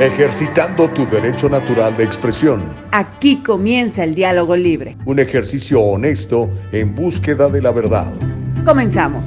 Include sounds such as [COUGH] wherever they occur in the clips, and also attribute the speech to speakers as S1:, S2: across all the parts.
S1: ejercitando tu derecho natural de expresión.
S2: Aquí comienza el diálogo libre.
S1: Un ejercicio honesto en búsqueda de la verdad.
S2: Comenzamos.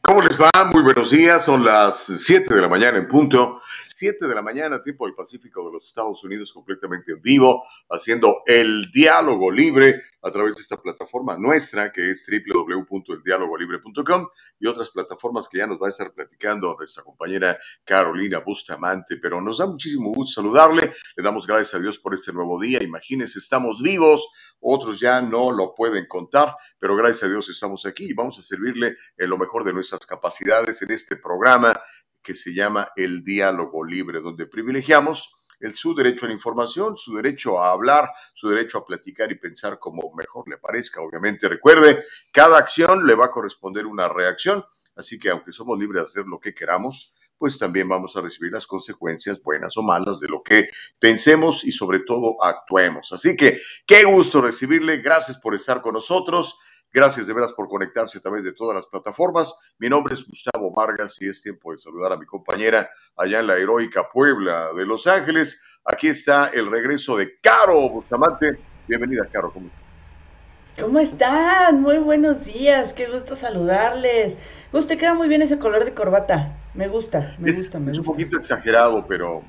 S3: ¿Cómo les va? Muy buenos días. Son las 7 de la mañana en punto. 7 de la mañana, tiempo del Pacífico de los Estados Unidos, completamente en vivo, haciendo el diálogo libre a través de esta plataforma nuestra, que es www.eldialogolibre.com y otras plataformas que ya nos va a estar platicando nuestra compañera Carolina Bustamante. Pero nos da muchísimo gusto saludarle. Le damos gracias a Dios por este nuevo día. Imagínense, estamos vivos. Otros ya no lo pueden contar, pero gracias a Dios estamos aquí y vamos a servirle en lo mejor de nuestras capacidades en este programa que se llama el diálogo libre, donde privilegiamos el, su derecho a la información, su derecho a hablar, su derecho a platicar y pensar como mejor le parezca. Obviamente, recuerde, cada acción le va a corresponder una reacción, así que aunque somos libres de hacer lo que queramos, pues también vamos a recibir las consecuencias buenas o malas de lo que pensemos y sobre todo actuemos. Así que qué gusto recibirle, gracias por estar con nosotros. Gracias de veras por conectarse a través de todas las plataformas. Mi nombre es Gustavo Vargas y es tiempo de saludar a mi compañera allá en la heroica Puebla de Los Ángeles. Aquí está el regreso de Caro Bustamante. Bienvenida, Caro. ¿Cómo
S2: estás? ¿Cómo están? Muy buenos días. Qué gusto saludarles. Usted queda muy bien ese color de corbata. Me gusta, me gusta, me
S3: gusta.
S2: Es
S3: un poquito exagerado, pero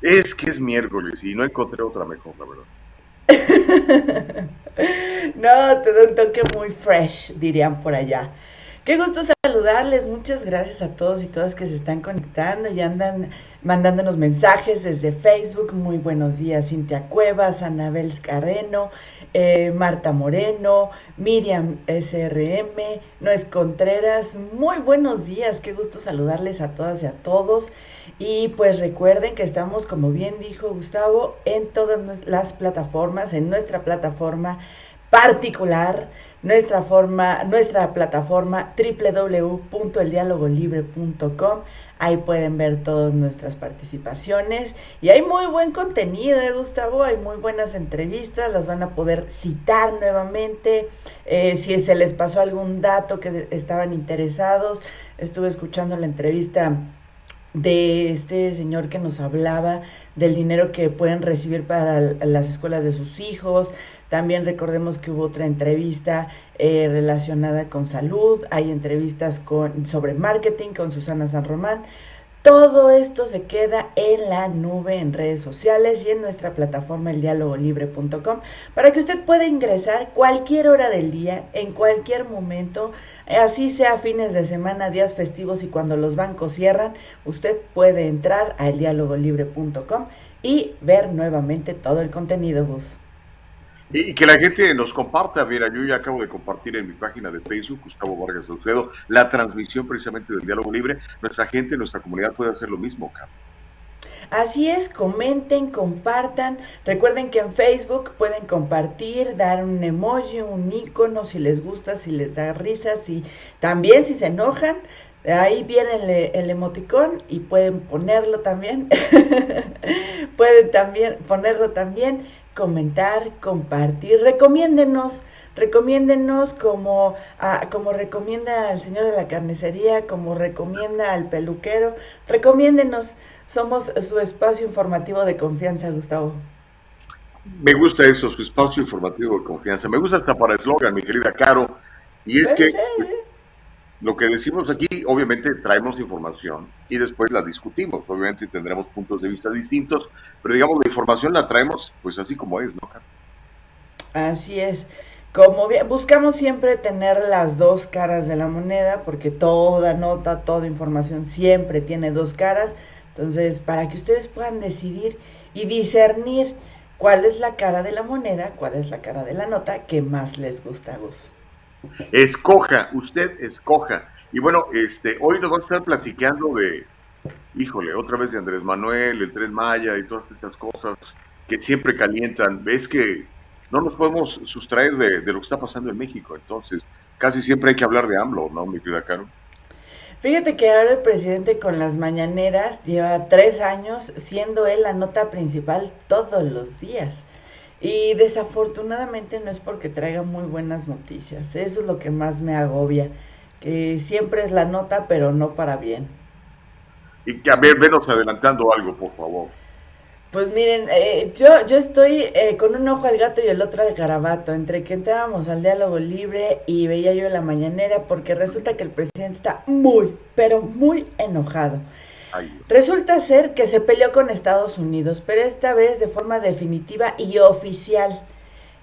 S3: es que es miércoles y no encontré otra mejor, la verdad. [LAUGHS]
S2: no, te da un toque muy fresh, dirían por allá. Qué gusto saludarles, muchas gracias a todos y todas que se están conectando y andan mandándonos mensajes desde Facebook. Muy buenos días, Cintia Cuevas, Anabel Carreno, eh, Marta Moreno, Miriam SRM, Noes Contreras. Muy buenos días, qué gusto saludarles a todas y a todos. Y pues recuerden que estamos, como bien dijo Gustavo, en todas las plataformas, en nuestra plataforma particular, nuestra forma, nuestra plataforma www.eldialogolibre.com. Ahí pueden ver todas nuestras participaciones y hay muy buen contenido, ¿eh, Gustavo? Hay muy buenas entrevistas, las van a poder citar nuevamente. Eh, si se les pasó algún dato que estaban interesados, estuve escuchando la entrevista de este señor que nos hablaba del dinero que pueden recibir para las escuelas de sus hijos. También recordemos que hubo otra entrevista eh, relacionada con salud, hay entrevistas con, sobre marketing con Susana San Román. Todo esto se queda en la nube en redes sociales y en nuestra plataforma eldialogolibre.com para que usted pueda ingresar cualquier hora del día, en cualquier momento, así sea fines de semana, días festivos y cuando los bancos cierran, usted puede entrar a eldialogolibre.com y ver nuevamente todo el contenido, Gus.
S3: Y que la gente nos comparta. Mira, yo ya acabo de compartir en mi página de Facebook, Gustavo Vargas Saucedo, la transmisión precisamente del diálogo libre. Nuestra gente, nuestra comunidad puede hacer lo mismo, Carlos.
S2: Así es, comenten, compartan. Recuerden que en Facebook pueden compartir, dar un emoji, un icono si les gusta, si les da risa, si también si se enojan. Ahí viene el, emoticón y pueden ponerlo también. [LAUGHS] pueden también ponerlo también comentar, compartir, recomiéndenos, recomiéndenos como, ah, como recomienda el señor de la carnicería, como recomienda al peluquero, recomiéndenos, somos su espacio informativo de confianza, Gustavo.
S3: Me gusta eso, su espacio informativo de confianza. Me gusta hasta para eslogan, mi querida Caro. Y es que lo que decimos aquí, obviamente traemos información y después la discutimos. Obviamente tendremos puntos de vista distintos, pero digamos la información la traemos pues así como es, ¿no?
S2: Así es. Como buscamos siempre tener las dos caras de la moneda, porque toda nota, toda información siempre tiene dos caras. Entonces, para que ustedes puedan decidir y discernir cuál es la cara de la moneda, cuál es la cara de la nota que más les gusta, Gus.
S3: Escoja, usted escoja. Y bueno, este, hoy nos vamos a estar platicando de, híjole, otra vez de Andrés Manuel, el Tren Maya y todas estas cosas que siempre calientan. Ves que no nos podemos sustraer de, lo que está pasando en México, entonces casi siempre hay que hablar de AMLO, ¿no, mi querida Caro?
S2: Fíjate que ahora el presidente con las mañaneras lleva tres años siendo él la nota principal todos los días. Y desafortunadamente no es porque traiga muy buenas noticias. Eso es lo que más me agobia. Que siempre es la nota, pero no para bien.
S3: Y que a ver, venos adelantando algo, por favor.
S2: Pues miren, eh, yo, yo estoy eh, con un ojo al gato y el otro al garabato, entre que entrábamos al diálogo libre y veía yo la mañanera, porque resulta que el presidente está muy, pero muy enojado. Resulta ser que se peleó con Estados Unidos, pero esta vez de forma definitiva y oficial.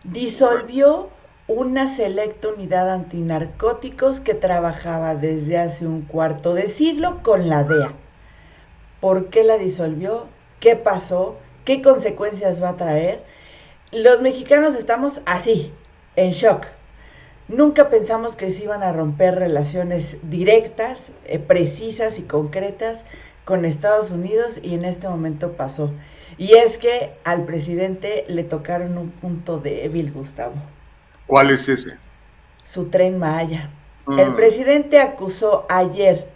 S2: Disolvió una selecta unidad antinarcóticos que trabajaba desde hace un cuarto de siglo con la DEA. ¿Por qué la disolvió? Qué pasó, qué consecuencias va a traer. Los mexicanos estamos así, en shock. Nunca pensamos que se iban a romper relaciones directas, eh, precisas y concretas con Estados Unidos y en este momento pasó. Y es que al presidente le tocaron un punto débil, Gustavo.
S3: ¿Cuál es ese?
S2: Su tren Maya. El mm. presidente acusó ayer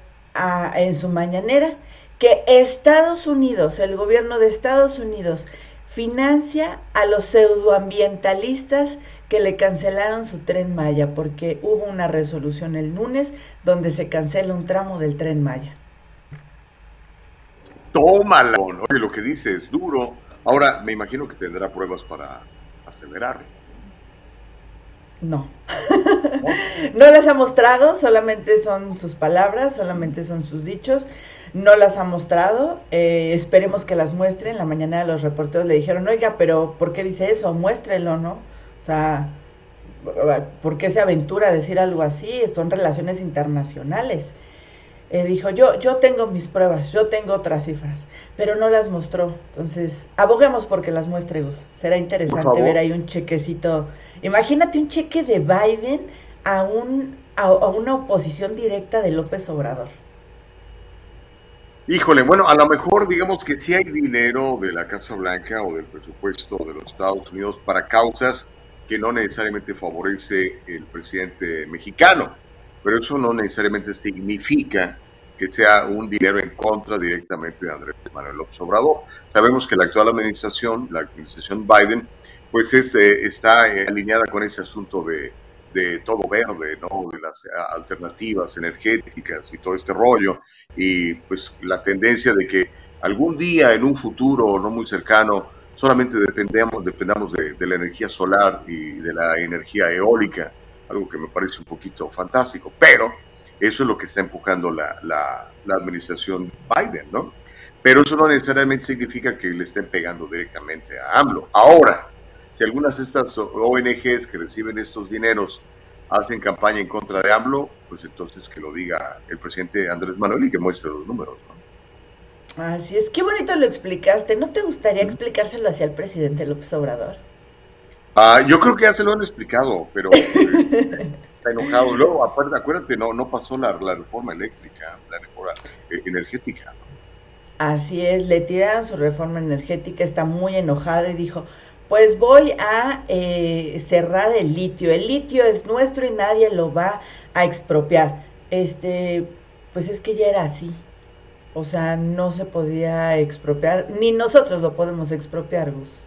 S2: en su mañanera que Estados Unidos, el gobierno de Estados Unidos, financia a los pseudoambientalistas que le cancelaron su tren Maya, porque hubo una resolución el lunes donde se cancela un tramo del tren Maya.
S3: Tómala. Oye, lo que dice es duro. Ahora, me imagino que tendrá pruebas para acelerar.
S2: No. [LAUGHS] no las ha mostrado, solamente son sus palabras, solamente son sus dichos no las ha mostrado. Eh, esperemos que las muestren. La mañana los reporteros le dijeron, oiga, pero ¿por qué dice eso? Muéstrelo, ¿no? O sea, ¿por qué se aventura a decir algo así? Son relaciones internacionales. Eh, dijo, yo, yo tengo mis pruebas, yo tengo otras cifras, pero no las mostró. Entonces, aboguemos porque las muestre, Gus. Será interesante ver ahí un chequecito. Imagínate un cheque de Biden a, un, a una oposición directa de López Obrador.
S3: Híjole, bueno, a lo mejor digamos que sí hay dinero de la Casa Blanca o del presupuesto de los Estados Unidos para causas que no necesariamente favorece el presidente mexicano, pero eso no necesariamente significa que sea un dinero en contra directamente de Andrés Manuel López Obrador. Sabemos que la actual administración, la administración Biden, pues es, eh, está alineada con ese asunto de de todo verde, ¿no? de las alternativas energéticas y todo este rollo, y pues la tendencia de que algún día en un futuro no muy cercano solamente dependamos, dependamos de, la energía solar y de la energía eólica, algo que me parece un poquito fantástico, pero eso es lo que está empujando la, la, la administración Biden, ¿no? Pero eso no necesariamente significa que le estén pegando directamente a AMLO. Ahora, si algunas de estas ONGs que reciben estos dineros hacen campaña en contra de AMLO, pues entonces que lo diga el presidente Andrés Manuel y que muestre los números.
S2: Así es, qué bonito lo explicaste. ¿No te gustaría explicárselo hacia el presidente López Obrador?
S3: Ah, yo creo que ya se lo han explicado, pero eh, [LAUGHS] está enojado. Luego, acuérdate, no, no pasó la, la reforma eléctrica, la reforma eh, energética.
S2: Así es, le tiraron su reforma energética, está muy enojado y dijo, pues voy a eh, cerrar el litio. El litio es nuestro y nadie lo va a expropiar. Este, pues es que ya era así. O sea, no se podía expropiar, ni nosotros lo podemos expropiar, Gus.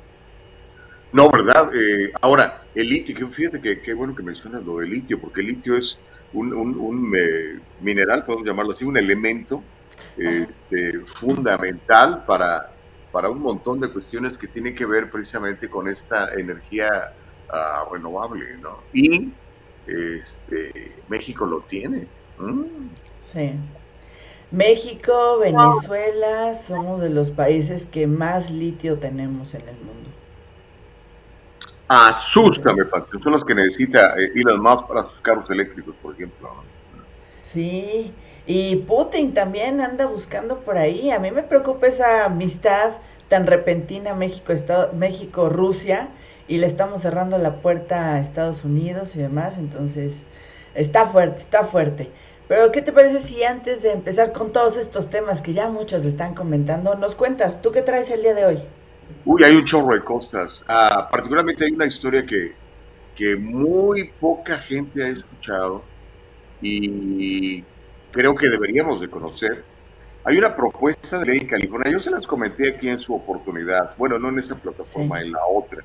S3: No, ¿verdad? Eh, ahora, el litio, fíjate que qué bueno que mencionas lo del litio, porque el litio es un, un, eh, mineral, podemos llamarlo así, un elemento este, fundamental para para un montón de cuestiones que tienen que ver precisamente con esta energía ah, renovable, ¿no? Y este, México lo tiene.
S2: Sí. México, Venezuela, somos de los países que más litio tenemos en el mundo.
S3: Asústame, Patricio. Son los que necesita eh, Elon Musk para sus carros eléctricos, por ejemplo.
S2: Sí, y Putin también anda buscando por ahí. A mí me preocupa esa amistad tan repentina México, México, y le estamos cerrando la puerta a Estados Unidos y demás. Entonces, está fuerte, está fuerte. Pero, ¿qué te parece si antes de empezar con todos estos temas que ya muchos están comentando, nos cuentas, ¿tú qué traes el día de hoy?
S3: Uy, hay un chorro de cosas. Ah, particularmente hay una historia que, que muy poca gente ha escuchado y creo que deberíamos de conocer. Hay una propuesta de ley en California, yo se las comenté aquí en su oportunidad, bueno, no en esta plataforma, en la otra.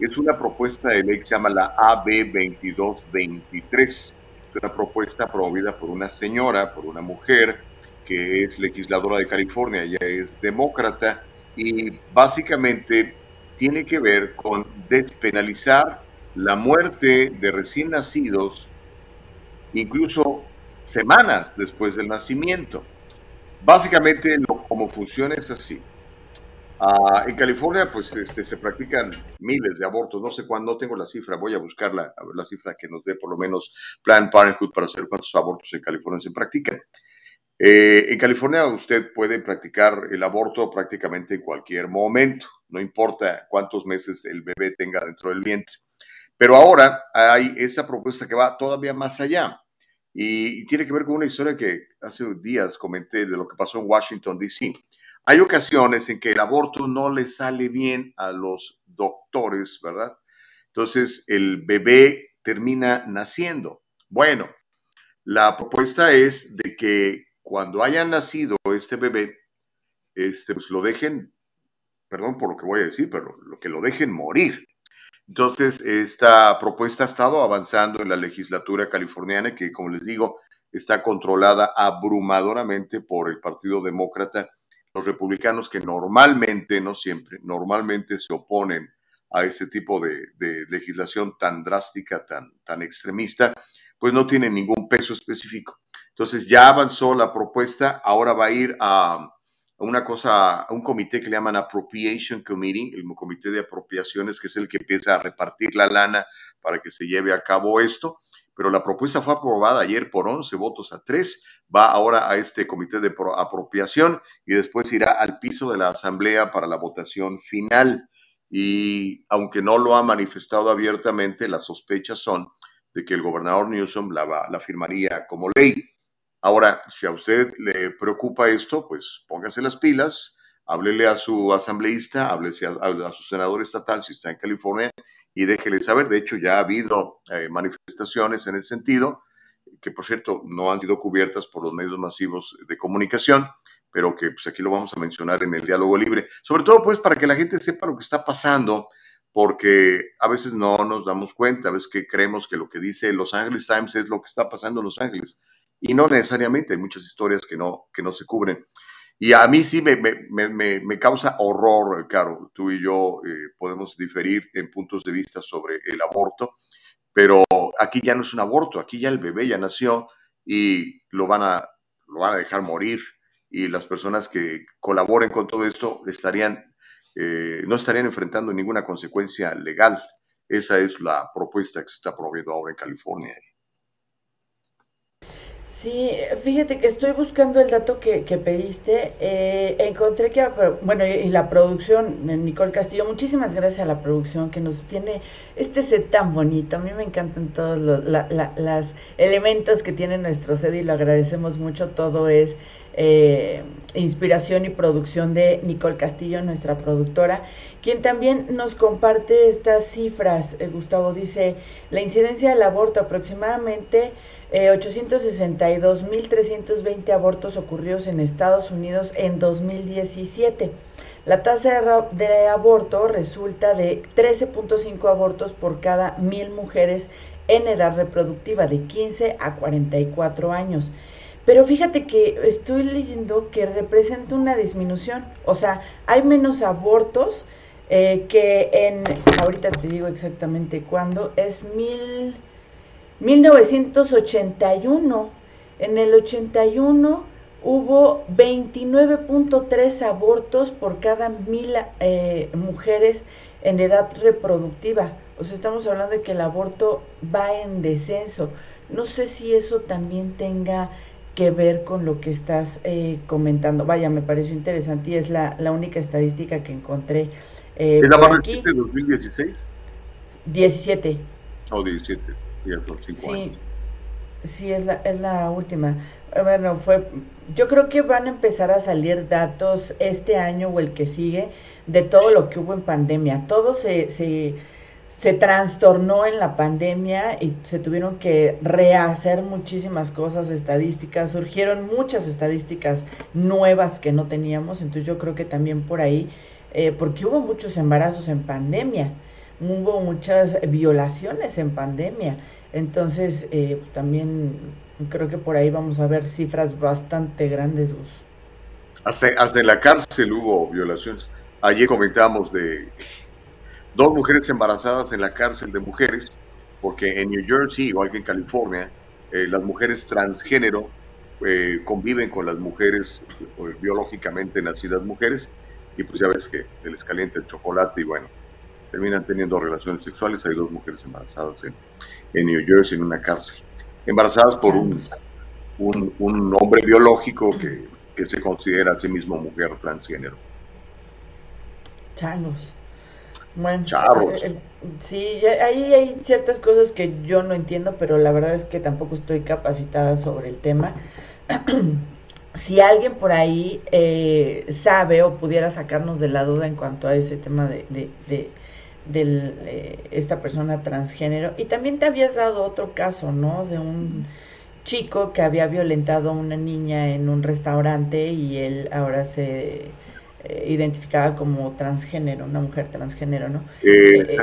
S3: Es una propuesta de ley que se llama la AB 2223. Es una propuesta promovida por una señora, por una mujer que es legisladora de California, ella es demócrata y básicamente tiene que ver con despenalizar la muerte de recién nacidos, incluso semanas después del nacimiento. Básicamente, como funciona es así. Ah, en California, pues este, se practican miles de abortos. No sé cuándo, no tengo la cifra, voy a buscarla, a ver la cifra que nos dé por lo menos Planned Parenthood para saber cuántos abortos en California se practican. Eh, en California usted puede practicar el aborto prácticamente en cualquier momento, no importa cuántos meses el bebé tenga dentro del vientre. Pero ahora hay esa propuesta que va todavía más allá. Y, tiene que ver con una historia que hace días comenté de lo que pasó en Washington, D.C. Hay ocasiones en que el aborto no le sale bien a los doctores, ¿verdad? Entonces el bebé termina naciendo. Bueno, la propuesta es de que cuando haya nacido este bebé, este, pues lo dejen, perdón por lo que voy a decir, pero lo que lo dejen morir. Entonces, esta propuesta ha estado avanzando en la legislatura californiana, que como les digo, está controlada abrumadoramente por el Partido Demócrata, los republicanos que normalmente, no siempre, normalmente se oponen a ese tipo de, legislación tan drástica, tan, tan extremista, pues no tienen ningún peso específico. Entonces ya avanzó la propuesta, ahora va a ir a, una cosa, un comité que le llaman Appropriation Committee, el comité de apropiaciones, que es el que empieza a repartir la lana para que se lleve a cabo esto. Pero la propuesta fue aprobada ayer por 11 votos a 3, va ahora a este comité de apropiación y después irá al piso de la asamblea para la votación final. Y aunque no lo ha manifestado abiertamente, las sospechas son de que el gobernador Newsom la, la firmaría como ley. Ahora, si a usted le preocupa esto, pues póngase las pilas, háblele a su asambleísta, háblese a, su senador estatal si está en California y déjele saber. De hecho, ya ha habido eh, manifestaciones en ese sentido, que por cierto no han sido cubiertas por los medios masivos de comunicación, pero que pues aquí lo vamos a mencionar en el diálogo libre. Sobre todo pues para que la gente sepa lo que está pasando, porque a veces no nos damos cuenta, a veces creemos que lo que dice Los Angeles Times es lo que está pasando en Los Ángeles y no necesariamente, hay muchas historias que no, que no se cubren. Y a mí sí me, me, me, me causa horror, Caro, tú y yo eh, podemos diferir en puntos de vista sobre el aborto, pero aquí ya no es un aborto, aquí ya el bebé ya nació y lo van a, lo van a dejar morir y las personas que colaboren con todo esto estarían, eh, no estarían enfrentando ninguna consecuencia legal. Esa es la propuesta que se está promoviendo ahora en California.
S2: Sí, fíjate que estoy buscando el dato que, pediste. Eh, encontré que, bueno, y la producción, Nicole Castillo, muchísimas gracias a la producción que nos tiene este set tan bonito. A mí me encantan todos los elementos que tiene nuestro set y lo agradecemos mucho. Todo es eh, inspiración y producción de Nicole Castillo, nuestra productora, quien también nos comparte estas cifras. Eh, Gustavo dice, la incidencia del aborto aproximadamente eh, 862.320 abortos ocurridos en Estados Unidos en 2017. La tasa de, aborto resulta de 13.5 abortos por cada mil mujeres en edad reproductiva de 15 a 44 años. Pero fíjate que estoy leyendo que representa una disminución, o sea, hay menos abortos eh, que en, ahorita te digo exactamente cuándo, es mil 1981. En el 81 hubo 29.3 abortos por cada mil eh, mujeres en edad reproductiva. O sea, estamos hablando de que el aborto va en descenso. No sé si eso también tenga que ver con lo que estás eh, comentando. Vaya, me pareció interesante y es la, única estadística que encontré.
S3: Eh, ¿Es la más de 2016?
S2: 17.
S3: Oh, 17 sí,
S2: Sí, es la, es la última. Bueno, fue, yo creo que van a empezar a salir datos este año o el que sigue de todo lo que hubo en pandemia. Todo se, se, se trastornó en la pandemia y se tuvieron que rehacer muchísimas cosas, estadísticas, surgieron muchas estadísticas nuevas que no teníamos, entonces yo creo que también por ahí, eh, porque hubo muchos embarazos en pandemia, hubo muchas violaciones en pandemia, entonces eh, también creo que por ahí vamos a ver cifras bastante grandes.
S3: Hasta, hasta en la cárcel hubo violaciones. Ayer comentamos de dos mujeres embarazadas en la cárcel de mujeres, porque en New Jersey, igual que en California, eh, las mujeres transgénero eh, conviven con las mujeres eh, biológicamente nacidas mujeres, y pues ya ves que se les calienta el chocolate y bueno, terminan teniendo relaciones sexuales. Hay dos mujeres embarazadas en, en New Jersey, en una cárcel, embarazadas por un, un, un hombre biológico que, que se considera a sí mismo mujer transgénero.
S2: Changos. Bueno, eh, eh, sí, ahí hay ciertas cosas que yo no entiendo, pero la verdad es que tampoco estoy capacitada sobre el tema. [CLEARS THROAT] si alguien por ahí eh, sabe o pudiera sacarnos de la duda en cuanto a ese tema de, de, de, esta persona transgénero. Y también te habías dado otro caso, ¿no? De un chico que había violentado a una niña en un restaurante y él ahora se eh, identificada como transgénero, una mujer transgénero, ¿no?
S3: Eh, eh,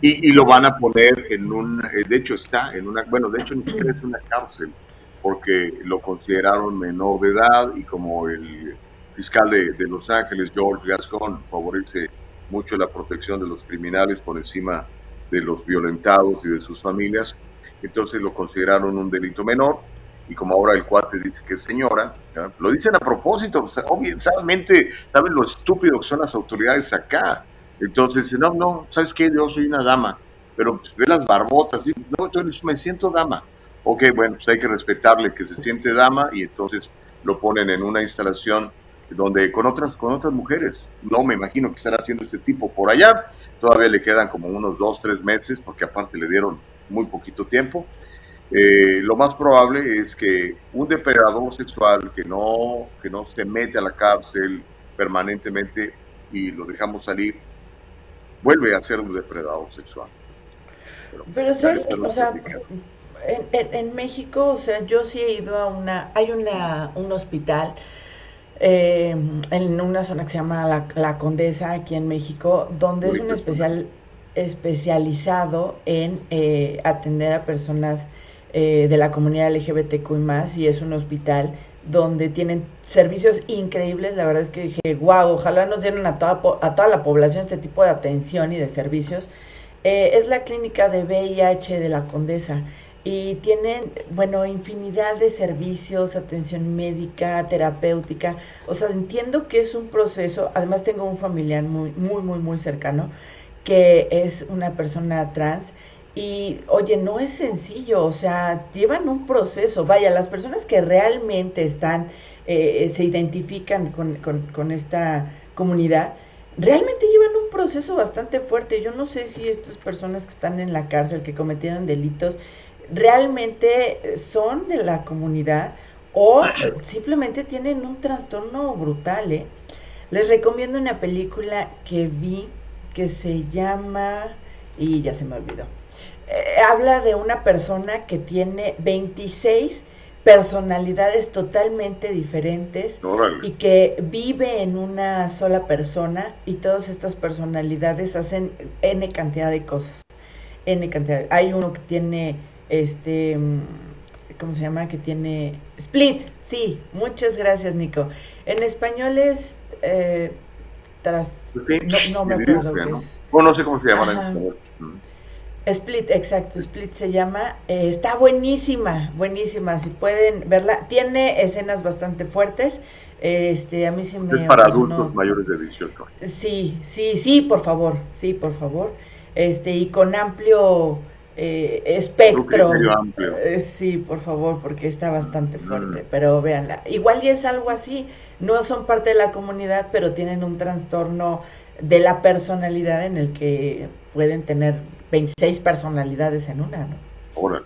S3: y, y, lo van a poner en un, de hecho está en una, bueno, de hecho ni siquiera es una cárcel, porque lo consideraron menor de edad y como el fiscal de, de Los Ángeles, George Gascon, favorece mucho la protección de los criminales por encima de los violentados y de sus familias, entonces lo consideraron un delito menor y como ahora el cuate dice que es señora, lo dicen a propósito, obviamente saben lo estúpido que son las autoridades acá. Entonces, no, no, ¿sabes qué? Yo soy una dama, pero pues, ve las barbotas, no, entonces me siento dama. Ok, bueno, pues hay que respetarle que se siente dama y entonces lo ponen en una instalación donde con otras, con otras mujeres. No me imagino que estará haciendo este tipo por allá. Todavía le quedan como unos dos, tres meses, porque aparte le dieron muy poquito tiempo. Eh, lo más probable es que un depredador sexual que no, que no se mete a la cárcel permanentemente y lo dejamos salir, vuelve a ser un depredador sexual.
S2: Pero, ¿sabes? O sea, en, en, México, o sea, yo sí he ido a una, hay una, un hospital eh, en una zona que se llama la, la, Condesa, aquí en México, donde es un especial especializado en eh, atender a personas eh, de la comunidad LGBTQ y más, y es un hospital donde tienen servicios increíbles. La verdad es que dije, wow, ojalá nos dieran a toda, a toda la población este tipo de atención y de servicios. Eh, es la clínica de VIH de la Condesa y tienen, bueno, infinidad de servicios, atención médica, terapéutica. O sea, entiendo que es un proceso. Además, tengo un familiar muy, muy, muy, muy cercano que es una persona trans y oye, no es sencillo, o sea, llevan un proceso. Vaya, las personas que realmente están, eh, se identifican con, con, esta comunidad, realmente llevan un proceso bastante fuerte. Yo no sé si estas personas que están en la cárcel, que cometieron delitos, realmente son de la comunidad o [CLEARS THROAT] simplemente tienen un trastorno brutal. ¿eh? Les recomiendo una película que vi que se llama, y ya se me olvidó eh, habla de una persona que tiene 26 personalidades totalmente diferentes y que vive en una sola persona y todas estas personalidades hacen n cantidad de cosas. N cantidad. Hay uno que tiene este ¿cómo se llama? que tiene split. Sí, muchas gracias, Nico. En español es eh, tras
S3: no, me acuerdo qué es. no sé cómo se llama en español.
S2: Split, exacto, Split se llama. Eh, está buenísima, buenísima. Si pueden verla, tiene escenas bastante fuertes. Este, a mí sí me.
S3: Es para adultos mayores de 18.
S2: Sí, sí, sí, por favor, sí, por favor. Este, y con amplio eh, espectro. Eh, sí, por favor, porque está bastante mm. fuerte. Pero véanla. Igual y es algo así. No son parte de la comunidad, pero tienen un trastorno de la personalidad en el que pueden tener 26 personalidades en una, ¿no?
S3: Ahora,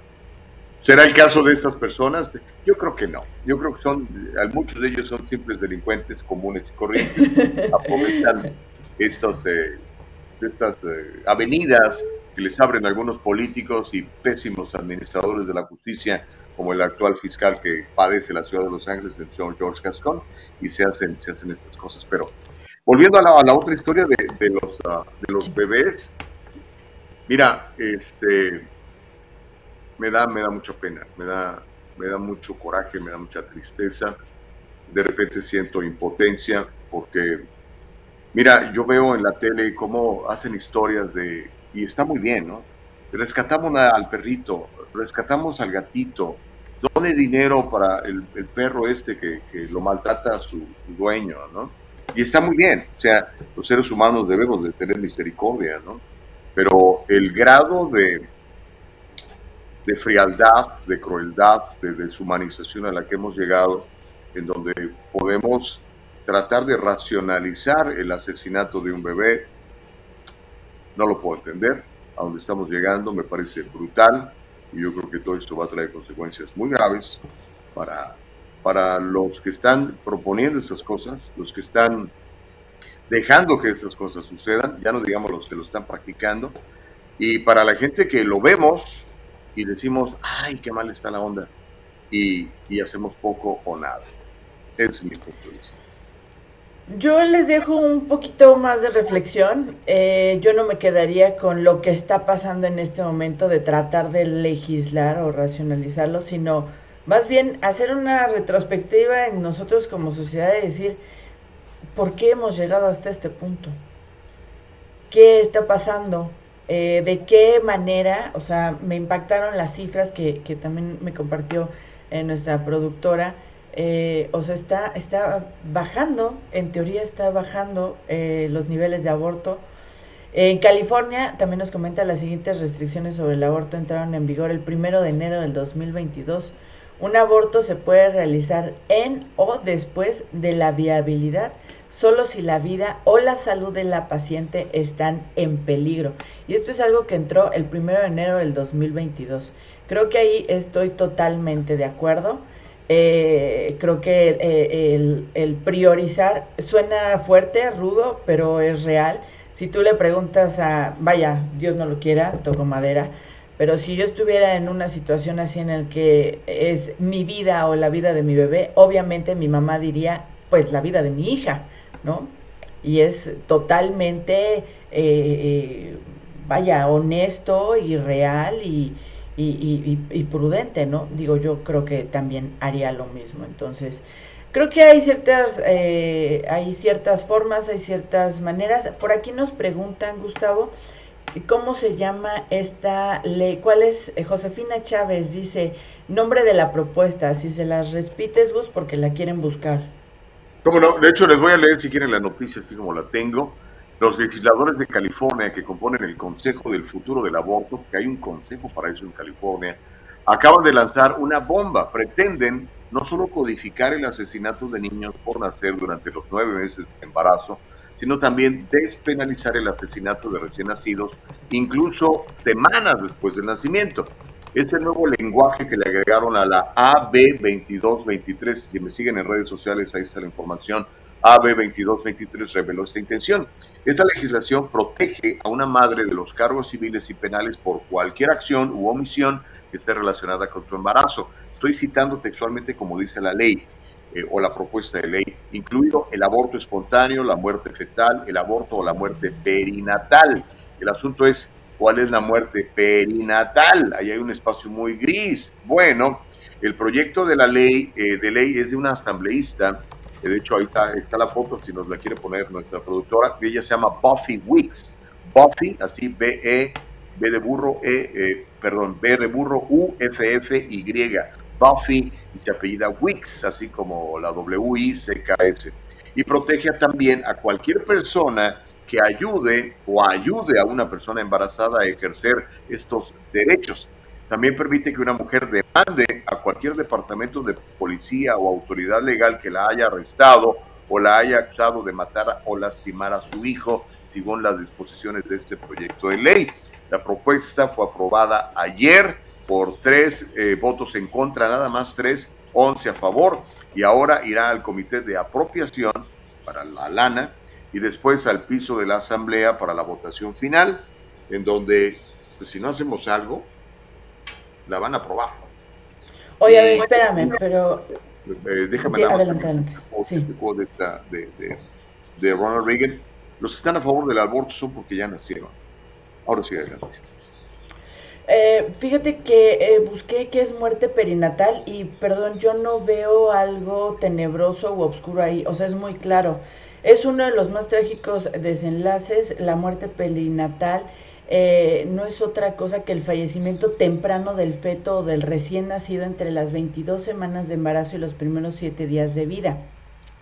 S3: ¿será el caso de estas personas? Yo creo que no. Yo creo que son, muchos de ellos son simples delincuentes comunes y corrientes, [LAUGHS] aprovechan estas, eh, estas eh, avenidas que les abren algunos políticos y pésimos administradores de la justicia, como el actual fiscal que padece la ciudad de Los Ángeles, el señor George Gascon, y se hacen, se hacen estas cosas. Pero volviendo a la, otra historia de, los, ah, de los bebés, mira, este, me da, me da mucha pena, me da, me da mucho coraje, me da mucha tristeza. De repente siento impotencia porque, mira, yo veo en la tele cómo hacen historias de y está muy bien, ¿no? Rescatamos al perrito, rescatamos al gatito, done dinero para el, perro este que, lo maltrata su, su, dueño, ¿no? Y está muy bien, o sea, los seres humanos debemos de tener misericordia, ¿no? Pero el grado de, de frialdad, de crueldad, de deshumanización a la que hemos llegado, en donde podemos tratar de racionalizar el asesinato de un bebé, no lo puedo entender. A donde estamos llegando me parece brutal y yo creo que todo esto va a traer consecuencias muy graves para, para los que están proponiendo estas cosas, los que están dejando que estas cosas sucedan, ya no digamos los que lo están practicando, y para la gente que lo vemos y decimos, ay, qué mal está la onda, y, y hacemos poco o nada. Ese es mi punto de vista.
S2: Yo les dejo un poquito más de reflexión. Eh, yo no me quedaría con lo que está pasando en este momento de tratar de legislar o racionalizarlo, sino más bien hacer una retrospectiva en nosotros como sociedad y decir, ¿por qué hemos llegado hasta este punto? ¿Qué está pasando? Eh, ¿De qué manera? O sea, me impactaron las cifras que, que también me compartió eh, nuestra productora eh, o sea, está, está bajando, en teoría está bajando eh, los niveles de aborto. En California también nos comenta las siguientes restricciones sobre el aborto entraron en vigor el primero de enero del 2022. Un aborto se puede realizar en o después de la viabilidad, solo si la vida o la salud de la paciente están en peligro. Y esto es algo que entró el primero de enero del 2022. Creo que ahí estoy totalmente de acuerdo. Eh, creo que eh, el, priorizar suena fuerte, rudo, pero es real. Si tú le preguntas a, vaya, Dios no lo quiera, toco madera, pero si yo estuviera en una situación así en el que es mi vida o la vida de mi bebé, obviamente mi mamá diría, pues la vida de mi hija, ¿no? Y es totalmente, eh, vaya, honesto y real y, y, y, prudente, ¿no? Digo, yo creo que también haría lo mismo. Entonces, creo que hay ciertas, eh, hay ciertas formas, hay ciertas maneras. Por aquí nos preguntan, Gustavo, ¿cómo se llama esta ley? ¿Cuál es? Eh, Josefina Chávez dice, nombre de la propuesta, si se las repites, Gus, porque la quieren buscar.
S3: ¿Cómo no? De hecho, les voy a leer si quieren la noticia, así como la tengo. Los legisladores de California que componen el Consejo del Futuro del Aborto, que hay un consejo para eso en California, acaban de lanzar una bomba. Pretenden no solo codificar el asesinato de niños por nacer durante los nueve meses de embarazo, sino también despenalizar el asesinato de recién nacidos, incluso semanas después del nacimiento. Es el nuevo lenguaje que le agregaron a la AB 2223. Si me siguen en redes sociales, ahí está la información. AB 2223 reveló esta intención. Esta legislación protege a una madre de los cargos civiles y penales por cualquier acción u omisión que esté relacionada con su embarazo. Estoy citando textualmente como dice la ley eh, o la propuesta de ley, incluido el aborto espontáneo, la muerte fetal, el aborto o la muerte perinatal. El asunto es cuál es la muerte perinatal. Ahí hay un espacio muy gris. Bueno, el proyecto de la ley, eh, de ley es de una asambleísta de hecho ahí está, la foto, si nos la quiere poner nuestra productora, ella se llama Buffy Wicks, Buffy, así B-E, B de burro, E, eh, perdón, B de burro, U-F-F-Y, Buffy, y se apellida Wicks, así como la W-I-C-K-S. Y protege también a cualquier persona que ayude o ayude a una persona embarazada a ejercer estos derechos. También permite que una mujer demande a cualquier departamento de policía o autoridad legal que la haya arrestado o la haya acusado de matar o lastimar a su hijo, según las disposiciones de este proyecto de ley. La propuesta fue aprobada ayer por tres eh, votos en contra, nada más tres, once a favor, y ahora irá al comité de apropiación para la lana y después al piso de la asamblea para la votación final, en donde pues si no hacemos algo, la van a probar.
S2: Oye, espérame, pero...
S3: Eh, déjame
S2: dar adelante, adelante. Sí.
S3: De, de, de, Ronald Reagan. Los que están a favor del aborto son porque ya nacieron. Ahora sí, adelante.
S2: Eh, fíjate que eh, busqué qué es muerte perinatal y perdón, yo no veo algo tenebroso u oscuro ahí, o sea, es muy claro. Es uno de los más trágicos desenlaces, la muerte perinatal. Eh, no es otra cosa que el fallecimiento temprano del feto o del recién nacido entre las 22 semanas de embarazo y los primeros 7 días de vida.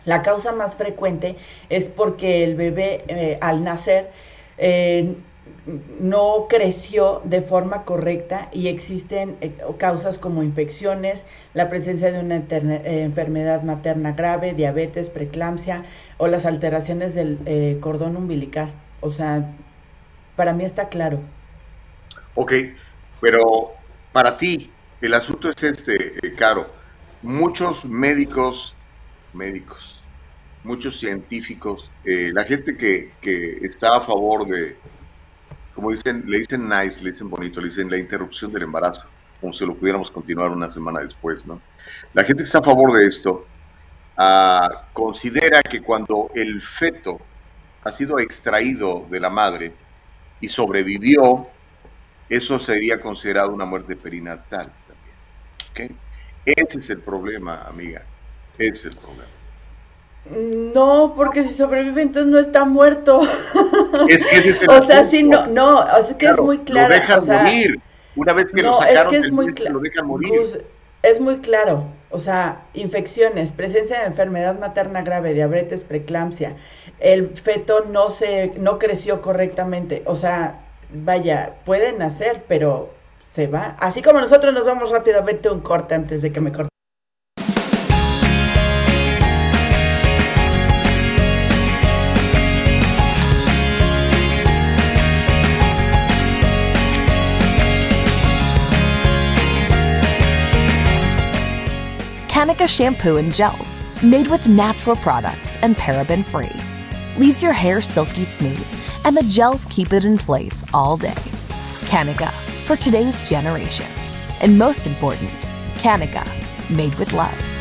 S2: La causa más frecuente es porque el bebé al nacer no creció de forma correcta y existen eh, causas como infecciones, la presencia de una eh, enfermedad materna grave, diabetes, preeclampsia o las alteraciones del eh, cordón umbilical. O sea, para mí está claro.
S3: Ok, pero para ti el asunto es este, Caro. Muchos médicos, médicos, muchos científicos, la gente que, que está a favor de, como dicen, le dicen nice, le dicen bonito, le dicen la interrupción del embarazo, como si lo pudiéramos continuar una semana después, ¿no? La gente que está a favor de esto ah, considera que cuando el feto ha sido extraído de la madre y sobrevivió, eso sería considerado una muerte perinatal también. Ese es el problema, amiga. Ese es el problema.
S2: No, porque si sobrevive entonces no está muerto. [LAUGHS]
S3: Es que ese es el [LAUGHS]
S2: O sea, sí, no, no, o sea, que es muy claro.
S3: Lo dejan morir. Una vez que lo sacaron es muy lo dejan morir.
S2: es muy claro, o sea, infecciones, presencia de enfermedad materna grave, diabetes, preeclampsia, el feto no se, no creció correctamente, o sea, vaya, puede nacer, pero se va. Así como nosotros nos vamos rápidamente un corte antes de que me corte.
S4: Kanika shampoo and gels, made with natural products and paraben free. Leaves your hair silky smooth, and the gels keep it in place all day. Kanika, for today's generation. And most important, Kanika, made with love.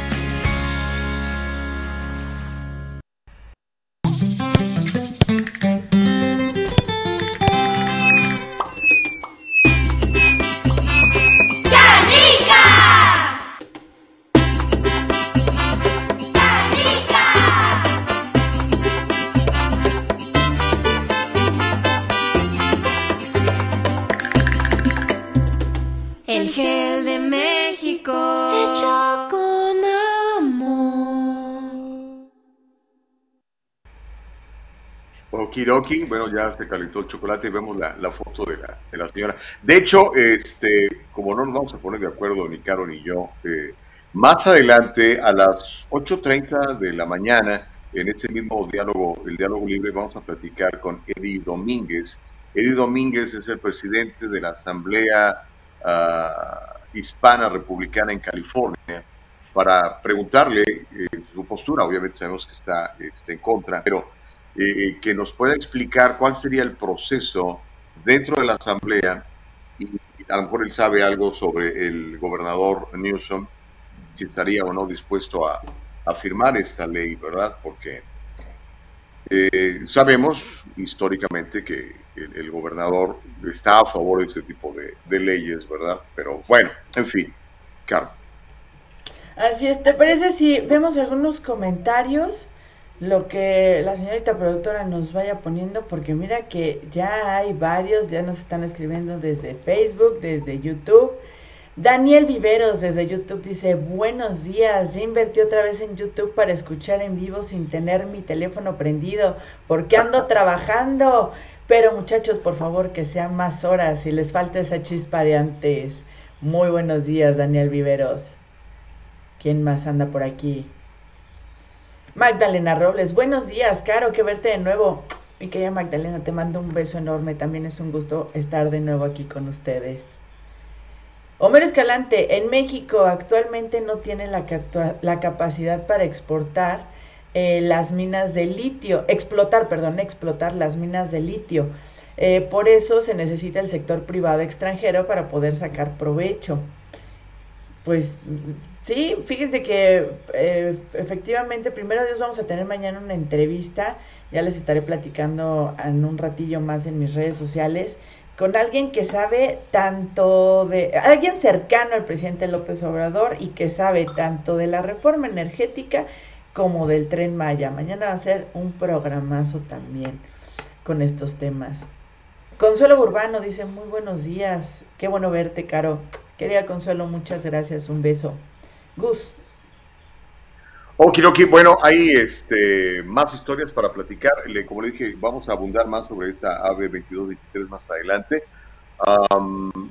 S3: Okidoki, bueno, ya se calentó el chocolate y vemos la, foto de la, de la, señora. De hecho, este, como no nos vamos a poner de acuerdo ni Caro ni yo, eh, más adelante a las 8.30 de la mañana, en ese mismo diálogo, el diálogo libre, vamos a platicar con Eddie Domínguez. Eddie Domínguez es el presidente de la Asamblea ah, Hispana Republicana en California para preguntarle eh, su postura. Obviamente sabemos que está, está en contra, pero eh, que nos pueda explicar cuál sería el proceso dentro de la Asamblea y a lo mejor él sabe algo sobre el gobernador Newsom, si estaría o no dispuesto a, firmar esta ley, ¿verdad? Porque eh, sabemos históricamente que el, gobernador está a favor de este tipo de, de leyes, ¿verdad? Pero bueno, en fin, claro.
S2: Así es, ¿te parece si vemos algunos comentarios? Lo que la señorita productora nos vaya poniendo, porque mira que ya hay varios, ya nos están escribiendo desde Facebook, desde YouTube. Daniel Viveros desde YouTube dice, buenos días, ya invertí otra vez en YouTube para escuchar en vivo sin tener mi teléfono prendido, porque ando trabajando. Pero muchachos, por favor, que sean más horas y les falta esa chispa de antes. Muy buenos días, Daniel Viveros. ¿Quién más anda por aquí? Magdalena Robles, buenos días, Caro, que verte de nuevo. Mi querida Magdalena, te mando un beso enorme, también es un gusto estar de nuevo aquí con ustedes. Homero Escalante, en México actualmente no tiene la, la capacidad para exportar eh, las minas de litio, explotar, perdón, explotar las minas de litio. Eh, por eso se necesita el sector privado extranjero para poder sacar provecho. Pues sí, fíjense que eh, efectivamente, primero Dios vamos a tener mañana una entrevista, ya les estaré platicando en un ratillo más en mis redes sociales, con alguien que sabe tanto de, alguien cercano al presidente López Obrador y que sabe tanto de la reforma energética como del tren Maya. Mañana va a ser un programazo también con estos temas. Consuelo Urbano dice, muy buenos días, qué bueno verte, Caro. Querida Consuelo, muchas gracias, un beso. Gus.
S3: Okidoki, bueno, hay este, más historias para platicar. como le dije, vamos a abundar más sobre esta AB 2223 más adelante.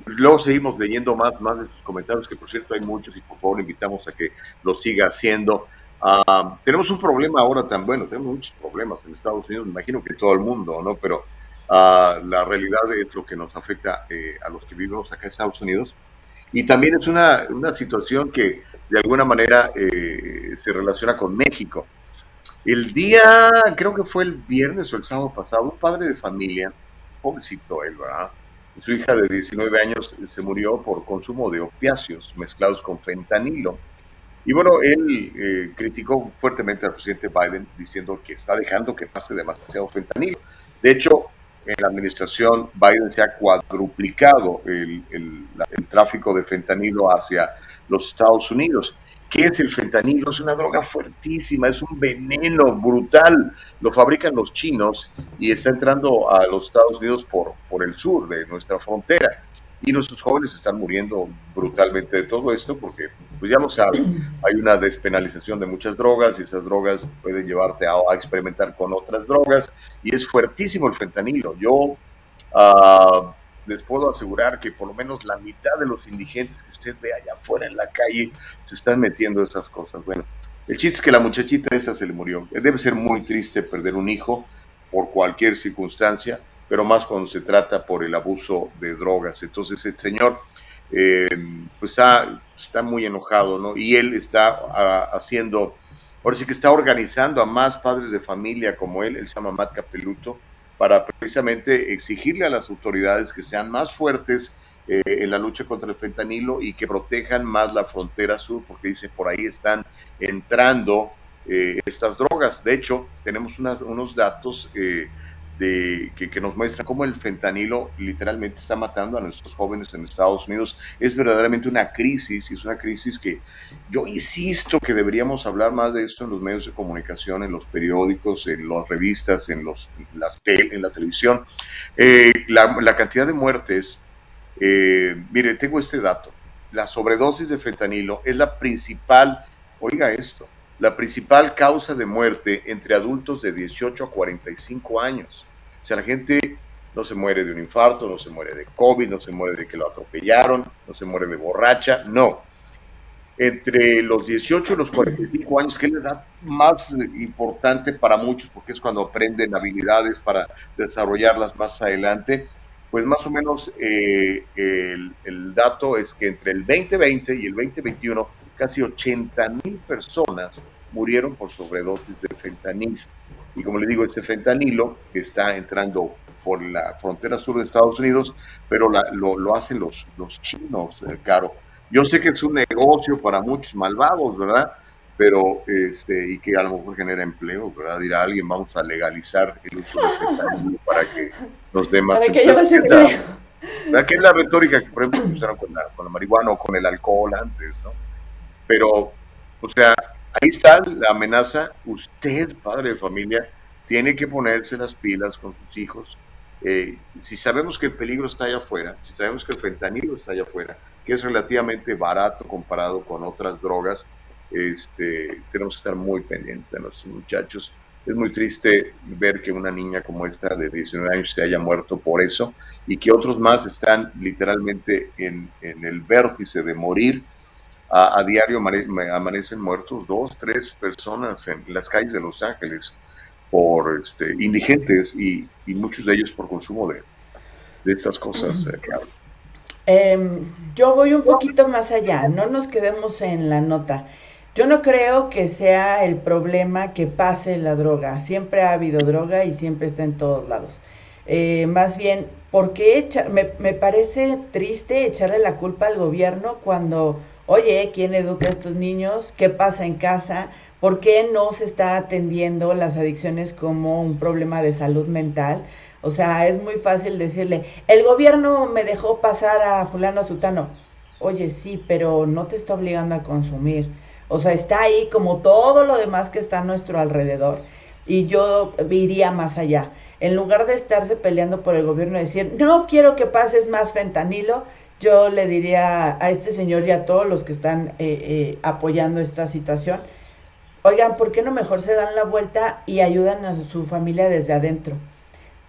S3: luego seguimos leyendo más, más de sus comentarios, que por cierto hay muchos y por favor invitamos a que lo siga haciendo. tenemos un problema ahora tan bueno, tenemos muchos problemas en Estados Unidos, me imagino que todo el mundo, ¿no? Pero uh, la realidad es lo que nos afecta eh, a los que vivimos acá en Estados Unidos. Y también es una, una situación que de alguna manera eh, se relaciona con México. El día, creo que fue el viernes o el sábado pasado, un padre de familia, pobrecito él, ¿verdad? Su hija de 19 años se murió por consumo de opiáceos mezclados con fentanilo. Y bueno, él eh, criticó fuertemente al presidente Biden diciendo que está dejando que pase demasiado fentanilo. De hecho, en la administración Biden se ha cuadruplicado el, tráfico de fentanilo hacia los Estados Unidos. ¿Qué es el fentanilo? Es una droga fuertísima, es un veneno brutal. Lo fabrican los chinos y está entrando a los Estados Unidos por, por el sur de nuestra frontera y nuestros jóvenes están muriendo brutalmente de todo esto porque, pues ya lo saben, hay una despenalización de muchas drogas y esas drogas pueden llevarte a, experimentar con otras drogas y es fuertísimo el fentanilo. Yo uh, les puedo asegurar que por lo menos la mitad de los indigentes que usted ve allá afuera en la calle se están metiendo esas cosas. Bueno, el chiste es que la muchachita esta se le murió. Debe ser muy triste perder un hijo por cualquier circunstancia pero más cuando se trata por el abuso de drogas. Entonces el señor eh, pues está, está, muy enojado, ¿no? Y él está ah, haciendo, ahora sí que está organizando a más padres de familia como él, él se llama Matt Capeluto, para precisamente exigirle a las autoridades que sean más fuertes eh, en la lucha contra el fentanilo y que protejan más la frontera sur, porque dice por ahí están entrando eh, estas drogas. De hecho, tenemos unas, unos datos de, que, nos muestra cómo el fentanilo literalmente está matando a nuestros jóvenes en Estados Unidos. Es verdaderamente una crisis y es una crisis que yo insisto que deberíamos hablar más de esto en los medios de comunicación, en los periódicos, en las revistas, en, los, las en la televisión. Eh, la, cantidad de muertes, eh, mire, tengo este dato. La sobredosis de fentanilo es la principal, oiga esto, la principal causa de muerte entre adultos de 18 a 45 años. O sea, la gente no se muere de un infarto, no se muere de COVID, no se muere de que lo atropellaron, no se muere de borracha, no. Entre los 18 y los 45 años, que es la edad más importante para muchos, porque es cuando aprenden habilidades para desarrollarlas más adelante, pues más o menos eh, el, el dato es que entre el 2020 y el 2021 casi 80 mil personas murieron por sobredosis de fentanilo. Y como le digo, este fentanilo que está entrando por la frontera sur de Estados Unidos, pero lo, hacen los, los chinos, eh, Caro. Yo sé que es un negocio para muchos malvados, ¿verdad? Pero, este, y que a lo mejor genera empleo, ¿verdad? Dirá alguien, vamos a legalizar el uso de fentanilo para que nos dé más
S2: para empleo.
S3: Que es la retórica que, por ejemplo, usaron con la, con la marihuana o con el alcohol antes, ¿no? Pero, o sea, ahí está la amenaza. Usted, padre de familia, tiene que ponerse las pilas con sus hijos. Eh, si sabemos que el peligro está allá afuera, si sabemos que el fentanilo está allá afuera, que es relativamente barato comparado con otras drogas, este, tenemos que estar muy pendientes de los muchachos. Es muy triste ver que una niña como esta de 19 años se haya muerto por eso y que otros más están literalmente en, en el vértice de morir a, diario amanecen muertos dos, tres personas en las calles de Los Ángeles por este, indigentes y, muchos de ellos por consumo de, de estas cosas. Eh,
S2: em, yo voy un poquito más allá, no nos quedemos en la nota. Yo no creo que sea el problema que pase la droga. Siempre ha habido droga y siempre está en todos lados. Eh, más bien, ¿por qué me, me, parece triste echarle la culpa al gobierno cuando, oye, ¿quién educa a estos niños? ¿Qué pasa en casa? ¿Por qué no se está atendiendo las adicciones como un problema de salud mental? O sea, es muy fácil decirle, el gobierno me dejó pasar a fulano sutano. Oye, sí, pero no te está obligando a consumir. O sea, está ahí como todo lo demás que está a nuestro alrededor. Y yo iría más allá. En lugar de estarse peleando por el gobierno y decir, no quiero que pases más fentanilo, yo le diría a este señor y a todos los que están eh, eh, apoyando esta situación, oigan, ¿por qué no mejor se dan la vuelta y ayudan a su familia desde adentro?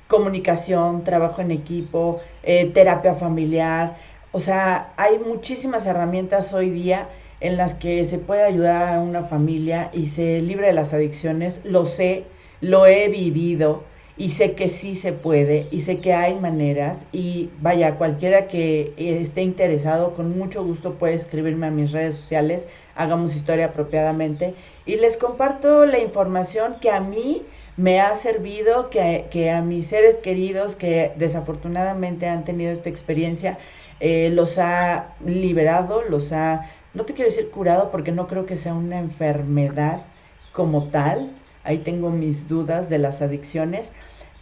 S2: comunicación, trabajo en equipo, eh, terapia familiar. O sea, hay muchísimas herramientas hoy día en las que se puede ayudar a una familia y se libre de las adicciones. Lo sé, lo he vivido y sé que sí se puede y sé que hay maneras y vaya, cualquiera que esté interesado, con mucho gusto puede escribirme a mis redes sociales, hagamos historia apropiadamente y les comparto la información que a mí me ha servido que, a mis seres queridos que desafortunadamente han tenido esta experiencia, eh, los ha liberado, los ha, no te quiero decir curado porque no creo que sea una enfermedad como tal, ahí tengo mis dudas de las adicciones,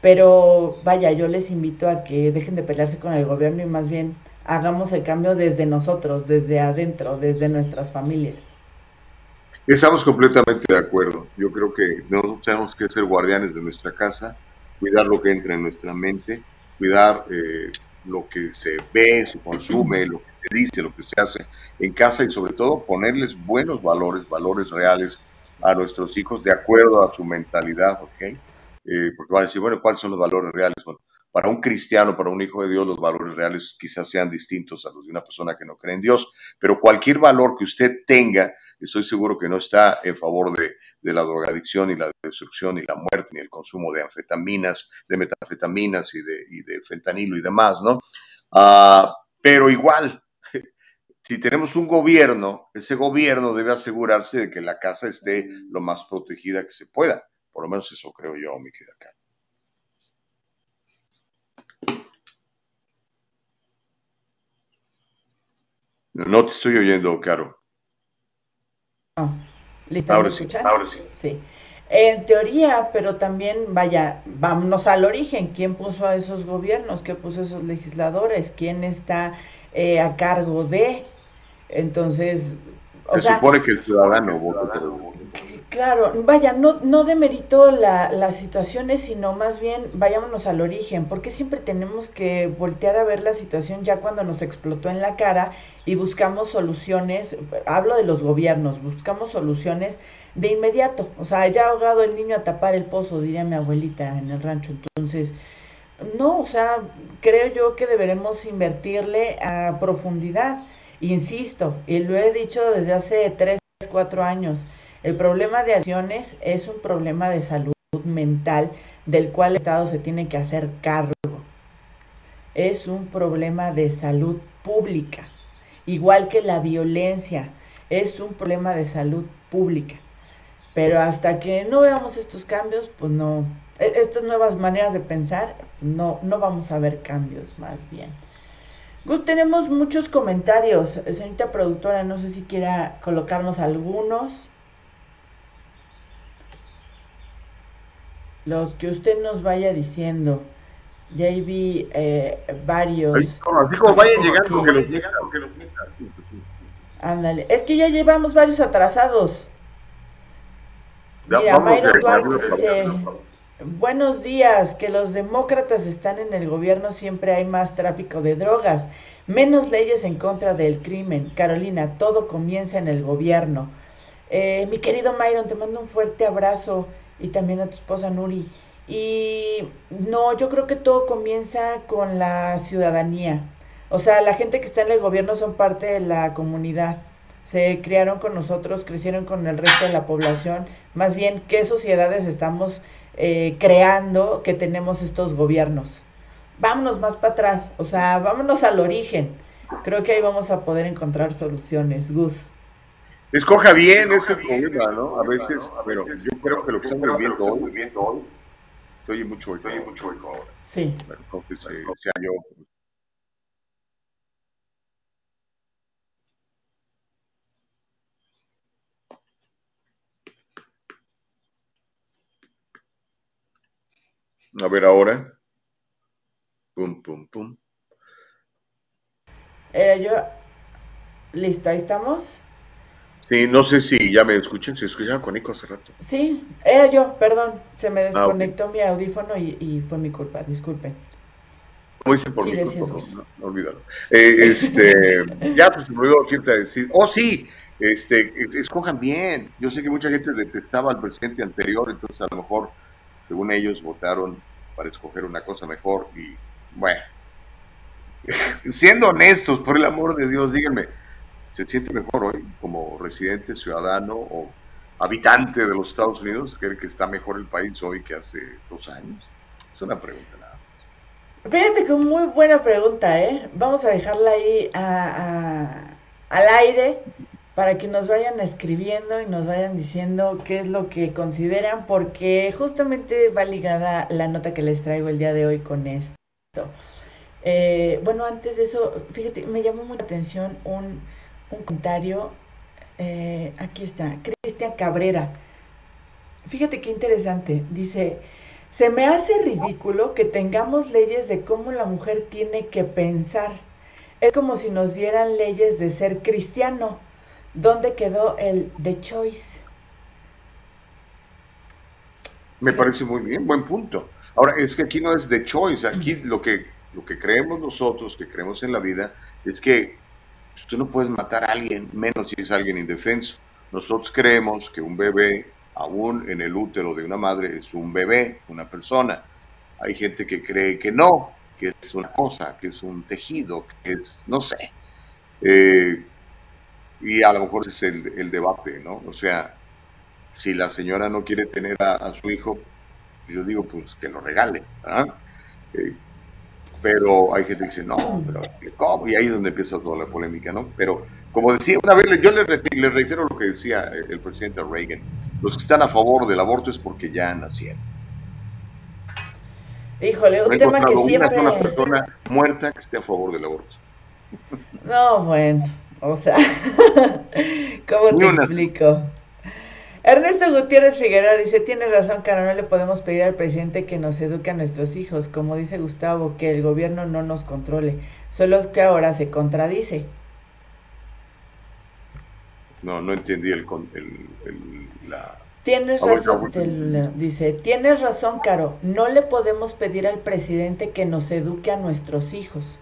S2: pero vaya, yo les invito a que dejen de pelearse con el gobierno y más bien hagamos el cambio desde nosotros, desde adentro, desde nuestras familias.
S3: Estamos completamente de acuerdo. Yo creo que nosotros tenemos que ser guardianes de nuestra casa, cuidar lo que entra en nuestra mente, cuidar eh, lo que se ve, se consume, lo que se dice, lo que se hace en casa y sobre todo ponerles buenos valores, valores reales a nuestros hijos de acuerdo a su mentalidad, ¿ok? Eh, porque van a decir, bueno, ¿cuáles son los valores reales? Bueno, para un cristiano, para un hijo de Dios, los valores reales quizás sean distintos a los de una persona que no cree en Dios, pero cualquier valor que usted tenga, estoy seguro que no está en favor de, la drogadicción y la destrucción y la muerte, ni el consumo de anfetaminas, de metanfetaminas y de, y de fentanilo y demás, ¿no? Ah, pero igual, [LAUGHS] si tenemos un gobierno, ese gobierno debe asegurarse de que la casa esté lo más protegida que se pueda. Por lo menos eso creo yo, mi querida Karen. No te estoy oyendo, Caro.
S2: Oh, ¿Lista? Ahora sí, ahora sí. Sí. En teoría, pero también, vaya, vámonos al origen. ¿Quién puso a esos gobiernos? ¿Qué puso a esos legisladores? ¿Quién está eh, a cargo de? Entonces.
S3: Se supone que el ciudadano vota
S2: Claro, vaya, no, no demerito la, las situaciones, sino más bien vayámonos al origen, porque siempre tenemos que voltear a ver la situación ya cuando nos explotó en la cara y buscamos soluciones, hablo de los gobiernos, buscamos soluciones de inmediato, o sea, ya ahogado el niño a tapar el pozo, diría mi abuelita en el rancho, entonces, no, o sea, creo yo que deberemos invertirle a profundidad, insisto, y lo he dicho desde hace tres, cuatro años, el problema de adicciones es un problema de salud mental del cual el Estado se tiene que hacer cargo. Es un problema de salud pública, igual que la violencia, es un problema de salud pública. Pero hasta que no veamos estos cambios, pues no, e, estas nuevas maneras de pensar, no, no vamos a ver cambios más bien. Gus, tenemos muchos comentarios. Señorita productora, no sé si quiera colocarnos algunos. los que usted nos vaya diciendo. Ya vi eh, varios.
S3: Así como vayan llegando, que los llegan, que los metan.
S2: Ándale, es que ya llevamos varios atrasados. Mira, Mayra Duarte dice, buenos días, que los demócratas están en el gobierno, siempre hay más tráfico de drogas, menos leyes en contra del crimen. Carolina, todo comienza en el gobierno. Eh, mi querido Myron, te mando un fuerte abrazo y también a tu esposa Nuri. Y no, yo creo que todo comienza con la ciudadanía. O sea, la gente que está en el gobierno son parte de la comunidad. Se criaron con nosotros, crecieron con el resto de la población. Más bien, ¿qué sociedades estamos eh, creando que tenemos estos gobiernos? Vámonos más para atrás, o sea, vámonos al origen. Creo que ahí vamos a poder encontrar soluciones. Gus.
S3: Escoja bien ese problema, ¿no? A veces, pero yo creo que lo que estamos viendo hoy, se oye mucho oye mucho ahora.
S2: Sí.
S3: Entonces, eh, ese año A ver ahora. Pum, pum, pum.
S2: Era yo. Listo, ahí estamos.
S3: Sí, no sé si ya me escuchan, se escuchaba con Nico hace rato.
S2: Sí, era yo, perdón. Se me
S3: Ah,
S2: desconectó mi audífono y, y fue mi culpa, disculpen.
S3: Como dice por
S2: Sí,
S3: mi culpa, no, olvídalo. Eh, este, [LAUGHS] ya se me olvidó decir. Oh, sí, este, es- escojan bien. Yo sé que mucha gente detestaba al presidente anterior, entonces a lo mejor, según ellos, votaron para escoger una cosa mejor y, bueno, [LAUGHS] siendo honestos, por el amor de Dios, díganme, ¿se siente mejor hoy como residente, ciudadano o habitante de los Estados Unidos? ¿Cree que está mejor el país hoy que hace dos años? Es una pregunta nada.
S2: Fíjate que muy buena pregunta, ¿eh? Vamos a dejarla ahí al aire para que nos vayan escribiendo y nos vayan diciendo qué es lo que consideran, porque justamente va ligada la nota que les traigo el día de hoy con esto. Eh, bueno, antes de eso, fíjate, me llamó mucha atención un, un comentario. eh, aquí está, Cristian Cabrera. Fíjate qué interesante. Dice, se me hace ridículo que tengamos leyes de cómo la mujer tiene que pensar. Es como si nos dieran leyes de ser cristiano. ¿Dónde quedó el the choice?
S3: Me parece muy bien, buen punto. Ahora, es que aquí no es de choice, aquí lo que, lo que creemos nosotros, que creemos en la vida, es que tú no puedes matar a alguien, menos si es alguien indefenso. Nosotros creemos que un bebé, aún en el útero de una madre, es un bebé, una persona. Hay gente que cree que no, que es una cosa, que es un tejido, que es, no sé. Eh, y a lo mejor es el, el debate, ¿no? O sea, si la señora no quiere tener a, a su hijo, yo digo, pues que lo regale. Eh, pero hay gente que dice, no, pero ¿cómo? Y ahí es donde empieza toda la polémica, ¿no? Pero como decía, una vez, yo le, re- le reitero lo que decía el, el presidente Reagan, los que están a favor del aborto es porque ya nacieron.
S2: Híjole,
S3: No
S2: un
S3: he
S2: tema que
S3: una
S2: siempre...
S3: persona muerta que esté a favor del aborto.
S2: No, bueno, o sea, [LAUGHS] ¿cómo te explico? Ernesto Gutiérrez Figueroa dice, tienes razón, Caro, no le podemos pedir al presidente que nos eduque a nuestros hijos, como dice Gustavo, que el gobierno no nos controle, solo es que ahora se contradice.
S3: No, no entendí el, con- el- el- la...
S2: Tienes
S3: Ah,
S2: razón,
S3: bueno.
S2: te lo- dice, tienes razón, Caro, no le podemos pedir al presidente que nos eduque a nuestros hijos,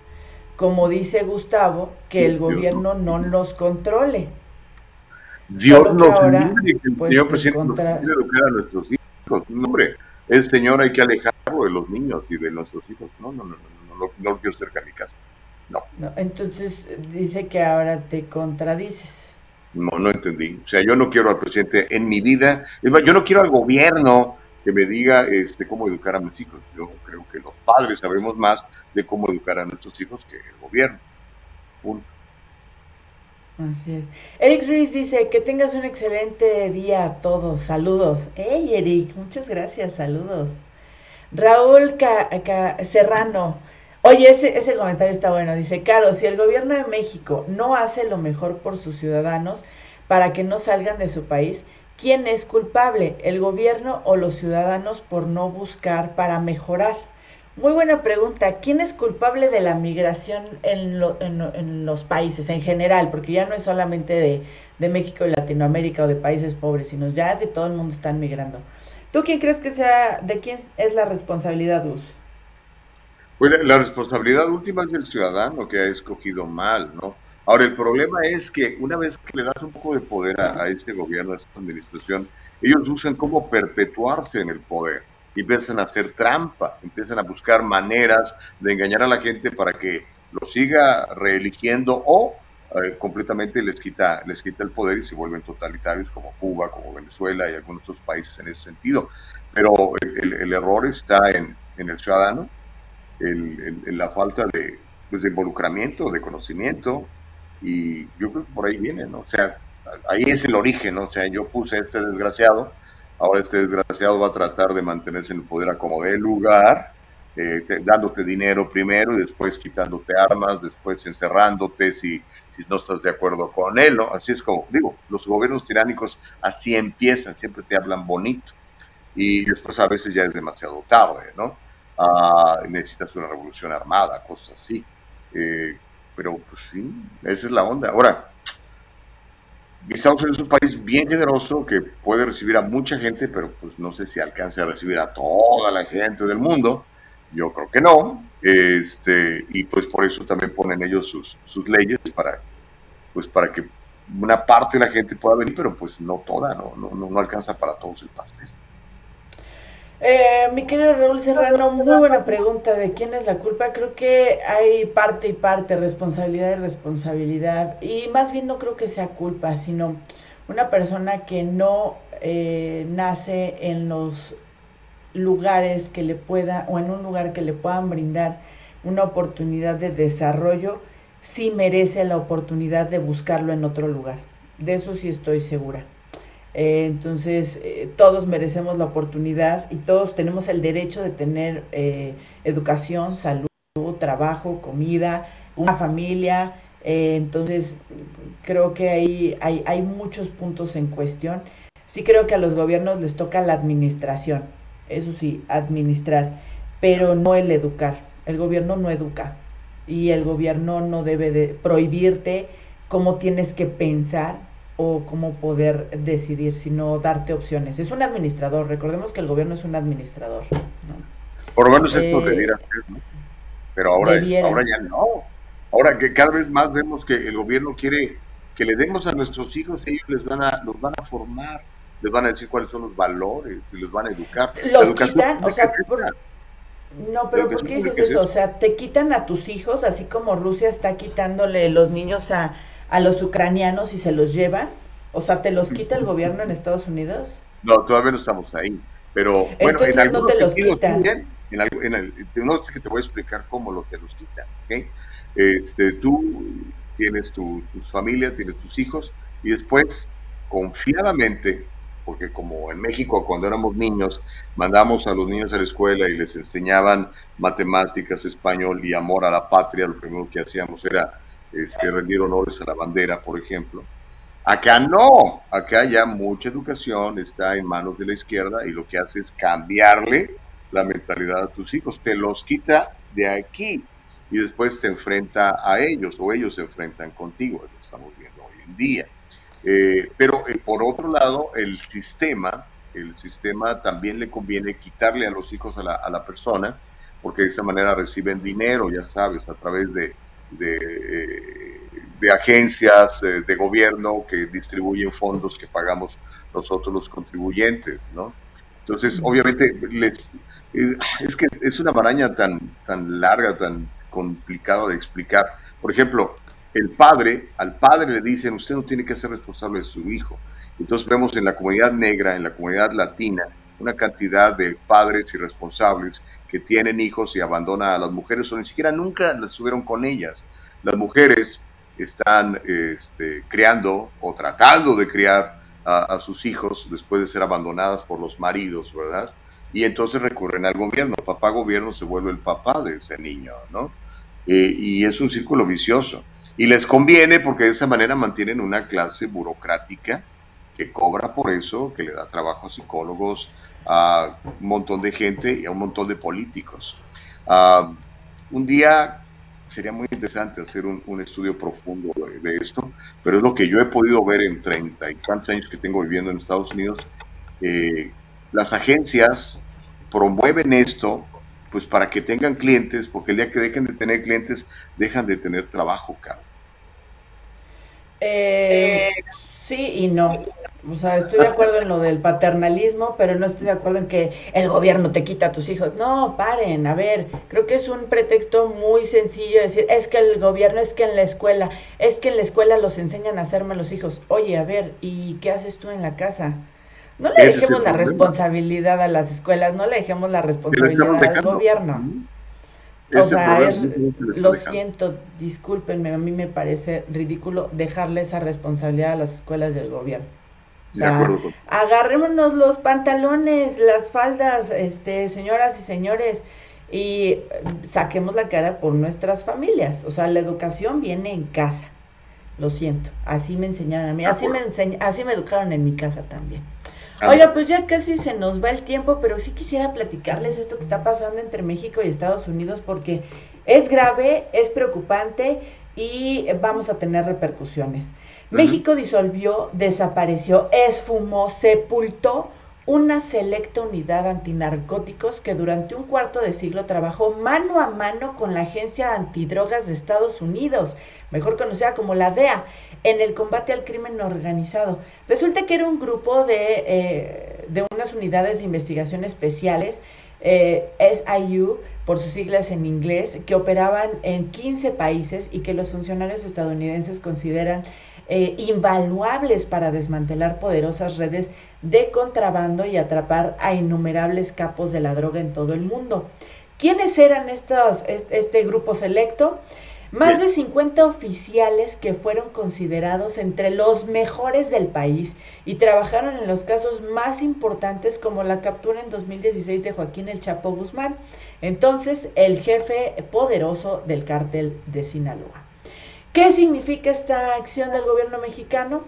S2: como dice Gustavo, que el
S3: Dios,
S2: gobierno no los controle.
S3: Dios nos
S2: ahora,
S3: libre que el
S2: pues,
S3: señor
S2: te
S3: presidente nos
S2: contra-
S3: quisiera educar a nuestros hijos. No, hombre, el señor hay que alejarlo de los niños y de nuestros hijos. No, no, no, no, no, no, quiero cerca de mi casa. No,
S2: No, entonces dice que ahora te contradices.
S3: no, no entendí. O sea, yo no quiero al presidente en mi vida. Es más, yo no quiero al gobierno que me diga este, cómo educar a mis hijos. Yo creo que los padres sabemos más de cómo educar a nuestros hijos que el gobierno. Punto.
S2: Así es. Eric Ruiz dice que tengas un excelente día a todos. Saludos. Hey Eric, muchas gracias, saludos. Raúl Ca- Ca- Serrano. Oye, ese, ese comentario está bueno. Dice, Caro, si el gobierno de México no hace lo mejor por sus ciudadanos para que no salgan de su país, ¿quién es culpable? ¿El gobierno o los ciudadanos por no buscar para mejorar? Muy buena pregunta. ¿Quién es culpable de la migración en, lo- en lo- en los países en general? Porque ya no es solamente de, México y Latinoamérica o de países pobres, sino ya de todo el mundo están migrando. ¿Tú quién crees que sea, de quién es la responsabilidad, Gus?
S3: Pues la, la responsabilidad última es del ciudadano que ha escogido mal, ¿no? Ahora, el problema es que una vez que le das un poco de poder a, a este gobierno, a esta administración, ellos buscan cómo perpetuarse en el poder. Y empiezan a hacer trampa, empiezan a buscar maneras de engañar a la gente para que lo siga reeligiendo o eh, completamente les quita, les quita el poder y se vuelven totalitarios como Cuba, como Venezuela y algunos otros países en ese sentido. Pero el, error está en, en el ciudadano, el- la falta de, pues, de involucramiento, de conocimiento, y yo creo que por ahí viene. O sea, ahí es el origen, o sea, yo puse a este desgraciado, ahora este desgraciado va a tratar de mantenerse en el poder a como dé lugar, eh, dándote dinero primero y después quitándote armas, después encerrándote si, si no estás de acuerdo con él, ¿no? Así es como, digo, los gobiernos tiránicos así empiezan, siempre te hablan bonito y después a veces ya es demasiado tarde, ¿no? Ah, necesitas una revolución armada, cosas así. Eh, pero pues sí, esa es la onda. Ahora, Estados Unidos es un país bien generoso que puede recibir a mucha gente, pero pues no sé si alcance a recibir a toda la gente del mundo. Yo creo que no. Este, y pues por eso también ponen ellos sus, sus leyes para, pues para que una parte de la gente pueda venir, pero pues no toda, no, no, no alcanza para todos el pastel.
S2: Eh, mi querido Raúl Serrano, muy buena pregunta de quién es la culpa. Creo que hay parte y parte, responsabilidad y responsabilidad. Y más bien no creo que sea culpa, sino una persona que no eh, nace en los lugares que le pueda, o en un lugar que le puedan brindar una oportunidad de desarrollo, sí merece la oportunidad de buscarlo en otro lugar. De eso sí estoy segura. Eh, entonces, eh, todos merecemos la oportunidad y todos tenemos el derecho de tener eh, educación, salud, trabajo, comida, una familia. entonces, creo que hay, hay muchos puntos en cuestión. Sí creo que a los gobiernos les toca la administración, eso sí, administrar, pero no el educar. El gobierno no educa y el gobierno no debe de prohibirte cómo tienes que pensar o cómo poder decidir, sino darte opciones. Es un administrador, recordemos que el gobierno es un administrador.
S3: Por lo menos esto eh, debiera ser, ¿no? Pero ahora, ahora ya no. Ahora que cada vez más vemos que el gobierno quiere que le demos a nuestros hijos, ellos les van a, los van a formar, les van a decir cuáles son los valores y los van a educar.
S2: Los quitan, o sea, no, pero ¿por qué dices eso? O sea, te quitan a tus hijos, así como Rusia está quitándole los niños a, a los ucranianos y se los llevan? O sea, ¿te los quita el gobierno en Estados Unidos?
S3: No, todavía no estamos ahí. Pero bueno, en algunos no te los quitan. en, algo, en el, no sé que te voy a explicar cómo lo te los quitan. ¿okay? Este, tú tienes tu, tus familia, tienes tus hijos y después confiadamente, porque como en México cuando éramos niños, mandamos a los niños a la escuela y les enseñaban matemáticas, español y amor a la patria, lo primero que hacíamos era este, rendir honores a la bandera, por ejemplo. Acá no, acá ya mucha educación está en manos de la izquierda y lo que hace es cambiarle la mentalidad a tus hijos, te los quita de aquí y después te enfrenta a ellos o ellos se enfrentan contigo, lo estamos viendo hoy en día. Eh, pero eh, por otro lado, el sistema, el sistema también le conviene quitarle a los hijos a la, a la persona, porque de esa manera reciben dinero, ya sabes, a través de de, de agencias eh, de gobierno que distribuyen fondos que pagamos nosotros los contribuyentes, ¿no? Entonces, obviamente, les, eh, es que es una maraña tan, tan larga, tan complicada de explicar. Por ejemplo, el padre, al padre le dicen, usted no tiene que ser responsable de su hijo. Entonces vemos en la comunidad negra, en la comunidad latina, una cantidad de padres irresponsables que tienen hijos y abandonan a las mujeres o ni siquiera nunca las estuvieron con ellas. Las mujeres están este, creando o tratando de criar a, sus hijos después de ser abandonadas por los maridos, ¿verdad? Y entonces recurren al gobierno. Papá gobierno se vuelve el papá de ese niño, ¿no? Eh, y es un círculo vicioso. Y les conviene porque de esa manera mantienen una clase burocrática que cobra por eso, que le da trabajo a psicólogos, a un montón de gente y a un montón de políticos. Ah, un día sería muy interesante hacer un, estudio profundo de, esto, pero es lo que yo he podido ver en 30 y tantos años que tengo viviendo en Estados Unidos. Eh, las agencias promueven esto pues para que tengan clientes, porque el día que dejen de tener clientes, dejan de tener trabajo, caro.
S2: Eh, sí y no. O sea, estoy de acuerdo en lo del paternalismo, pero no estoy de acuerdo en que el gobierno te quita a tus hijos. No, paren, a ver, creo que es un pretexto muy sencillo decir, es que el gobierno, es que en la escuela, es que en la escuela los enseñan a hacerme los hijos. Oye, a ver, ¿y qué haces tú en la casa? No le dejemos la responsabilidad a las escuelas, no le dejemos la responsabilidad al gobierno. O sea, lo siento, discúlpenme, a mí me parece ridículo dejarle esa responsabilidad a las escuelas del gobierno. De acuerdo. Agarrémonos los pantalones, las faldas, este, señoras y señores, y saquemos la cara por nuestras familias. O sea, la educación viene en casa. Lo siento, así me enseñaron a mí, así me, así me educaron en mi casa también. Oiga, pues ya casi se nos va el tiempo, pero sí quisiera platicarles esto que está pasando entre México y Estados Unidos porque es grave, es preocupante y vamos a tener repercusiones. México disolvió, desapareció, esfumó, sepultó una selecta unidad antinarcóticos que durante un cuarto de siglo trabajó mano a mano con la Agencia Antidrogas de Estados Unidos, mejor conocida como la DEA, en el combate al crimen organizado. Resulta que era un grupo de, eh, de unas unidades de investigación especiales, eh, SIU, por sus siglas en inglés, que operaban en 15 países y que los funcionarios estadounidenses consideran eh, invaluables para desmantelar poderosas redes de contrabando y atrapar a innumerables capos de la droga en todo el mundo. ¿Quiénes eran estos, este grupo selecto? Más de 50 oficiales que fueron considerados entre los mejores del país y trabajaron en los casos más importantes como la captura en 2016 de Joaquín El Chapo Guzmán, entonces el jefe poderoso del cártel de Sinaloa. ¿Qué significa esta acción del gobierno mexicano?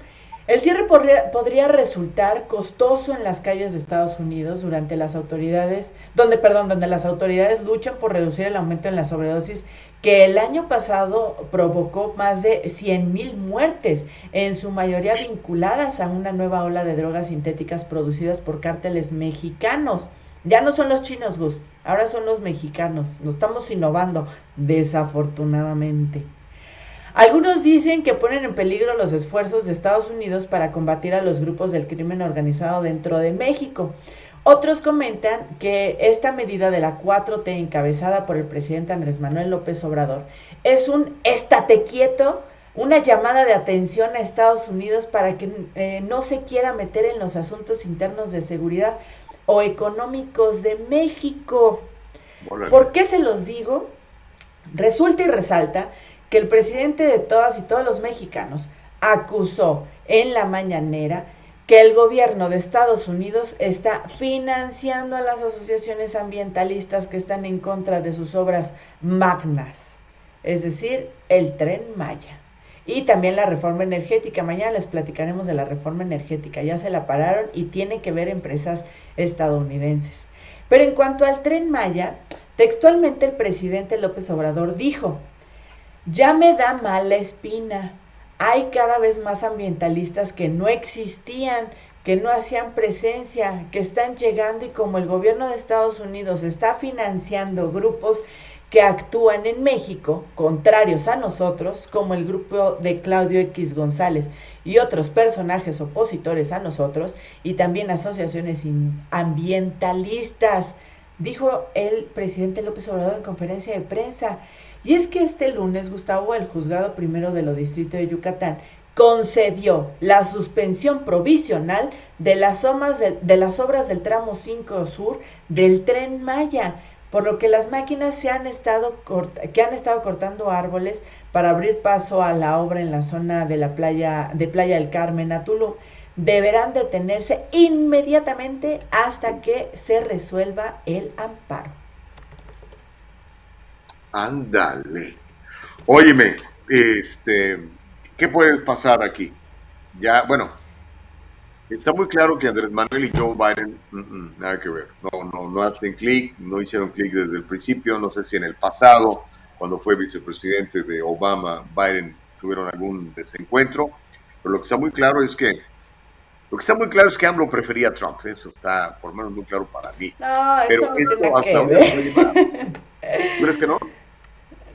S2: El cierre podría, resultar costoso en las calles de Estados Unidos durante las autoridades, donde, perdón, donde las autoridades luchan por reducir el aumento en la sobredosis que el año pasado provocó más de 100 mil muertes, en su mayoría vinculadas a una nueva ola de drogas sintéticas producidas por cárteles mexicanos. Ya no son los chinos, Gus, ahora son los mexicanos. Nos estamos innovando, desafortunadamente. Algunos dicen que ponen en peligro los esfuerzos de Estados Unidos para combatir a los grupos del crimen organizado dentro de México. Otros comentan que esta medida de la 4T encabezada por el presidente Andrés Manuel López Obrador es un estate quieto, una llamada de atención a Estados Unidos para que eh, no se quiera meter en los asuntos internos de seguridad o económicos de México. ¿Por qué se los digo? Resulta y resalta que el presidente de todas y todos los mexicanos acusó en la mañanera que el gobierno de Estados Unidos está financiando a las asociaciones ambientalistas que están en contra de sus obras magnas, es decir, el tren Maya. Y también la reforma energética. Mañana les platicaremos de la reforma energética. Ya se la pararon y tiene que ver empresas estadounidenses. Pero en cuanto al tren Maya, textualmente el presidente López Obrador dijo, ya me da mala espina. Hay cada vez más ambientalistas que no existían, que no hacían presencia, que están llegando y como el gobierno de Estados Unidos está financiando grupos que actúan en México, contrarios a nosotros, como el grupo de Claudio X González y otros personajes opositores a nosotros, y también asociaciones ambientalistas, dijo el presidente López Obrador en conferencia de prensa. Y es que este lunes, Gustavo, el juzgado primero de lo distrito de Yucatán, concedió la suspensión provisional de las, de, las obras del tramo 5 sur del tren Maya, por lo que las máquinas que han estado cortando árboles para abrir paso a la obra en la zona de la playa de Playa del Carmen a Tulum deberán detenerse inmediatamente hasta que se resuelva el amparo.
S3: Ándale. Óyeme, este, ¿qué puede pasar aquí? Ya, bueno, está muy claro que Andrés Manuel y Joe Biden, mm, mm, nada que ver. No, no, no hacen clic, no hicieron clic desde el principio. No sé si en el pasado, cuando fue vicepresidente de Obama, Biden tuvieron algún desencuentro. Pero lo que está muy claro es que lo que está muy claro es que AMLO prefería a Trump. Eso está por lo menos muy claro para mí.
S2: No, Pero no esto hasta ahora
S3: ¿Crees que no?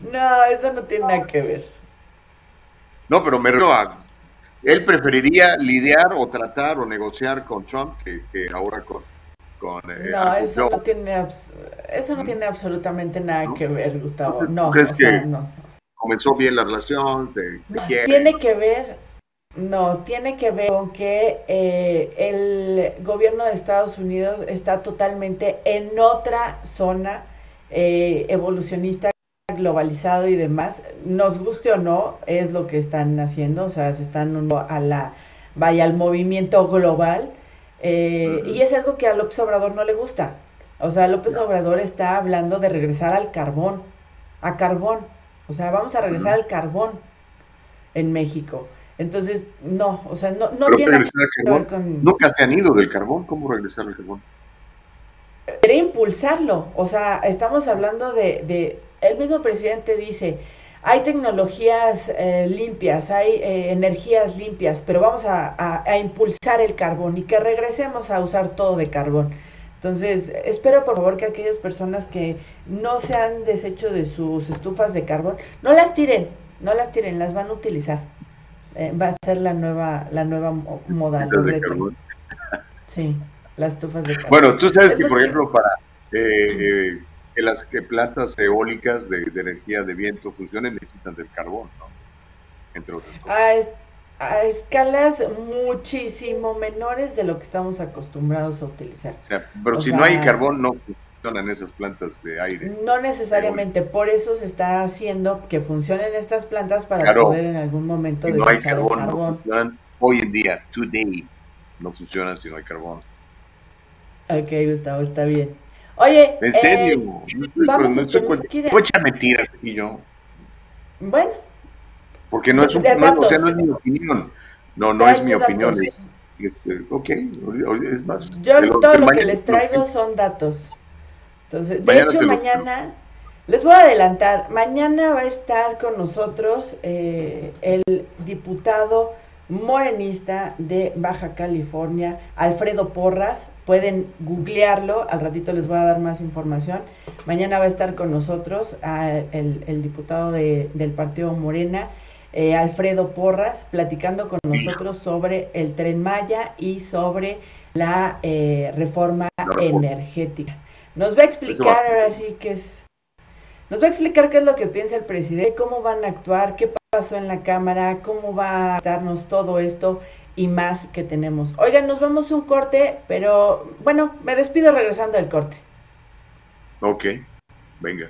S2: No, eso no tiene nada que ver.
S3: No, pero me refiero a. Él preferiría lidiar o tratar o negociar con Trump que, ahora con. con
S2: eh, no, eso no, tiene, eso no tiene absolutamente nada que ver, Gustavo. no,
S3: ¿crees que no. comenzó bien la relación? Se,
S2: Tiene que ver. No, tiene que ver con que eh, el gobierno de Estados Unidos está totalmente en otra zona eh, evolucionista globalizado y demás, nos guste o no, es lo que están haciendo, o sea, se están a la, vaya, al movimiento global, eh, y es algo que a López Obrador no le gusta. O sea, López Obrador está hablando de regresar al carbón, a carbón, o sea, vamos a regresar al carbón en México. Entonces, no, o sea, no, no tiene
S3: que ver con... Nunca se han ido del carbón, ¿cómo regresar al carbón?
S2: Quería impulsarlo, o sea, estamos hablando de, de el mismo presidente dice, hay tecnologías eh, limpias, hay eh, energías limpias, pero vamos a, a, impulsar el carbón y que regresemos a usar todo de carbón. Entonces, espero por favor que aquellas personas que no se han deshecho de sus estufas de carbón, no las tiren, no las tiren, las van a utilizar. Eh, va a ser la nueva, la nueva moda. Sí, las estufas de carbón.
S3: Bueno, tú sabes que, por ejemplo, para eh, eh, que las que plantas eólicas de, energía de viento funcionen, necesitan del carbón, ¿no?
S2: Entre otras cosas. A, escalas muchísimo menores de lo que estamos acostumbrados a utilizar.
S3: pero si no hay carbón, no funcionan esas plantas de aire.
S2: No necesariamente, por eso se está haciendo que funcionen estas plantas para poder en algún momento
S3: si no hay carbón, No funcionan hoy en día, today, no funcionan si no hay carbón.
S2: Ok, Gustavo, está bien. Oye,
S3: en serio, eh, vamos no, estoy mucha mentiras aquí yo.
S2: Bueno.
S3: Porque no es, un, no, o sea, no es mi opinión. No, no es mi opinión. Es, eh, ok, es más.
S2: Yo todo lo que les traigo son datos. Entonces, de hecho, mañana, les voy a adelantar, mañana va a estar con nosotros eh, el diputado morenista de Baja California, Alfredo Porras. Pueden googlearlo, al ratito les voy a dar más información. Mañana va a estar con nosotros el, diputado del partido Morena, eh, Alfredo Porras, platicando con nosotros sobre el tren Maya y sobre la eh, reforma energética. Nos va a explicar ahora sí qué es. Nos va a explicar qué es lo que piensa el presidente, cómo van a actuar, qué pasó en la Cámara, cómo va a darnos todo esto y más que tenemos. Oigan, nos vamos un corte, pero bueno, me despido regresando al corte.
S3: Ok, venga.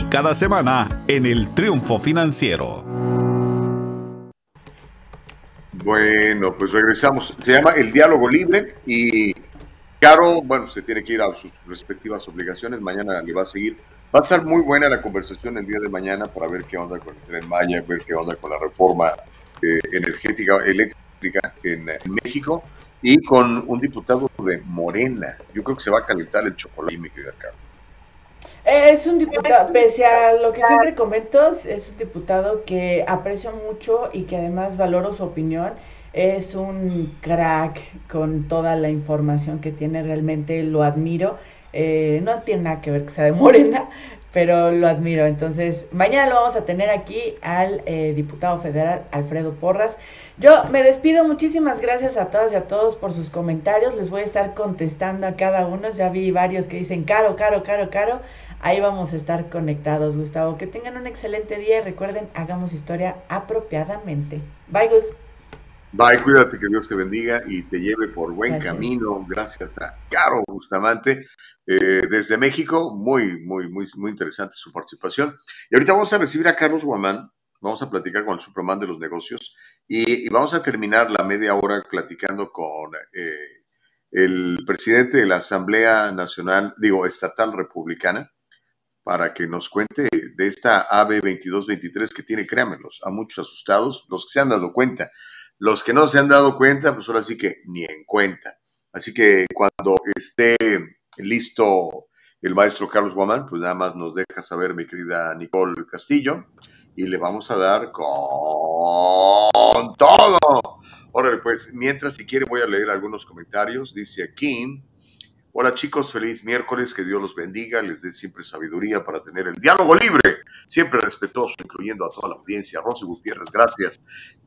S5: cada semana en el Triunfo Financiero.
S3: Bueno, pues regresamos. Se llama El Diálogo Libre y Caro, bueno, se tiene que ir a sus respectivas obligaciones. Mañana le va a seguir. Va a estar muy buena la conversación el día de mañana para ver qué onda con el tren Maya, ver qué onda con la reforma eh, energética eléctrica en, México y con un diputado de Morena. Yo creo que se va a calentar el chocolate, mi querida Caro.
S2: Es un diputado, pese a lo que siempre comento, es un diputado que aprecio mucho y que además valoro su opinión. Es un crack con toda la información que tiene, realmente lo admiro. Eh, no tiene nada que ver que sea de Morena, pero lo admiro. Entonces, mañana lo vamos a tener aquí al eh, diputado federal Alfredo Porras. Yo me despido, muchísimas gracias a todas y a todos por sus comentarios. Les voy a estar contestando a cada uno. Ya vi varios que dicen caro, caro, caro, caro. Ahí vamos a estar conectados, Gustavo. Que tengan un excelente día y recuerden, hagamos historia apropiadamente. Bye, Gus.
S3: Bye, cuídate, que Dios te bendiga y te lleve por buen camino. Gracias a Caro Bustamante eh, desde México. Muy, muy, muy, muy interesante su participación. Y ahorita vamos a recibir a Carlos Guamán. Vamos a platicar con el Superman de los negocios y, vamos a terminar la media hora platicando con eh, el presidente de la Asamblea Nacional, digo, Estatal Republicana, para que nos cuente de esta AB 2223 que tiene, créanmelos, a muchos asustados, los que se han dado cuenta. Los que no se han dado cuenta, pues ahora sí que ni en cuenta. Así que cuando esté listo el maestro Carlos Guamán, pues nada más nos deja saber, mi querida Nicole Castillo, y le vamos a dar con todo. Órale, pues, mientras si quiere voy a leer algunos comentarios. Dice aquí, hola chicos, feliz miércoles, que Dios los bendiga, les dé siempre sabiduría para tener el diálogo libre, siempre respetuoso, incluyendo a toda la audiencia. Rosy Gutiérrez, gracias.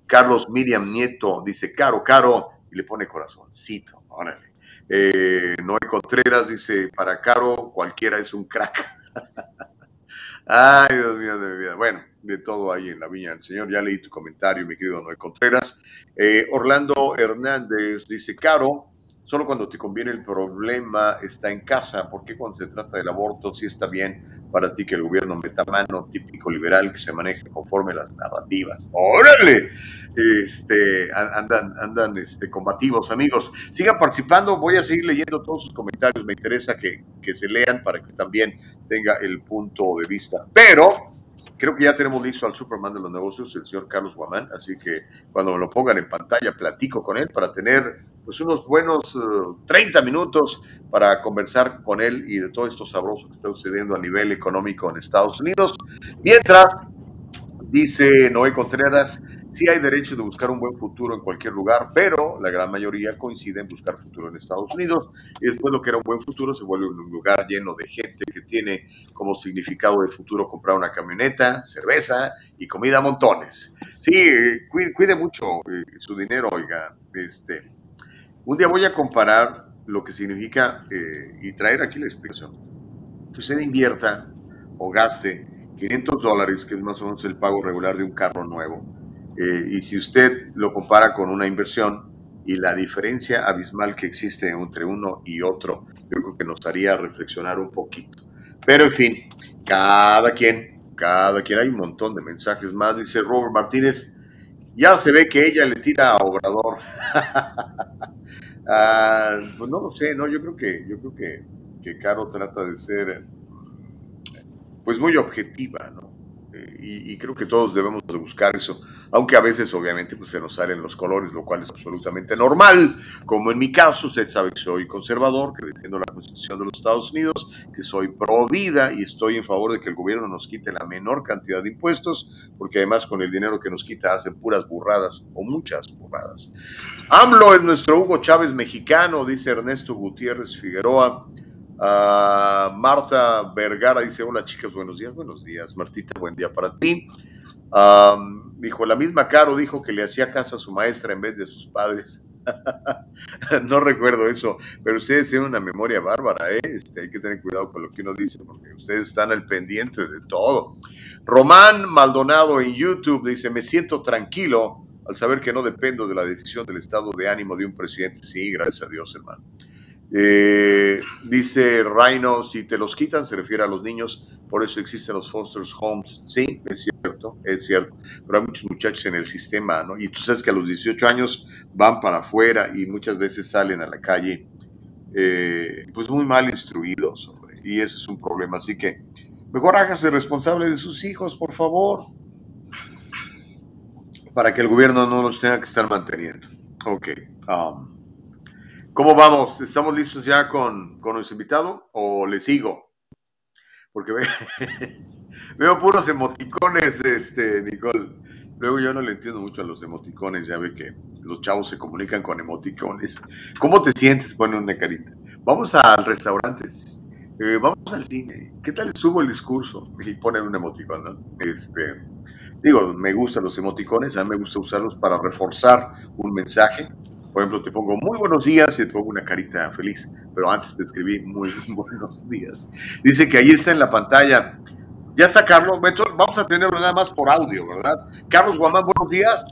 S3: Carlos Miriam Nieto dice, caro, caro, y le pone corazoncito, órale. Eh, Noé Contreras dice, para Caro cualquiera es un crack. [LAUGHS] Ay, Dios mío de mi vida. Bueno, de todo ahí en la viña del Señor. Ya leí tu comentario, mi querido Noé Contreras. Eh, Orlando Hernández dice, Caro, solo cuando te conviene el problema está en casa. ¿Por qué cuando se trata del aborto sí está bien para ti que el gobierno meta mano típico liberal que se maneje conforme las narrativas? ¡Órale! Este, andan, andan este, combativos, amigos. Sigan participando, voy a seguir leyendo todos sus comentarios. Me interesa que, que se lean para que también tenga el punto de vista. Pero Creo que ya tenemos listo al Superman de los negocios, el señor Carlos Guamán, así que cuando me lo pongan en pantalla platico con él para tener pues unos buenos 30 eh, minutos para conversar con él y de todo esto sabroso que está sucediendo a nivel económico en Estados Unidos. Mientras Dice Noé Contreras, sí hay derecho de buscar un buen futuro en cualquier lugar, pero la gran mayoría coincide en buscar futuro en Estados Unidos y después lo que era un buen futuro se vuelve un lugar lleno de gente que tiene como significado de futuro comprar una camioneta, cerveza y comida a montones. Sí, cuide, mucho eh, su dinero, oiga. Este, un día voy a comparar lo que significa eh, y traer aquí la explicación. Que usted invierta o gaste 500 dólares, que es más o menos el pago regular de un carro nuevo. Eh, y si usted lo compara con una inversión y la diferencia abismal que existe entre uno y otro, yo creo que nos haría reflexionar un poquito. Pero en fin, cada quien, cada quien, hay un montón de mensajes más. Dice Robert Martínez, ya se ve que ella le tira a Obrador. [LAUGHS] Ah, pues no lo sé, no, yo creo que, yo creo que, que Caro trata de ser pues muy objetiva, ¿no? Eh, y, creo que todos debemos de buscar eso, aunque a veces obviamente pues, se nos salen los colores, lo cual es absolutamente normal, como en mi caso, usted sabe que soy conservador, que defiendo la Constitución de los Estados Unidos, que soy pro vida y estoy en favor de que el gobierno nos quite la menor cantidad de impuestos, porque además con el dinero que nos quita hacen puras burradas o muchas burradas. AMLO es nuestro Hugo Chávez mexicano, dice Ernesto Gutiérrez Figueroa. Uh, Marta Vergara dice, hola chicas, buenos días, buenos días. Martita, buen día para ti. dijo, la misma Caro dijo que le hacía caso a su maestra en vez de a sus padres. [LAUGHS] no recuerdo eso, pero ustedes tienen una memoria bárbara, ¿eh? Este, hay que tener cuidado con lo que uno dice, porque ustedes están al pendiente de todo. Román Maldonado en YouTube dice, me siento tranquilo al saber que no dependo de la decisión del estado de ánimo de un presidente. Sí, gracias a Dios, hermano. Eh, dice Rhino, si te los quitan, se refiere a los niños, por eso existen los foster homes. Sí, es cierto, es cierto, pero hay muchos muchachos en el sistema, ¿no? Y tú sabes que a los 18 años van para afuera y muchas veces salen a la calle, eh, pues muy mal instruidos, hombre, y ese es un problema. Así que mejor hágase responsable de sus hijos, por favor, para que el gobierno no los tenga que estar manteniendo. Ok. Um, ¿Cómo vamos? ¿Estamos listos ya con, con nuestro invitado o le sigo? Porque [LAUGHS] veo puros emoticones, este, Nicole. Luego yo no le entiendo mucho a los emoticones, ya ve que los chavos se comunican con emoticones. ¿Cómo te sientes? Pone una carita. Vamos al restaurante, eh, vamos al cine. ¿Qué tal estuvo el discurso? Y ponen un emoticón, ¿no? Este, digo, me gustan los emoticones, a mí me gusta usarlos para reforzar un mensaje por ejemplo, te pongo muy buenos días y te pongo una carita feliz, pero antes te escribí muy [LAUGHS] buenos días. Dice que ahí está en la pantalla. Ya está Carlos, vamos a tenerlo nada más por audio, ¿verdad? Carlos Guamán, buenos días.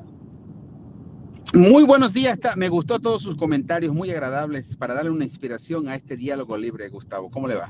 S6: Muy buenos días, me gustó todos sus comentarios, muy agradables para darle una inspiración a este diálogo libre, Gustavo. ¿Cómo le va?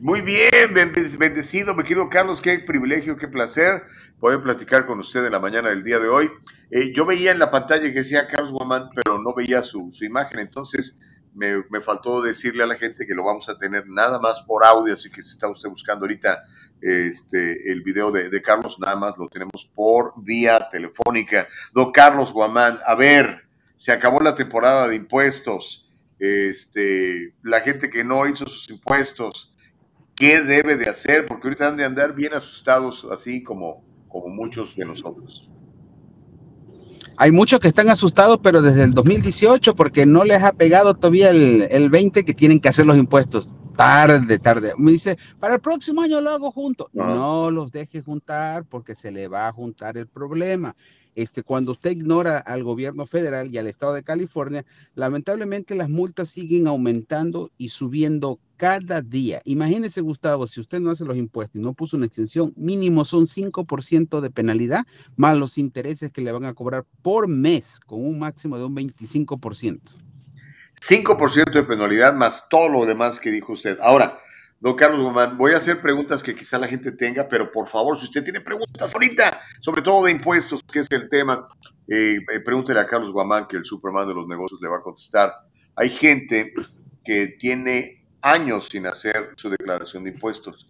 S3: Muy bien, bendecido, me querido Carlos, qué privilegio, qué placer poder platicar con usted en la mañana del día de hoy. Eh, yo veía en la pantalla que decía Carlos Guamán, pero no veía su, imagen, entonces me, faltó decirle a la gente que lo vamos a tener nada más por audio, así que si está usted buscando ahorita este, el video de, de Carlos, nada más lo tenemos por vía telefónica. Don Carlos Guamán, a ver, se acabó la temporada de impuestos, este, la gente que no hizo sus impuestos, ¿qué debe de hacer? Porque ahorita han de andar bien asustados, así como, como muchos de nosotros.
S6: Hay muchos que están asustados, pero desde el 2018, porque no les ha pegado todavía el, el 20 que tienen que hacer los impuestos. Tarde, tarde. Me dice, para el próximo año lo hago junto. No los deje juntar porque se le va a juntar el problema. Este, cuando usted ignora al gobierno federal y al estado de California, lamentablemente las multas siguen aumentando y subiendo cada día. Imagínese, Gustavo, si usted no hace los impuestos y no puso una extensión, mínimo son 5% de penalidad, más los intereses que le van a cobrar por mes, con un máximo de un 25%.
S3: 5% de penalidad más todo lo demás que dijo usted. Ahora, Don Carlos Guzmán, voy a hacer preguntas que quizá la gente tenga, pero por favor, si usted tiene preguntas ahorita, sobre todo de impuestos, que es el tema, eh, eh, pregúntele a Carlos Guamán, que el Superman de los negocios le va a contestar. Hay gente que tiene años sin hacer su declaración de impuestos.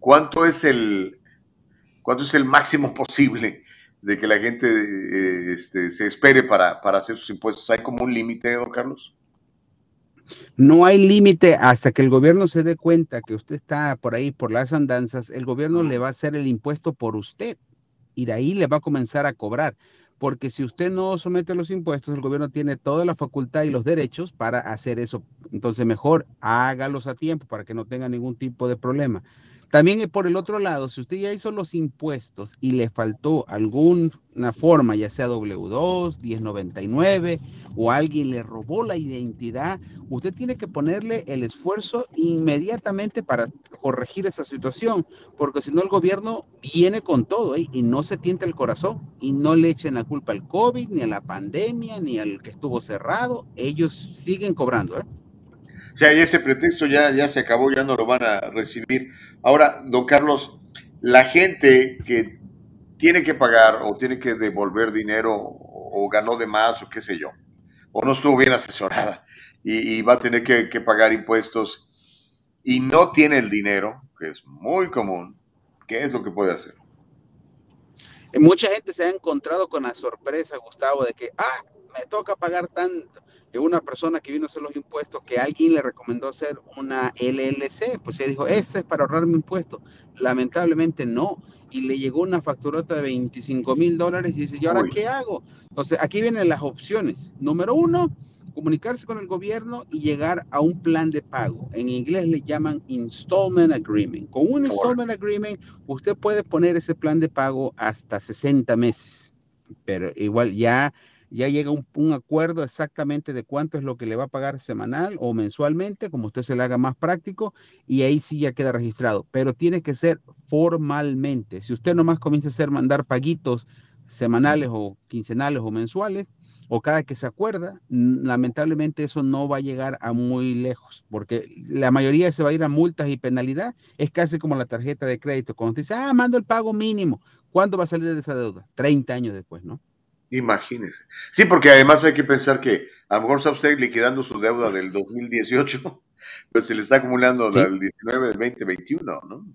S3: ¿Cuánto es el, cuánto es el máximo posible de que la gente eh, este, se espere para, para hacer sus impuestos? ¿Hay como un límite, don Carlos?
S6: No hay límite hasta que el gobierno se dé cuenta que usted está por ahí por las andanzas, el gobierno le va a hacer el impuesto por usted y de ahí le va a comenzar a cobrar. Porque si usted no somete los impuestos, el gobierno tiene toda la facultad y los derechos para hacer eso. Entonces, mejor hágalos a tiempo para que no tenga ningún tipo de problema. También eh, por el otro lado, si usted ya hizo los impuestos y le faltó alguna forma, ya sea W2, 1099 o alguien le robó la identidad, usted tiene que ponerle el esfuerzo inmediatamente para corregir esa situación, porque si no el gobierno viene con todo ¿eh? y no se tienta el corazón y no le echen la culpa al COVID, ni a la pandemia, ni al que estuvo cerrado, ellos siguen cobrando. ¿eh?
S3: O sea, ese pretexto ya, ya se acabó, ya no lo van a recibir. Ahora, don Carlos, la gente que tiene que pagar o tiene que devolver dinero o ganó de más o qué sé yo, o no estuvo bien asesorada y, va a tener que, pagar impuestos y no tiene el dinero, que es muy común, ¿qué es lo que puede hacer?
S6: Mucha gente se ha encontrado con la sorpresa, Gustavo, de que, ah, me toca pagar tanto una persona que vino a hacer los impuestos que alguien le recomendó hacer una LLC, pues ella dijo, ese es para ahorrar mi impuesto. Lamentablemente no. Y le llegó una facturota de 25 mil dólares y dice, ¿y ahora qué hago? Entonces, aquí vienen las opciones. Número uno, comunicarse con el gobierno y llegar a un plan de pago. En inglés le llaman installment agreement. Con un installment agreement, usted puede poner ese plan de pago hasta 60 meses, pero igual ya ya llega un, acuerdo exactamente de cuánto es lo que le va a pagar semanal o mensualmente, como usted se le haga más práctico, y ahí sí ya queda registrado. Pero tiene que ser formalmente. Si usted nomás comienza a hacer mandar paguitos semanales o quincenales o mensuales, o cada que se acuerda, lamentablemente eso no va a llegar a muy lejos, porque la mayoría se va a ir a multas y penalidad. Es casi como la tarjeta de crédito. Cuando usted dice, ah, mando el pago mínimo, ¿cuándo va a salir de esa deuda? 30 años después, ¿no?
S3: Imagínese. Sí, porque además hay que pensar que a lo mejor está usted liquidando su deuda del 2018, [LAUGHS] pero se le está acumulando del 19, del 2021, ¿no?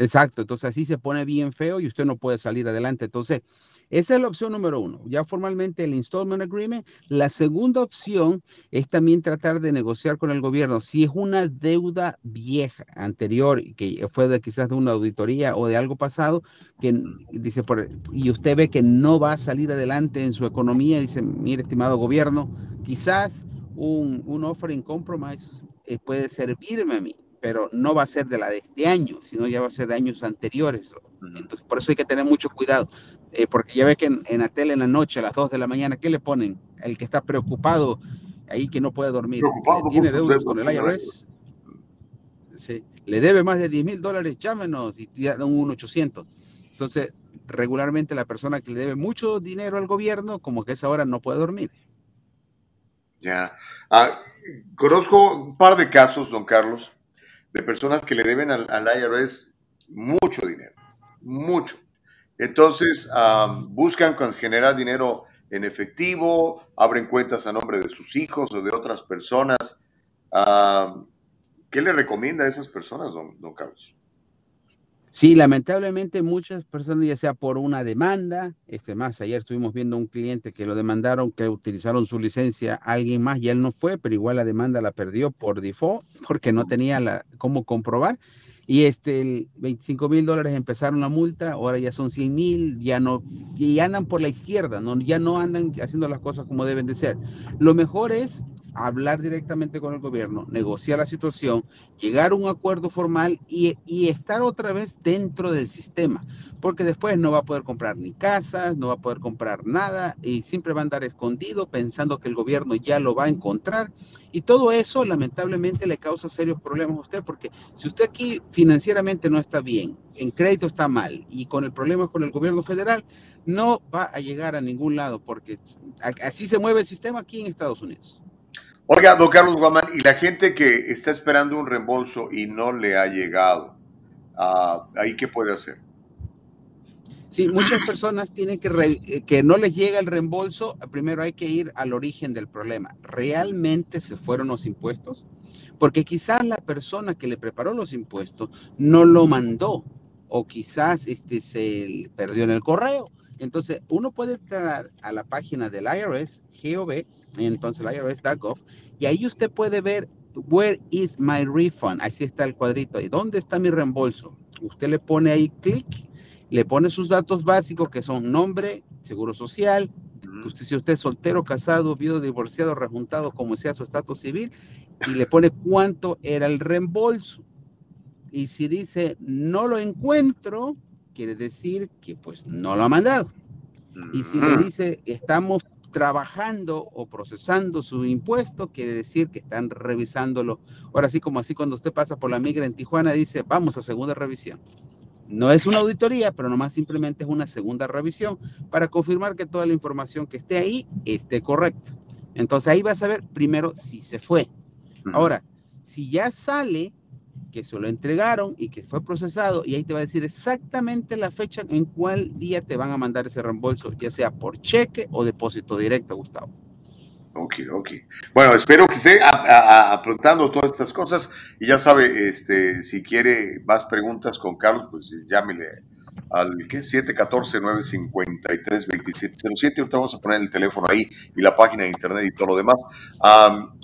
S6: Exacto, entonces así se pone bien feo y usted no puede salir adelante. Entonces, esa es la opción número uno, ya formalmente el installment agreement. La segunda opción es también tratar de negociar con el gobierno. Si es una deuda vieja, anterior, que fue de quizás de una auditoría o de algo pasado, que dice, y usted ve que no va a salir adelante en su economía, dice, mire, estimado gobierno, quizás un, un offering compromise eh, puede servirme a mí pero no va a ser de la de este año, sino ya va a ser de años anteriores. Entonces, por eso hay que tener mucho cuidado. Eh, porque ya ve que en, en, la tele en la noche, a las 2 de la mañana, ¿qué le ponen? El que está preocupado ahí que no puede dormir, tiene deudas con el IRS, sí, le debe más de 10 mil dólares, llámenos y dan un 800. Entonces, regularmente la persona que le debe mucho dinero al gobierno, como que a esa hora no puede dormir.
S3: Ya. Ah, conozco un par de casos, don Carlos, de personas que le deben al, al IRS mucho dinero, mucho entonces, buscan generar dinero en efectivo, abren cuentas a nombre de sus hijos o de otras personas. ¿Qué le recomienda a esas personas, don Carlos?
S6: Sí, lamentablemente muchas personas, ya sea por una demanda, este más, ayer estuvimos viendo un cliente que lo demandaron, que utilizaron su licencia a alguien más y él no fue, pero igual la demanda la perdió por default [LAUGHS] porque no tenía la, cómo comprobar. Y este, 25 mil dólares empezaron la multa, ahora ya son 100 mil, ya no, y andan por la izquierda, no, ya no andan haciendo las cosas como deben de ser. Lo mejor es hablar directamente con el gobierno, negociar la situación, llegar a un acuerdo formal y, estar otra vez dentro del sistema, porque después no va a poder comprar ni casas, no va a poder comprar nada y siempre va a andar escondido pensando que el gobierno ya lo va a encontrar. Y todo eso lamentablemente le causa serios problemas a usted, porque si usted aquí financieramente no está bien, en crédito está mal y con el problema con el gobierno federal, no va a llegar a ningún lado, porque así se mueve el sistema aquí en Estados Unidos.
S3: Oiga, don Carlos Guamán, y la gente que está esperando un reembolso y no le ha llegado, uh, ¿ahí qué puede hacer?
S6: Sí, muchas personas tienen que, eh, que no les llega el reembolso, primero hay que ir al origen del problema. ¿Realmente se fueron los impuestos? Porque quizás la persona que le preparó los impuestos no lo mandó o quizás este, se perdió en el correo. Entonces, uno puede entrar a la página del IRS, GOV, entonces la IRS.gov, y ahí usted puede ver Where is my refund? Así está el cuadrito. ¿Y dónde está mi reembolso? Usted le pone ahí clic, le pone sus datos básicos que son nombre, seguro social, usted, si usted es soltero, casado, viudo, divorciado, rejuntado, como sea su estatus civil, y le pone cuánto era el reembolso. Y si dice no lo encuentro, quiere decir que pues no lo ha mandado. Y si le dice estamos trabajando o procesando su impuesto, quiere decir que están revisándolo. Ahora sí, como así cuando usted pasa por la migra en Tijuana, dice, vamos a segunda revisión. No es una auditoría, pero nomás simplemente es una segunda revisión para confirmar que toda la información que esté ahí esté correcta. Entonces ahí vas a ver primero si se fue. Ahora, si ya sale, que se lo entregaron y que fue procesado y ahí te va a decir exactamente la fecha en cuál día te van a mandar ese reembolso, ya sea por cheque o depósito directo, Gustavo.
S3: Ok, ok. Bueno, espero que esté apuntando todas estas cosas y ya sabe, este, si quiere más preguntas con Carlos, pues llámele al ¿qué? 714-953-2707. Ahorita vamos a poner el teléfono ahí y la página de internet y todo lo demás.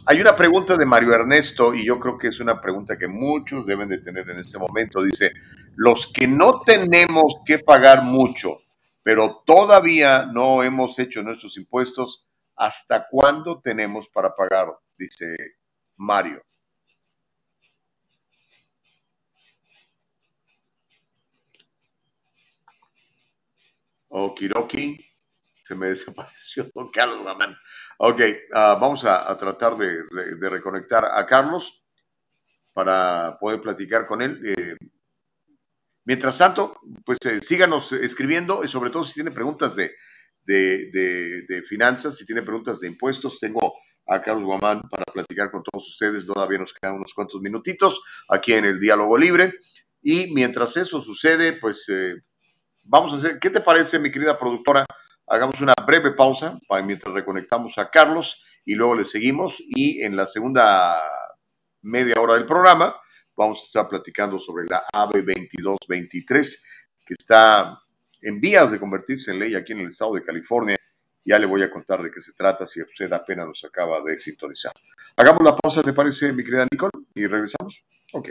S3: hay una pregunta de Mario Ernesto y yo creo que es una pregunta que muchos deben de tener en este momento. Dice, los que no tenemos que pagar mucho, pero todavía no hemos hecho nuestros impuestos, ¿hasta cuándo tenemos para pagar? Dice Mario. Okiroki. Se me desapareció [LAUGHS] don Carlos Ramán. Ok, ah, vamos a, tratar de, reconectar a Carlos para poder platicar con él. Eh, mientras tanto, pues eh, síganos escribiendo y sobre todo si tiene preguntas de, de, finanzas, si tiene preguntas de impuestos, tengo a Carlos Guamán para platicar con todos ustedes. Todavía nos quedan unos cuantos minutitos aquí en el Diálogo Libre. Y mientras eso sucede, pues eh, vamos a hacer, ¿qué te parece, mi querida productora? Hagamos una breve pausa para mientras reconectamos a Carlos y luego le seguimos. Y en la segunda media hora del programa vamos a estar platicando sobre la AB 2223, que está en vías de convertirse en ley aquí en el estado de California. Ya le voy a contar de qué se trata si usted apenas nos acaba de sintonizar. Hagamos la pausa, ¿te parece, mi querida Nicole? Y regresamos. Ok.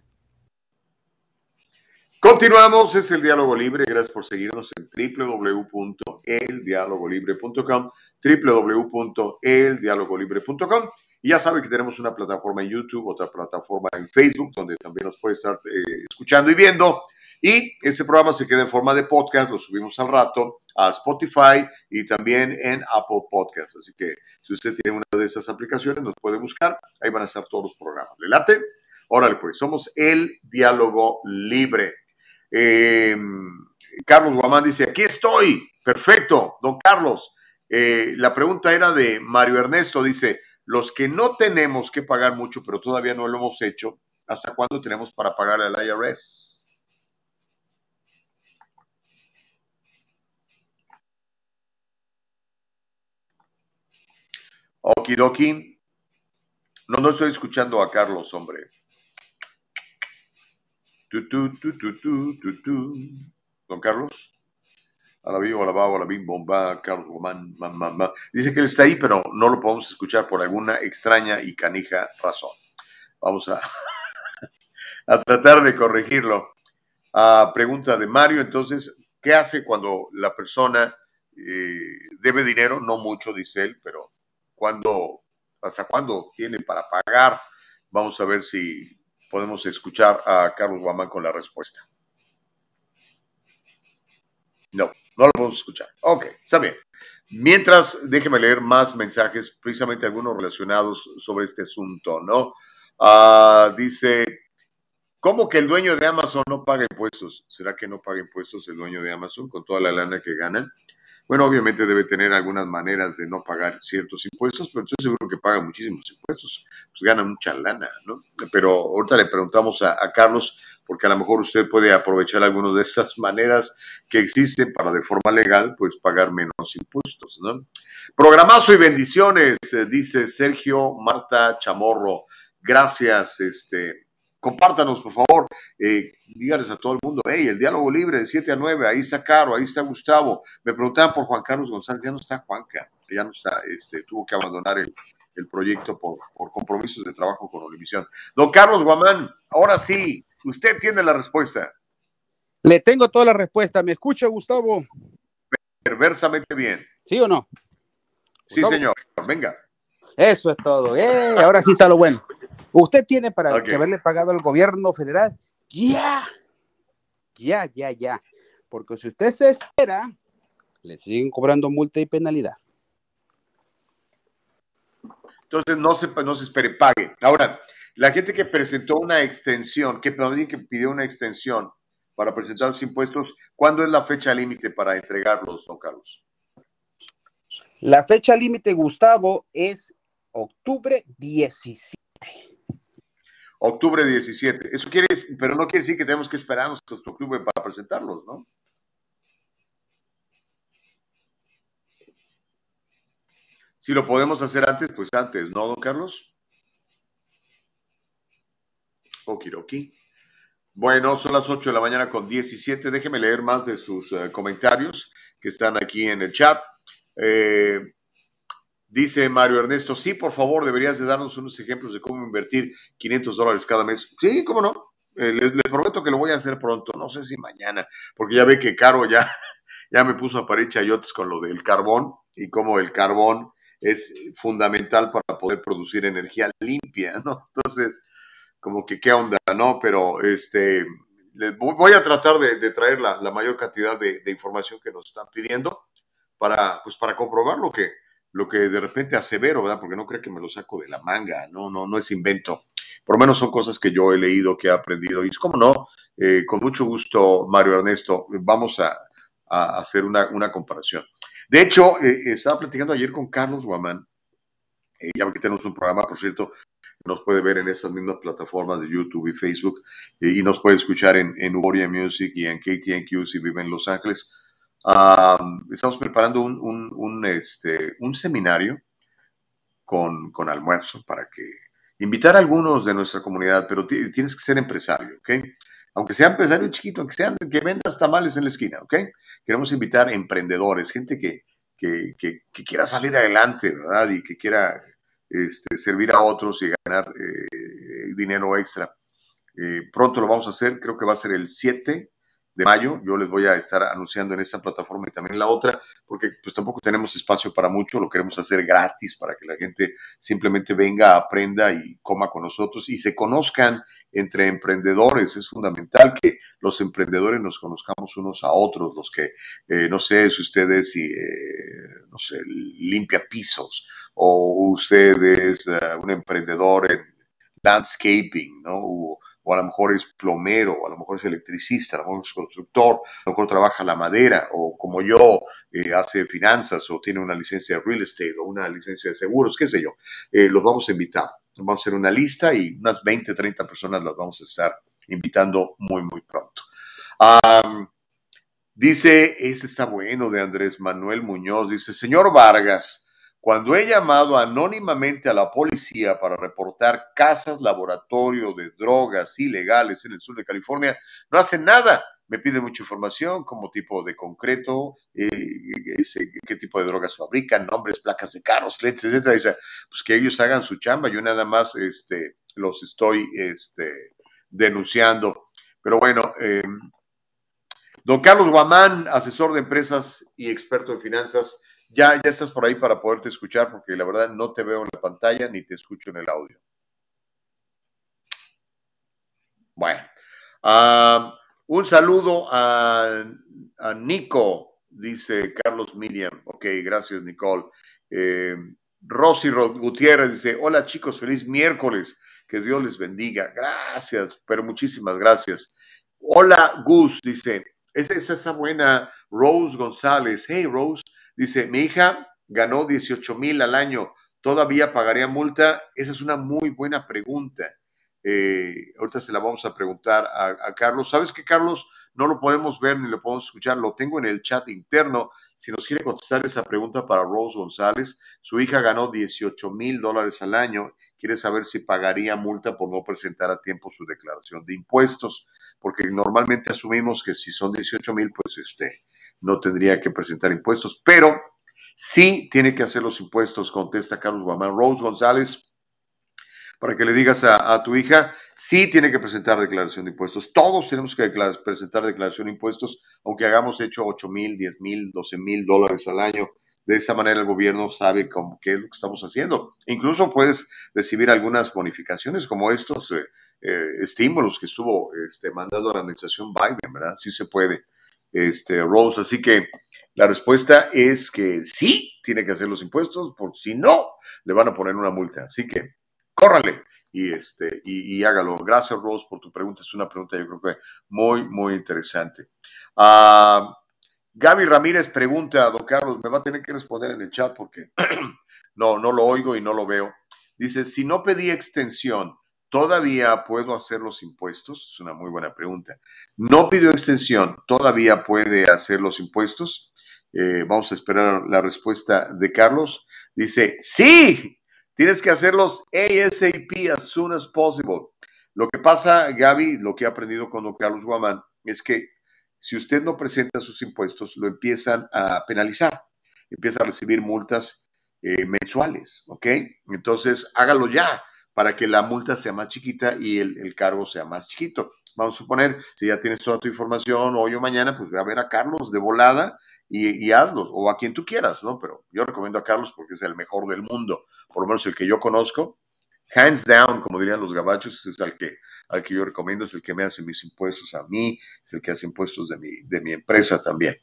S3: Continuamos, es el Diálogo Libre. Gracias por seguirnos en www.eldialogolibre.com, www.eldialogolibre.com. Y ya saben que tenemos una plataforma en YouTube, otra plataforma en Facebook, donde también nos puede estar eh, escuchando y viendo. Y ese programa se queda en forma de podcast, lo subimos al rato a Spotify y también en Apple Podcasts. Así que si usted tiene una de esas aplicaciones, nos puede buscar, ahí van a estar todos los programas. ¿Le late? Órale, pues, somos el diálogo libre. Eh, Carlos Guamán dice, aquí estoy. Perfecto, don Carlos. Eh, la pregunta era de Mario Ernesto, dice, los que no tenemos que pagar mucho, pero todavía no lo hemos hecho, ¿hasta cuándo tenemos para pagar al IRS? Okidoki. No, no estoy escuchando a Carlos, hombre. Don Carlos. A la vivo, a la bomba, Carlos mamá. Dice que él está ahí, pero no lo podemos escuchar por alguna extraña y canija razón. Vamos a, [LAUGHS] a tratar de corregirlo. Pregunta de Mario, entonces, ¿qué hace cuando la persona eh, debe dinero? No mucho, dice él, pero ¿cuándo, ¿hasta cuándo tiene para pagar? Vamos a ver si podemos escuchar a Carlos Guamán con la respuesta. No, no lo podemos escuchar. Ok, está bien. Mientras, déjeme leer más mensajes, precisamente algunos relacionados sobre este asunto, ¿no? Ah, dice, ¿cómo que el dueño de Amazon no paga impuestos? ¿Será que no paga impuestos el dueño de Amazon con toda la lana que gana? Bueno, obviamente debe tener algunas maneras de no pagar ciertos impuestos, pero estoy seguro que paga muchísimos impuestos, pues gana mucha lana, ¿no? Pero ahorita le preguntamos a, Carlos, porque a lo mejor usted puede aprovechar algunas de estas [LAUGHS] maneras que existen para de forma legal, pues pagar menos impuestos, ¿no? Programazo y bendiciones, eh, dice Sergio Marta Chamorro. Gracias, este, compártanos, por favor, eh, díganles a todo el mundo, hey, el diálogo libre de 7 a 9, ahí está Caro, ahí está Gustavo. Me preguntaban por Juan Carlos González, ya no está Juanca, ya no está, este, tuvo que abandonar el, proyecto por, por, compromisos de trabajo con Univisión. Don Carlos Guamán, ahora sí, usted tiene la respuesta.
S6: Le tengo toda la respuesta, ¿me escucha, Gustavo?
S3: Perversamente bien.
S6: ¿Sí o no?
S3: Sí, señor, venga.
S6: Eso es todo. Eh, ahora sí está lo bueno. Usted tiene para haberle pagado al gobierno federal. Ya, ya, ya, ya. Porque si usted se espera, le siguen cobrando multa y penalidad.
S3: Entonces no se, no se espere, pague. Ahora, la gente que presentó una extensión, que, que pidió una extensión para presentar los impuestos, ¿cuándo es la fecha límite para entregarlos, don Carlos?
S6: La fecha límite, Gustavo, es octubre 17.
S3: Octubre 17. Eso quiere, pero no quiere decir que tenemos que esperarnos hasta octubre para presentarlos, ¿no? Si lo podemos hacer antes, pues antes, ¿no, don Carlos? Okiroki. Bueno, son las 8 de la mañana con 17. Déjeme leer más de sus eh, comentarios que están aquí en el chat. Eh, Dice Mario Ernesto, sí, por favor, deberías de darnos unos ejemplos de cómo invertir 500 dólares cada mes. Sí, cómo no. Eh, le, prometo que lo voy a hacer pronto, no sé si mañana, porque ya ve que Caro ya, [LAUGHS] ya me puso a parir chayotes con lo del carbón y cómo el carbón es fundamental para poder producir energía limpia, [LAUGHS] ¿no? Entonces, como que qué onda, ¿no? Pero este, voy a tratar de, traer la, mayor cantidad de, de, información que nos están pidiendo para, pues, para comprobar lo que, lo que de repente asevero, ¿verdad? Porque no creo que me lo saco de la manga, no, no, no es invento. Por lo menos son cosas que yo he leído, que he aprendido. Y es como no, eh, con mucho gusto, Mario Ernesto, vamos a, hacer una, comparación. De hecho, eh, estaba platicando ayer con Carlos Guamán, eh, ya que tenemos un programa, por cierto, nos puede ver en esas mismas plataformas de YouTube y Facebook, y nos puede escuchar en, en Uboria Music y en KTNQ si vive en Los Ángeles estamos preparando un, este, seminario con, almuerzo para que invitar a algunos de nuestra comunidad, pero tienes que ser empresario, ¿ok? Aunque sea empresario chiquito, aunque sean que vendas tamales en la esquina, ¿ok? Queremos invitar emprendedores, gente que, que, quiera salir adelante, ¿verdad? Y que quiera este, servir a otros y ganar eh, dinero extra. Eh, pronto lo vamos a hacer, creo que va a ser el 7 de mayo. Yo les voy a estar anunciando en esta plataforma y también en la otra, porque pues tampoco tenemos espacio para mucho, lo queremos hacer gratis para que la gente simplemente venga, aprenda y coma con nosotros y se conozcan entre emprendedores. Es fundamental que los emprendedores nos conozcamos unos a otros, los que, eh, no sé, si ustedes, eh, no sé, limpia pisos o usted es eh, un emprendedor en landscaping, ¿no? A lo mejor es plomero, o a lo mejor es electricista, a lo mejor es constructor, a lo mejor trabaja la madera, o como yo, eh, hace finanzas, o tiene una licencia de real estate, o una licencia de seguros, qué sé yo, eh, los vamos a invitar. Vamos a hacer una lista y unas 20, 30 personas las vamos a estar invitando muy, muy pronto. dice, ese está bueno de Andrés Manuel Muñoz, dice, señor Vargas, cuando he llamado anónimamente a la policía para reportar casas laboratorio de drogas ilegales en el sur de California, no hacen nada. Me piden mucha información, como tipo de concreto, eh, qué tipo de drogas fabrican, nombres, placas de carros, etcétera. Dice, pues que ellos hagan su chamba. Yo nada más este, los estoy este, denunciando. Pero bueno, em, don Carlos Guamán, asesor de empresas y experto en finanzas, ya, ya estás por ahí para poderte escuchar, porque la verdad no te veo en la pantalla ni te escucho en el audio. Bueno, un saludo a, Nico, dice Carlos Miriam. Ok, gracias, Nicole. Eh, Rosy Gutiérrez dice: Hola chicos, feliz miércoles. Que Dios les bendiga. Gracias, pero muchísimas gracias. Hola, Gus, dice: Esa es esa buena Rose González. Hey, Rose. Dice, mi hija ganó 18 mil al año, ¿todavía pagaría multa? Esa es una muy buena pregunta. Eh, ahorita se la vamos a preguntar a, Carlos. ¿Sabes qué, Carlos? No lo podemos ver ni lo podemos escuchar, lo tengo en el chat interno. Si nos quiere contestar esa pregunta para Rose González, su hija ganó 18 mil dólares al año, quiere saber si pagaría multa por no presentar a tiempo su declaración de impuestos, porque normalmente asumimos que si son 18 mil, pues este, no tendría que presentar impuestos, pero sí tiene que hacer los impuestos, contesta Carlos Guamán. Rose González, para que le digas a, tu hija, sí tiene que presentar declaración de impuestos. Todos tenemos que presentar declaración de impuestos, aunque hagamos hecho 8 mil, 10 mil, 12 mil dólares al año. De esa manera el gobierno sabe cómo, qué es lo que estamos haciendo. Incluso puedes recibir algunas bonificaciones como estos eh, eh, estímulos que estuvo este, mandando la administración Biden, ¿verdad? Sí se puede este, Rose. Así que la respuesta es que sí, tiene que hacer los impuestos, por si no, le van a poner una multa. Así que córrale y, este, y, hágalo. Gracias, Rose, por tu pregunta. Es una pregunta, yo creo que muy, muy interesante. Uh, Gaby Ramírez pregunta, don Carlos, me va a tener que responder en el chat porque [CLEARS THROAT] no, no lo oigo y no lo veo. Dice, si no pedí extensión, ¿Todavía puedo hacer los impuestos? Es una muy buena pregunta. No pidió extensión, ¿todavía puede hacer los impuestos? Eh, vamos a esperar la respuesta de Carlos. Dice, sí, tienes que hacerlos ASAP, as soon as possible. Lo que pasa, Gaby, lo que he aprendido con don Carlos Guamán, es que si usted no presenta sus impuestos, lo empiezan a penalizar, empieza a recibir multas eh, mensuales, ¿ok? Entonces, hágalo ya para que la multa sea más chiquita y el, cargo sea más chiquito. Vamos a suponer, si ya tienes toda tu información hoy o mañana, pues ve a ver a Carlos de volada y, y, hazlos, o a quien tú quieras, ¿no? Pero yo recomiendo a Carlos porque es el mejor del mundo, por lo menos el que yo conozco. Hands down, como dirían los gabachos, es el que, al que yo recomiendo, es el que me hace mis impuestos a mí, es el que hace impuestos de mi, de mi empresa también.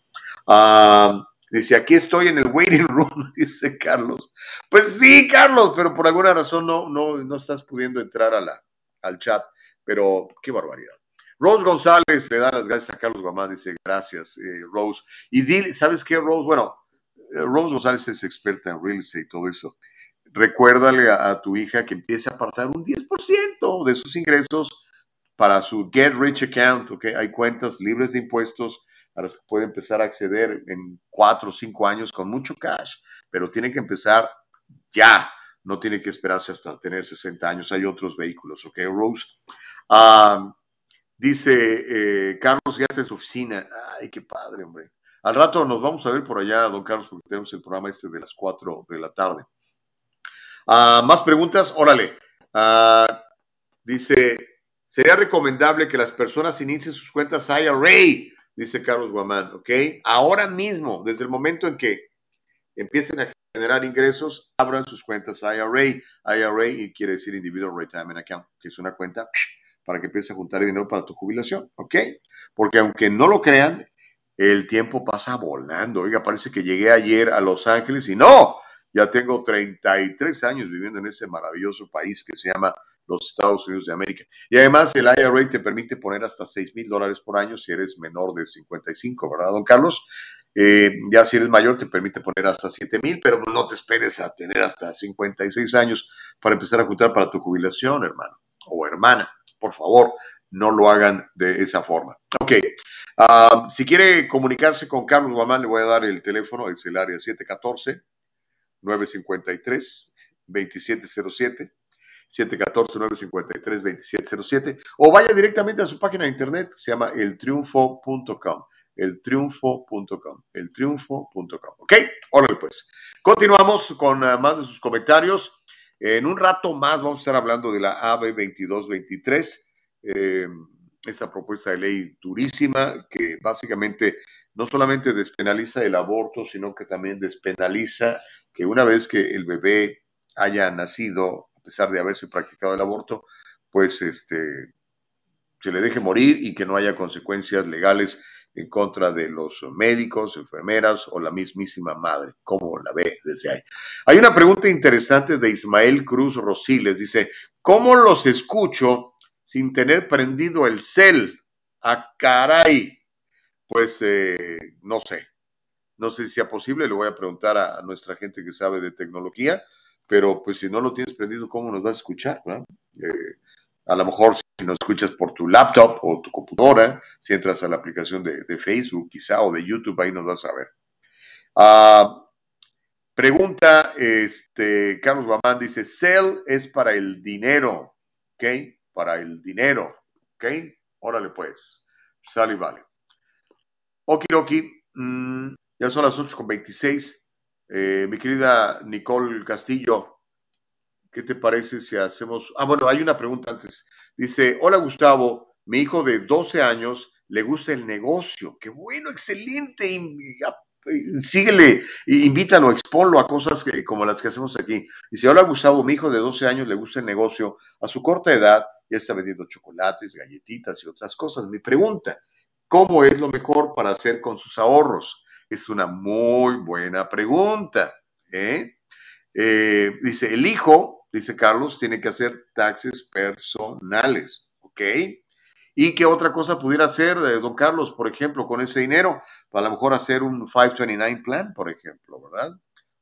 S3: Ah, Dice, aquí estoy en el waiting room, [LAUGHS] dice Carlos. Pues sí, Carlos, pero por alguna razón no, no, no estás pudiendo entrar a la, al chat. Pero qué barbaridad. Rose González le da las gracias a Carlos Guamán, dice gracias, eh, Rose. Y dile, ¿sabes qué, Rose? Bueno, eh, Rose González es experta en real estate y todo eso. Recuérdale a, tu hija que empiece a apartar un 10% de sus ingresos para su Get Rich Account, ¿ok? Hay cuentas libres de impuestos a las que puede empezar a acceder en cuatro o cinco años con mucho cash, pero tiene que empezar ya, no tiene que esperarse hasta tener 60 años. Hay otros vehículos, ¿ok, Rose? dice eh, Carlos, ya está en su oficina. Ay, qué padre, hombre. Al rato nos vamos a ver por allá, don Carlos, porque tenemos el programa este de las 4 de la tarde. Ah, más preguntas, órale. Ah, dice, sería recomendable que las personas inicien sus cuentas IRA dice Carlos Guamán, ¿ok? Ahora mismo, desde el momento en que empiecen a generar ingresos, abran sus cuentas IRA. IRA quiere decir Individual Retirement Account, que es una cuenta para que empieces a juntar dinero para tu jubilación, ¿ok? Porque aunque no lo crean, el tiempo pasa volando. Oiga, parece que llegué ayer a Los Ángeles y no, ya tengo 33 años viviendo en ese maravilloso país que se llama los Estados Unidos de América. Y además el IRA te permite poner hasta 6 mil dólares por año si eres menor de 55, ¿verdad, don Carlos? Eh, ya si eres mayor te permite poner hasta 7 mil, pero no te esperes a tener hasta 56 años para empezar a juntar para tu jubilación, hermano o hermana. Por favor, no lo hagan de esa forma. Ok, ah, si quiere comunicarse con Carlos Guamán, le voy a dar el teléfono, es el área 714-953-2707. 714-953-2707 o vaya directamente a su página de internet, se llama eltriunfo.com eltriunfo.com, eltriunfo.com. ¿Ok? Órale pues. Continuamos con uh, más de sus comentarios. En un rato más vamos a estar hablando de la AB 2223, eh, esta propuesta de ley durísima que básicamente no solamente despenaliza el aborto, sino que también despenaliza que una vez que el bebé haya nacido, pesar de haberse practicado el aborto, pues este, se le deje morir y que no haya consecuencias legales en contra de los médicos, enfermeras o la mismísima madre. ¿Cómo la ve desde ahí? Hay una pregunta interesante de Ismael Cruz Rosiles. Dice, ¿cómo los escucho sin tener prendido el cel? ¡A ¡Ah, caray! Pues eh, no sé. No sé si sea posible. Le voy a preguntar a, nuestra gente que sabe de tecnología. Pero pues si no lo tienes prendido, ¿cómo nos vas a escuchar? Eh, a lo mejor si nos escuchas por tu laptop o tu computadora, si entras a la aplicación de, Facebook quizá o de YouTube, ahí nos vas a ver. Ah, pregunta, este, Carlos Guamán dice, Cell es para el dinero, ¿ok? Para el dinero, ¿ok? Órale pues, sale y vale. Okidoki, mm, ya son las 8.26. Eh, mi querida Nicole Castillo, ¿Qué te parece si hacemos... Ah, bueno, hay una pregunta antes. Dice, hola Gustavo, mi hijo de 12 años le gusta el negocio. Qué bueno, excelente. Síguele, invítalo, exponlo a cosas como las que hacemos aquí. Dice, hola Gustavo, mi hijo de 12 años le gusta el negocio. A su corta edad ya está vendiendo chocolates, galletitas y otras cosas. Mi pregunta, ¿cómo es lo mejor para hacer con sus ahorros? Es una muy buena pregunta. ¿eh? Eh, dice, el hijo dice Carlos, tiene que hacer taxes personales, ¿ok? ¿Y qué otra cosa pudiera hacer, de don Carlos, por ejemplo, con ese dinero? A lo mejor hacer un 529 plan, por ejemplo, ¿verdad?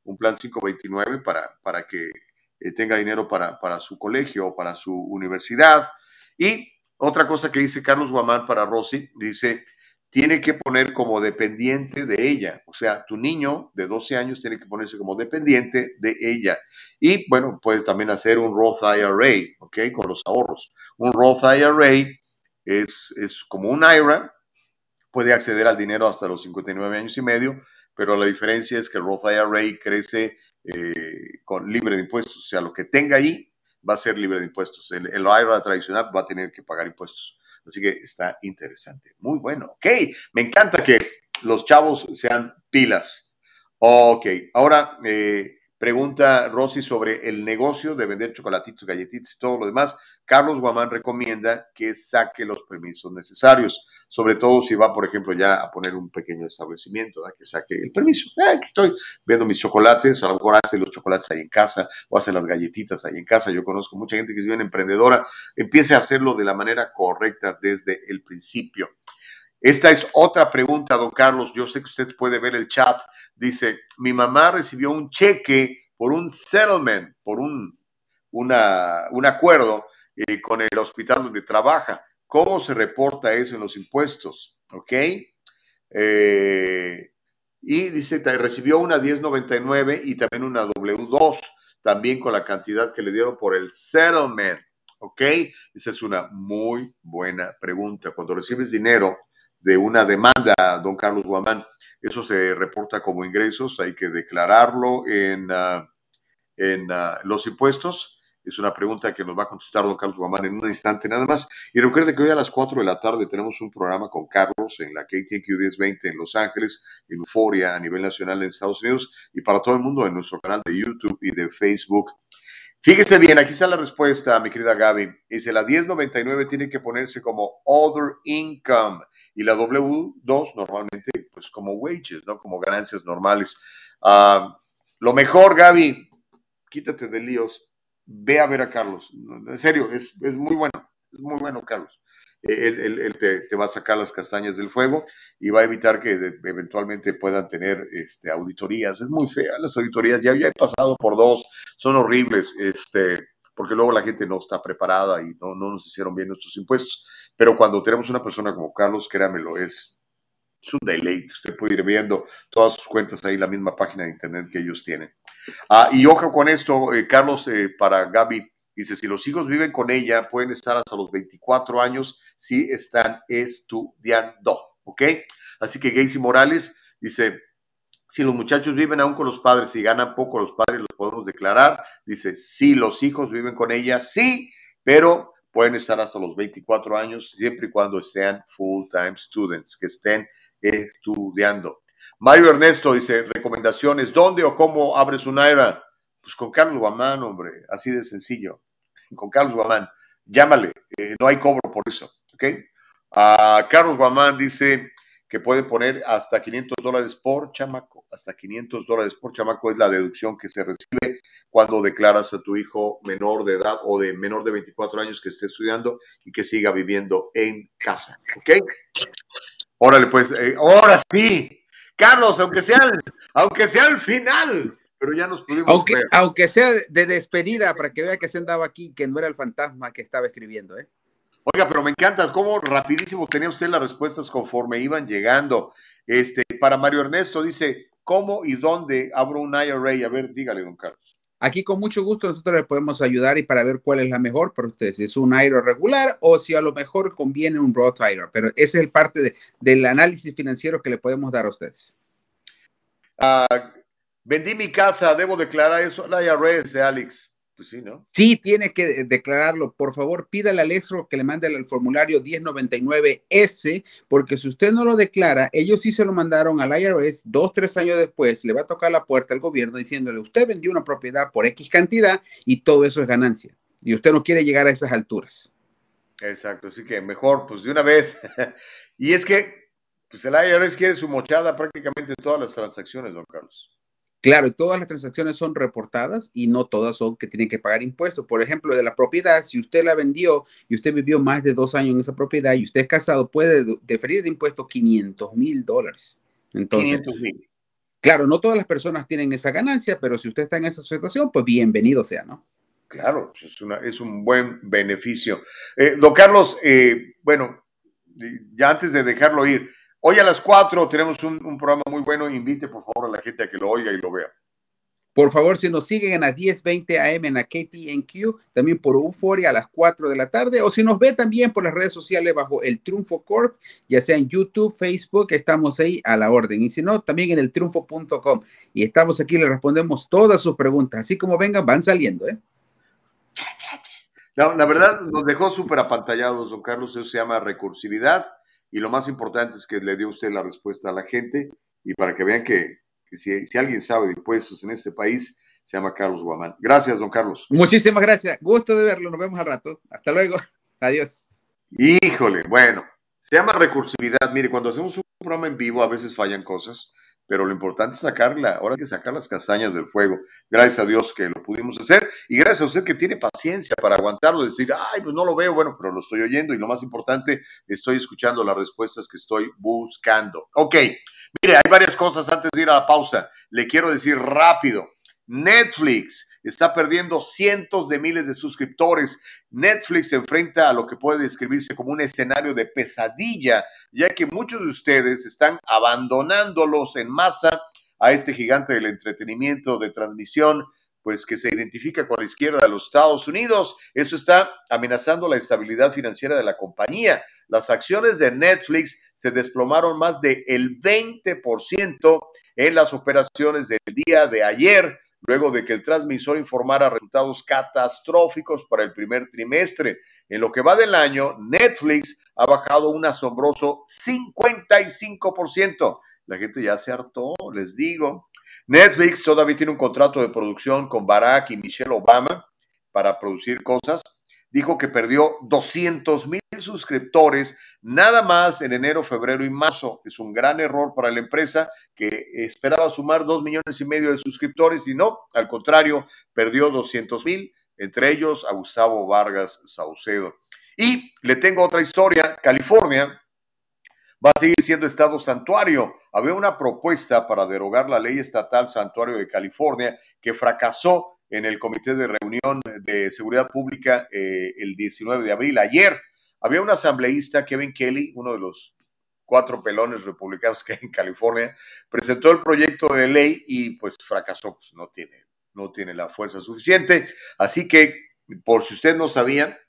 S3: Un plan 529 para, para que eh, tenga dinero para, para su colegio o para su universidad. Y otra cosa que dice Carlos Guamán para Rosy, dice, tiene que poner como dependiente de ella. O sea, tu niño de 12 años tiene que ponerse como dependiente de ella. Y bueno, puedes también hacer un Roth IRA, ¿ok? Con los ahorros. Un Roth IRA es, es como un IRA, puede acceder al dinero hasta los 59 años y medio, pero la diferencia es que el Roth IRA crece eh, con libre de impuestos. O sea, lo que tenga ahí va a ser libre de impuestos. El, el IRA tradicional va a tener que pagar impuestos. Así que está interesante. Muy bueno. Ok, me encanta que los chavos sean pilas. Ok, ahora eh, Pregunta Rosy sobre el negocio de vender chocolatitos, galletitas y todo lo demás. Carlos Guamán recomienda que saque los permisos necesarios, sobre todo si va, por ejemplo, ya a poner un pequeño establecimiento, que saque el permiso. Ah, aquí estoy viendo mis chocolates, a lo mejor hace los chocolates ahí en casa o hace las galletitas ahí en casa. Yo conozco mucha gente que es bien emprendedora, empiece a hacerlo de la manera correcta desde el principio. Esta es otra pregunta, don Carlos. Yo sé que usted puede ver el chat. Dice, mi mamá recibió un cheque por un settlement, por un, un acuerdo eh, con el hospital donde trabaja. ¿Cómo se reporta eso en los impuestos? ¿Ok? Eh, y dice, recibió una 1099 y también una W2, también con la cantidad que le dieron por el settlement. ¿Ok? Esa es una muy buena pregunta. Cuando recibes dinero, de una demanda, don Carlos Guamán. Eso se reporta como ingresos, hay que declararlo en, ah, en ah, los impuestos. Es una pregunta que nos va a contestar don Carlos Guamán en un instante nada más. Y recuerde que hoy a las 4 de la tarde tenemos un programa con Carlos en la KTQ 1020 en Los Ángeles, en Euforia a nivel nacional en Estados Unidos y para todo el mundo en nuestro canal de YouTube y de Facebook. Fíjese bien, aquí está la respuesta, mi querida Gaby. Dice, la 1099 tiene que ponerse como Other Income y la W2 normalmente pues como wages, ¿no? Como ganancias normales. Ah, lo mejor, Gaby, quítate de líos, ve a ver a Carlos. En serio, es, es muy bueno, es muy bueno, Carlos. Él, te, va a sacar las castañas del fuego y va a evitar que eventualmente puedan tener este, auditorías. Es muy fea las auditorías, ya, ya he pasado por dos, son horribles, este, porque luego la gente no está preparada y no, no nos hicieron bien nuestros impuestos. Pero cuando tenemos una persona como Carlos, créamelo, es, es un deleite. Usted puede ir viendo todas sus cuentas ahí, la misma página de internet que ellos tienen. Ah, y ojo con esto, eh, Carlos, eh, para Gaby, dice, si los hijos viven con ella, pueden estar hasta los 24 años si están estudiando, ¿ok? Así que Gacy Morales dice, si los muchachos viven aún con los padres y ganan poco, los padres los podemos declarar. Dice, si los hijos viven con ella, sí, pero pueden estar hasta los 24 años siempre y cuando sean full-time students, que estén estudiando. Mario Ernesto dice, recomendaciones, ¿dónde o cómo abres un Naira? Pues con Carlos Guamán, hombre, así de sencillo. Con Carlos Guamán, llámale, eh, no hay cobro por eso, ¿ok? a Carlos Guamán dice que puede poner hasta 500 dólares por chamaco, hasta 500 dólares por chamaco es la deducción que se recibe cuando declaras a tu hijo menor de edad o de menor de 24 años que esté estudiando y que siga viviendo en casa, ¿ok? Órale, pues, eh, ahora sí. Carlos, aunque sea, aunque sea el final, pero ya nos pudimos
S6: aunque, Aunque sea de despedida, para que vea que se andaba aquí, que no era el fantasma que estaba escribiendo, ¿eh?
S3: Oiga, pero me encanta cómo rapidísimo tenía usted las respuestas conforme iban llegando. Este, para Mario Ernesto dice, ¿cómo y dónde abro un IRA? A ver, dígale, don Carlos.
S6: Aquí con mucho gusto nosotros le podemos ayudar y para ver cuál es la mejor para ustedes, si es un IRA regular o si a lo mejor conviene un Roth IRA, pero ese es el parte del análisis financiero que le podemos dar a ustedes.
S3: Ah, vendí mi casa, debo declarar eso al IRA, Alex. Pues sí, ¿no?
S6: Sí, tiene que declararlo. Por favor, pídale al ESRO que le mande el formulario 1099S, porque si usted no lo declara, ellos sí se lo mandaron al IRS dos, tres años después, le va a tocar la puerta al gobierno diciéndole, usted vendió una propiedad por X cantidad y todo eso es ganancia. Y usted no quiere llegar a esas alturas.
S3: Exacto, así que mejor, pues de una vez. [LAUGHS] y es que, pues el IRS quiere su mochada prácticamente en todas las transacciones, don Carlos.
S6: Claro, todas las transacciones son reportadas y no todas son que tienen que pagar impuestos. Por ejemplo, de la propiedad, si usted la vendió y usted vivió más de dos años en esa propiedad y usted es casado, puede deferir de impuestos 500 mil dólares. Entonces, 500 mil. Claro, no todas las personas tienen esa ganancia, pero si usted está en esa situación, pues bienvenido sea, ¿no?
S3: Claro, es, una, es un buen beneficio. Eh, don Carlos, eh, bueno, ya antes de dejarlo ir, Hoy a las 4 tenemos un, programa muy bueno. Invite por favor a la gente a que lo oiga y lo vea.
S6: Por favor, si nos siguen a 10:20 AM en la KTNQ, también por Euphoria a las 4 de la tarde, o si nos ve también por las redes sociales bajo el Triunfo Corp, ya sea en YouTube, Facebook, estamos ahí a la orden. Y si no, también en el triunfo.com. Y estamos aquí, le respondemos todas sus preguntas. Así como vengan, van saliendo, ¿eh?
S3: la verdad, nos dejó súper apantallados, don Carlos. Eso se llama recursividad y lo más importante es que le dio usted la respuesta a la gente y para que vean que, si, si, alguien sabe de impuestos en este país, se llama Carlos Guamán. Gracias, don Carlos.
S6: Muchísimas gracias. Gusto de verlo. Nos vemos al rato. Hasta luego. [LAUGHS] Adiós.
S3: Híjole, bueno, se llama recursividad. Mire, cuando hacemos un programa en vivo a veces fallan cosas pero lo importante es sacarla, ahora hay que sacar las castañas del fuego. Gracias a Dios que lo pudimos hacer y gracias a usted que tiene paciencia para aguantarlo, decir, ay, pues no lo veo, bueno, pero lo estoy oyendo y lo más importante, estoy escuchando las respuestas que estoy buscando. Ok, mire, hay varias cosas antes de ir a la pausa. Le quiero decir rápido, Netflix está perdiendo cientos de miles de suscriptores. Netflix se enfrenta a lo que puede describirse como un escenario de pesadilla, ya que muchos de ustedes están abandonándolos en masa a este gigante del entretenimiento, de transmisión, pues que se identifica con la izquierda de los Estados Unidos. Eso está amenazando la estabilidad financiera de la compañía. Las acciones de Netflix se desplomaron más del 20% en las operaciones del día de ayer luego de que el transmisor informara resultados catastróficos para el primer trimestre. En lo que va del año, Netflix ha bajado un asombroso 55%. La gente ya se hartó, les digo. Netflix todavía tiene un contrato de producción con Barack y Michelle Obama para producir cosas. Dijo que perdió 200 mil suscriptores nada más en enero, febrero y marzo. Es un gran error para la empresa que esperaba sumar 2 millones y medio de suscriptores y no, al contrario, perdió 200 mil, entre ellos a Gustavo Vargas Saucedo. Y le tengo otra historia. California va a seguir siendo estado santuario. Había una propuesta para derogar la ley estatal santuario de California que fracasó en el Comité de Reunión de Seguridad Pública eh, el 19 de abril. Ayer había un asambleísta, Kevin Kelly, uno de los cuatro pelones republicanos que hay en California, presentó el proyecto de ley y pues fracasó, pues no tiene, no tiene la fuerza suficiente. Así que, por si usted no sabía,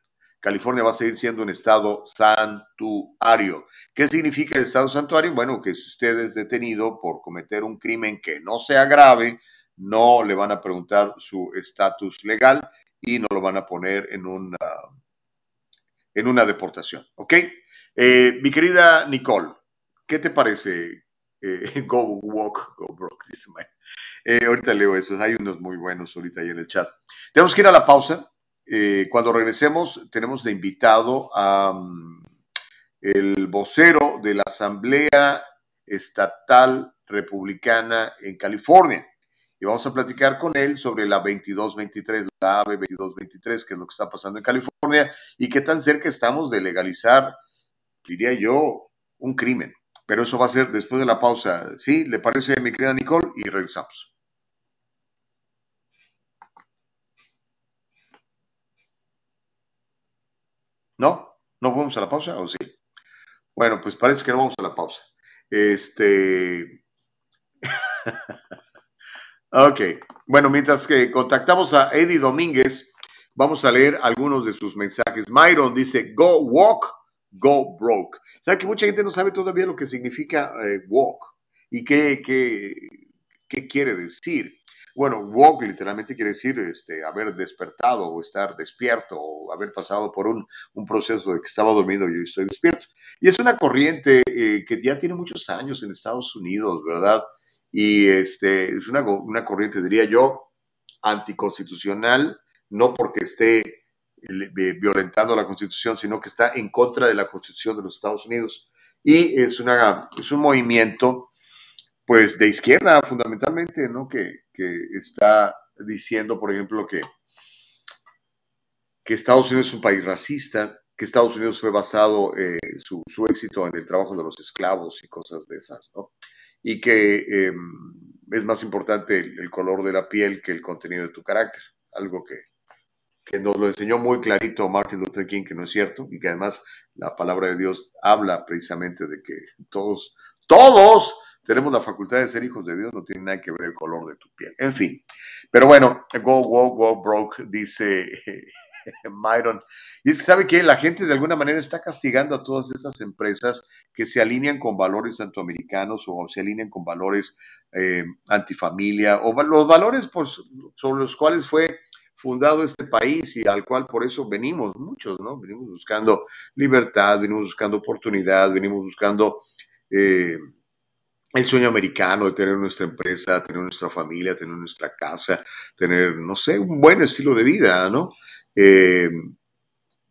S3: California va a seguir siendo un estado santuario. ¿Qué significa el estado santuario? Bueno, que si usted es detenido por cometer un crimen que no sea grave, no le van a preguntar su estatus legal y no lo van a poner en una, en una deportación. ¿Ok? Eh, mi querida Nicole, ¿qué te parece? Eh, [LAUGHS] go walk, go broke, dice eh, ahorita leo eso, hay unos muy buenos ahorita ahí en el chat. Tenemos que ir a la pausa. Eh, cuando regresemos, tenemos de invitado a mm, el vocero de la Asamblea Estatal Republicana en California. Y vamos a platicar con él sobre la 2223, la AVE 2223, que es lo que está pasando en California y qué tan cerca estamos de legalizar, diría yo, un crimen. Pero eso va a ser después de la pausa. ¿Sí? ¿Le parece, mi querida Nicole? Y regresamos. ¿No? ¿No vamos a la pausa o sí? Bueno, pues parece que no vamos a la pausa. Este. [LAUGHS] ok. Bueno, mientras que contactamos a Eddie Domínguez, vamos a leer algunos de sus mensajes. Myron dice: Go walk, go broke. ¿Sabe que mucha gente no sabe todavía lo que significa eh, walk y qué, qué, qué quiere decir? Bueno, walk literalmente quiere decir este, haber despertado o estar despierto o haber pasado por un, proceso de que estaba dormido y hoy estoy despierto. Y es una corriente eh, que ya tiene muchos años en Estados Unidos, ¿verdad? Y este, es una, una corriente, diría yo, anticonstitucional, no porque esté violentando la Constitución, sino que está en contra de la Constitución de los Estados Unidos. Y es, una, es un movimiento, pues, de izquierda fundamentalmente, ¿no? Que, que está diciendo, por ejemplo, que, que Estados Unidos es un país racista, que Estados Unidos fue basado eh, su, éxito en el trabajo de los esclavos y cosas de esas, ¿no? Y que em, es más importante el, color de la piel que el contenido de tu carácter, algo que, que nos lo enseñó muy clarito Martin Luther King, que no es cierto, y que además la palabra de Dios habla precisamente de que todos, todos tenemos la facultad de ser hijos de Dios, no tiene nada que ver el color de tu piel. En fin, pero bueno, go, go, go broke, dice [LAUGHS] Myron. Y es que sabe que la gente de alguna manera está castigando a todas esas empresas que se alinean con valores antiamericanos o se alinean con valores eh, antifamilia o los valores por, sobre los cuales fue fundado este país y al cual por eso venimos muchos, ¿no? Venimos buscando libertad, venimos buscando oportunidad, venimos buscando eh, el sueño americano de tener nuestra empresa, tener nuestra familia, tener nuestra casa, tener, no sé, un buen estilo de vida, ¿no? Eh,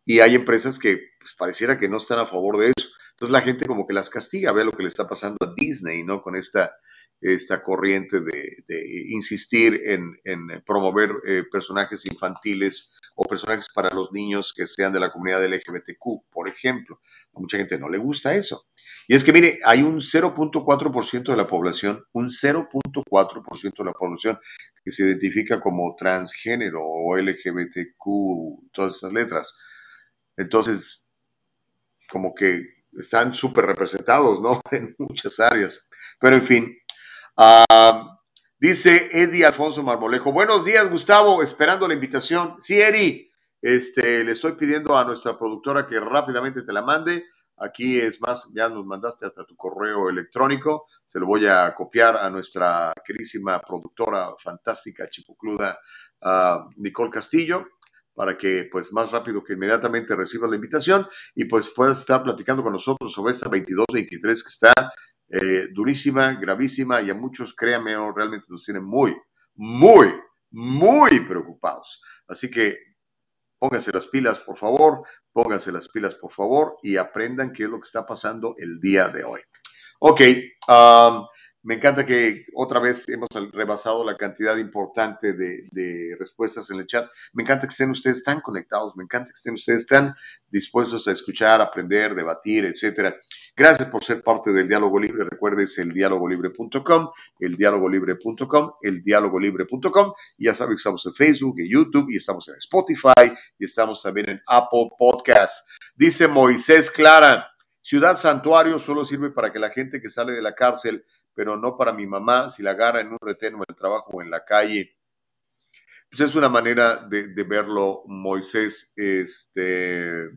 S3: y hay empresas que pues, pareciera que no están a favor de eso. Entonces la gente como que las castiga, ve lo que le está pasando a Disney, ¿no? Con esta, esta corriente de, insistir en, promover eh, personajes infantiles o personajes para los niños que sean de la comunidad LGBTQ, por ejemplo. A mucha gente no le gusta eso. Y es que, mire, hay un 0.4% de la población, un 0.4% de la población que se identifica como transgénero o LGBTQ, todas esas letras. Entonces, como que están súper representados, ¿no? [LAUGHS] En muchas áreas. Pero en fin, ah, dice Eddie Alfonso Marmolejo. Buenos días, Gustavo, esperando la invitación. Sí, Eddie, este, le estoy pidiendo a nuestra productora que rápidamente te la mande Aquí es más, ya nos mandaste hasta tu correo electrónico. Se lo voy a copiar a nuestra querísima productora fantástica, chipocluda, Nicole Castillo para que pues más rápido que inmediatamente recibas la invitación y pues puedas estar platicando con nosotros sobre esta 22-23 que está eh, durísima, gravísima y a muchos, créanme, realmente nos tienen muy, muy, muy preocupados. Así que pónganse las pilas, por favor, pónganse las pilas, por favor, y aprendan qué es lo que está pasando el día de hoy. Ok, um, me encanta que otra vez hemos rebasado la cantidad importante de, respuestas en el chat. Me encanta que estén ustedes tan conectados, me encanta que estén ustedes tan dispuestos a escuchar, aprender, debatir, etcétera. Gracias por ser parte del Diálogo Libre. Recuerdes el dialogolibre.com, el dialogolibre.com. Ya saben que estamos en Facebook, en YouTube, y estamos en Spotify, y estamos también en Apple Podcasts. Dice Moisés Clara, Ciudad Santuario solo sirve para que la gente que sale de la cárcel pero no para mi mamá si la agarra en un retén o en el trabajo o en la calle. Pues es una manera de, verlo, Moisés. Este, e,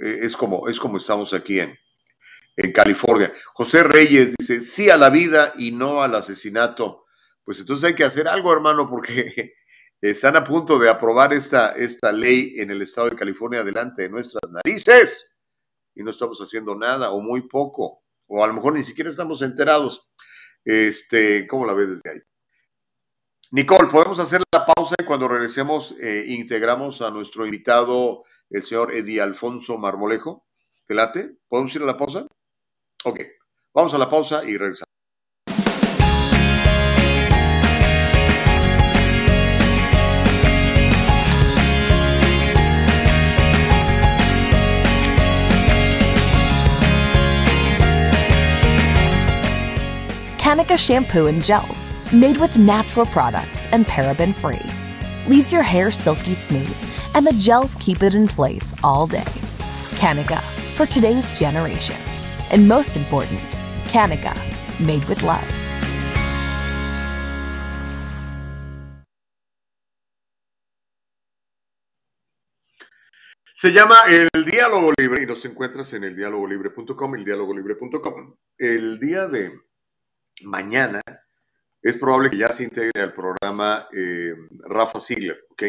S3: es, como, es como estamos aquí en, en California. José Reyes dice, sí a la vida y no al asesinato. Pues entonces hay que hacer algo, hermano, porque [LAUGHS] están a punto de aprobar esta, esta ley en el estado de California delante de nuestras narices y no estamos haciendo nada o muy poco o a lo mejor ni siquiera estamos enterados. Este, ¿Cómo la ves desde ahí? Nicole, podemos hacer la pausa y cuando regresemos eh, integramos a nuestro invitado, el señor Eddie Alfonso Marmolejo. ¿Te late? ¿Podemos ir a la pausa? Ok, vamos a la pausa y regresamos.
S4: Kanika shampoo and gels, made with natural products and paraben free. Leaves your hair silky smooth, and the gels keep it in place all day. Kanika, for today's generation. And most important, Kanika, made with love.
S3: Se llama El Diálogo Libre y nos encuentras en el dialogolibre.com, el El día de mañana es probable que ya se integre al programa eh, Rafa Ziegler, ¿ok?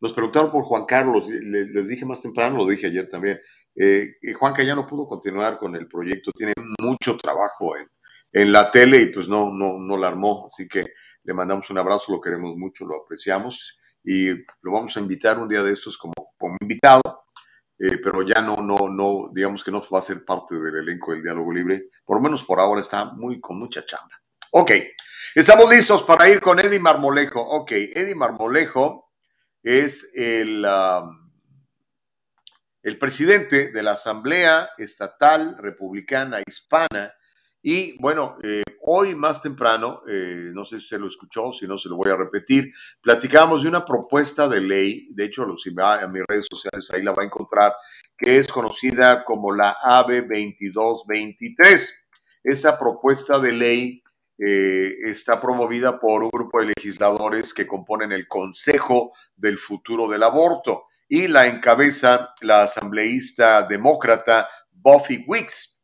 S3: Nos preguntaron por Juan Carlos, les, dije más temprano, lo dije ayer también. Eh, Juanca ya no pudo continuar con el proyecto, tiene mucho trabajo en, la tele y pues no, no, no la armó, así que le mandamos un abrazo, lo queremos mucho, lo apreciamos y lo vamos a invitar un día de estos como invitado, eh, pero ya no, no, no, digamos que no va a ser parte del elenco del diálogo libre, por lo menos por ahora está muy con mucha chamba. Ok, estamos listos para ir con Eddie Marmolejo. Ok, Eddie Marmolejo es el, el presidente de la Asamblea Estatal Republicana Hispana. Y bueno, eh, hoy más temprano, eh, no sé si se lo escuchó, si no se lo voy a repetir, platicamos de una propuesta de ley, de hecho, si va a mis redes sociales ahí la va a encontrar, que es conocida como la AB 2223. Esta propuesta de ley eh, está promovida por un grupo de legisladores que componen el Consejo del Futuro del Aborto y la encabeza la asambleísta demócrata Buffy Wicks.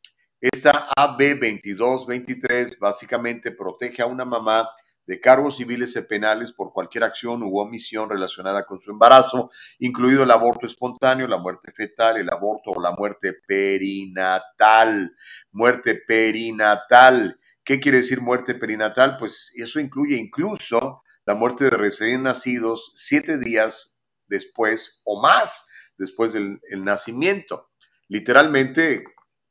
S3: Esta AB 2223 básicamente protege a una mamá de cargos civiles y penales por cualquier acción u omisión relacionada con su embarazo, incluido el aborto espontáneo, la muerte fetal, el aborto o la muerte perinatal. Muerte perinatal. ¿Qué quiere decir muerte perinatal? Pues eso incluye incluso la muerte de recién nacidos siete días después o más después del nacimiento. Literalmente,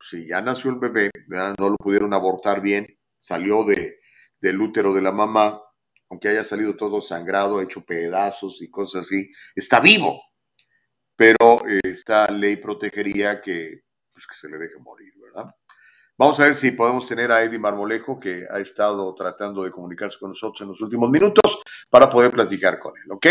S3: si ya nació el bebé, no lo pudieron abortar bien, salió de, del útero de la mamá, aunque haya salido todo sangrado, hecho pedazos y cosas así, está vivo. Pero eh, esta ley protegería que, pues, que se le deje morir, ¿verdad? Vamos a ver si podemos tener a Eddie Marmolejo, que ha estado tratando de comunicarse con nosotros en los últimos minutos, para poder platicar con él, ¿ok?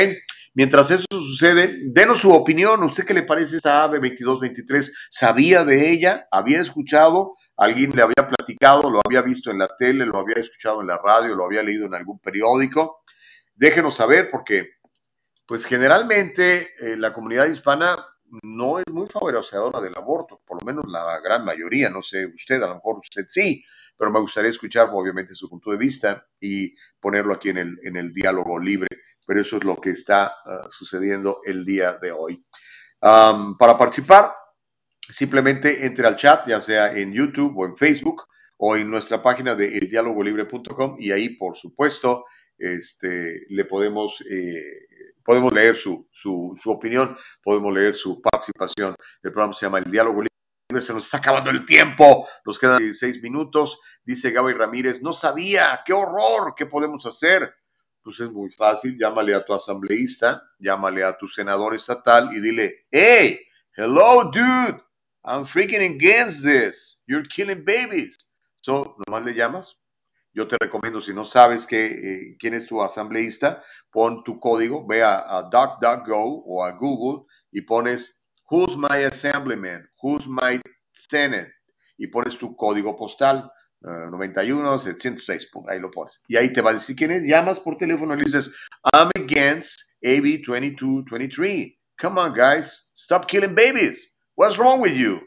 S3: Mientras eso sucede, denos su opinión. ¿Usted qué le parece esa AVE 2223? ¿Sabía de ella? ¿Había escuchado? ¿Alguien le había platicado? ¿Lo había visto en la tele? ¿Lo había escuchado en la radio? ¿Lo había leído en algún periódico? Déjenos saber porque, pues generalmente eh, la comunidad hispana no es muy favorecedora del aborto, por lo menos la gran mayoría, no sé usted, a lo mejor usted sí, pero me gustaría escuchar obviamente su punto de vista y ponerlo aquí en el, en el diálogo libre, pero eso es lo que está ah, sucediendo el día de hoy. para participar, simplemente entre al chat, ya sea en YouTube o en Facebook o en nuestra página de eldialogolibre.com y ahí, por supuesto, este, le podemos, eh, podemos leer su, su, su, opinión, podemos leer su participación. El programa se llama El Diálogo Libre. Se nos está acabando el tiempo, nos quedan 16 minutos. Dice Gaby Ramírez, no sabía, qué horror, ¿qué podemos hacer? Pues es muy fácil, llámale a tu asambleísta, llámale a tu senador estatal y dile, hey, hello, dude, I'm freaking against this. You're killing babies. So, nomás le llamas. Yo te recomiendo, si no sabes que, eh, quién es tu asambleísta, pon tu código, ve a, a DuckDuckGo o a Google y pones Who's my assemblyman? Who's my senate? Y pones tu código postal. 91 706, ahí lo pones. Y ahí te va a decir quién es. Llamas por teléfono y le dices, I'm against AB 2223. Come on, guys, stop killing babies. What's wrong with you?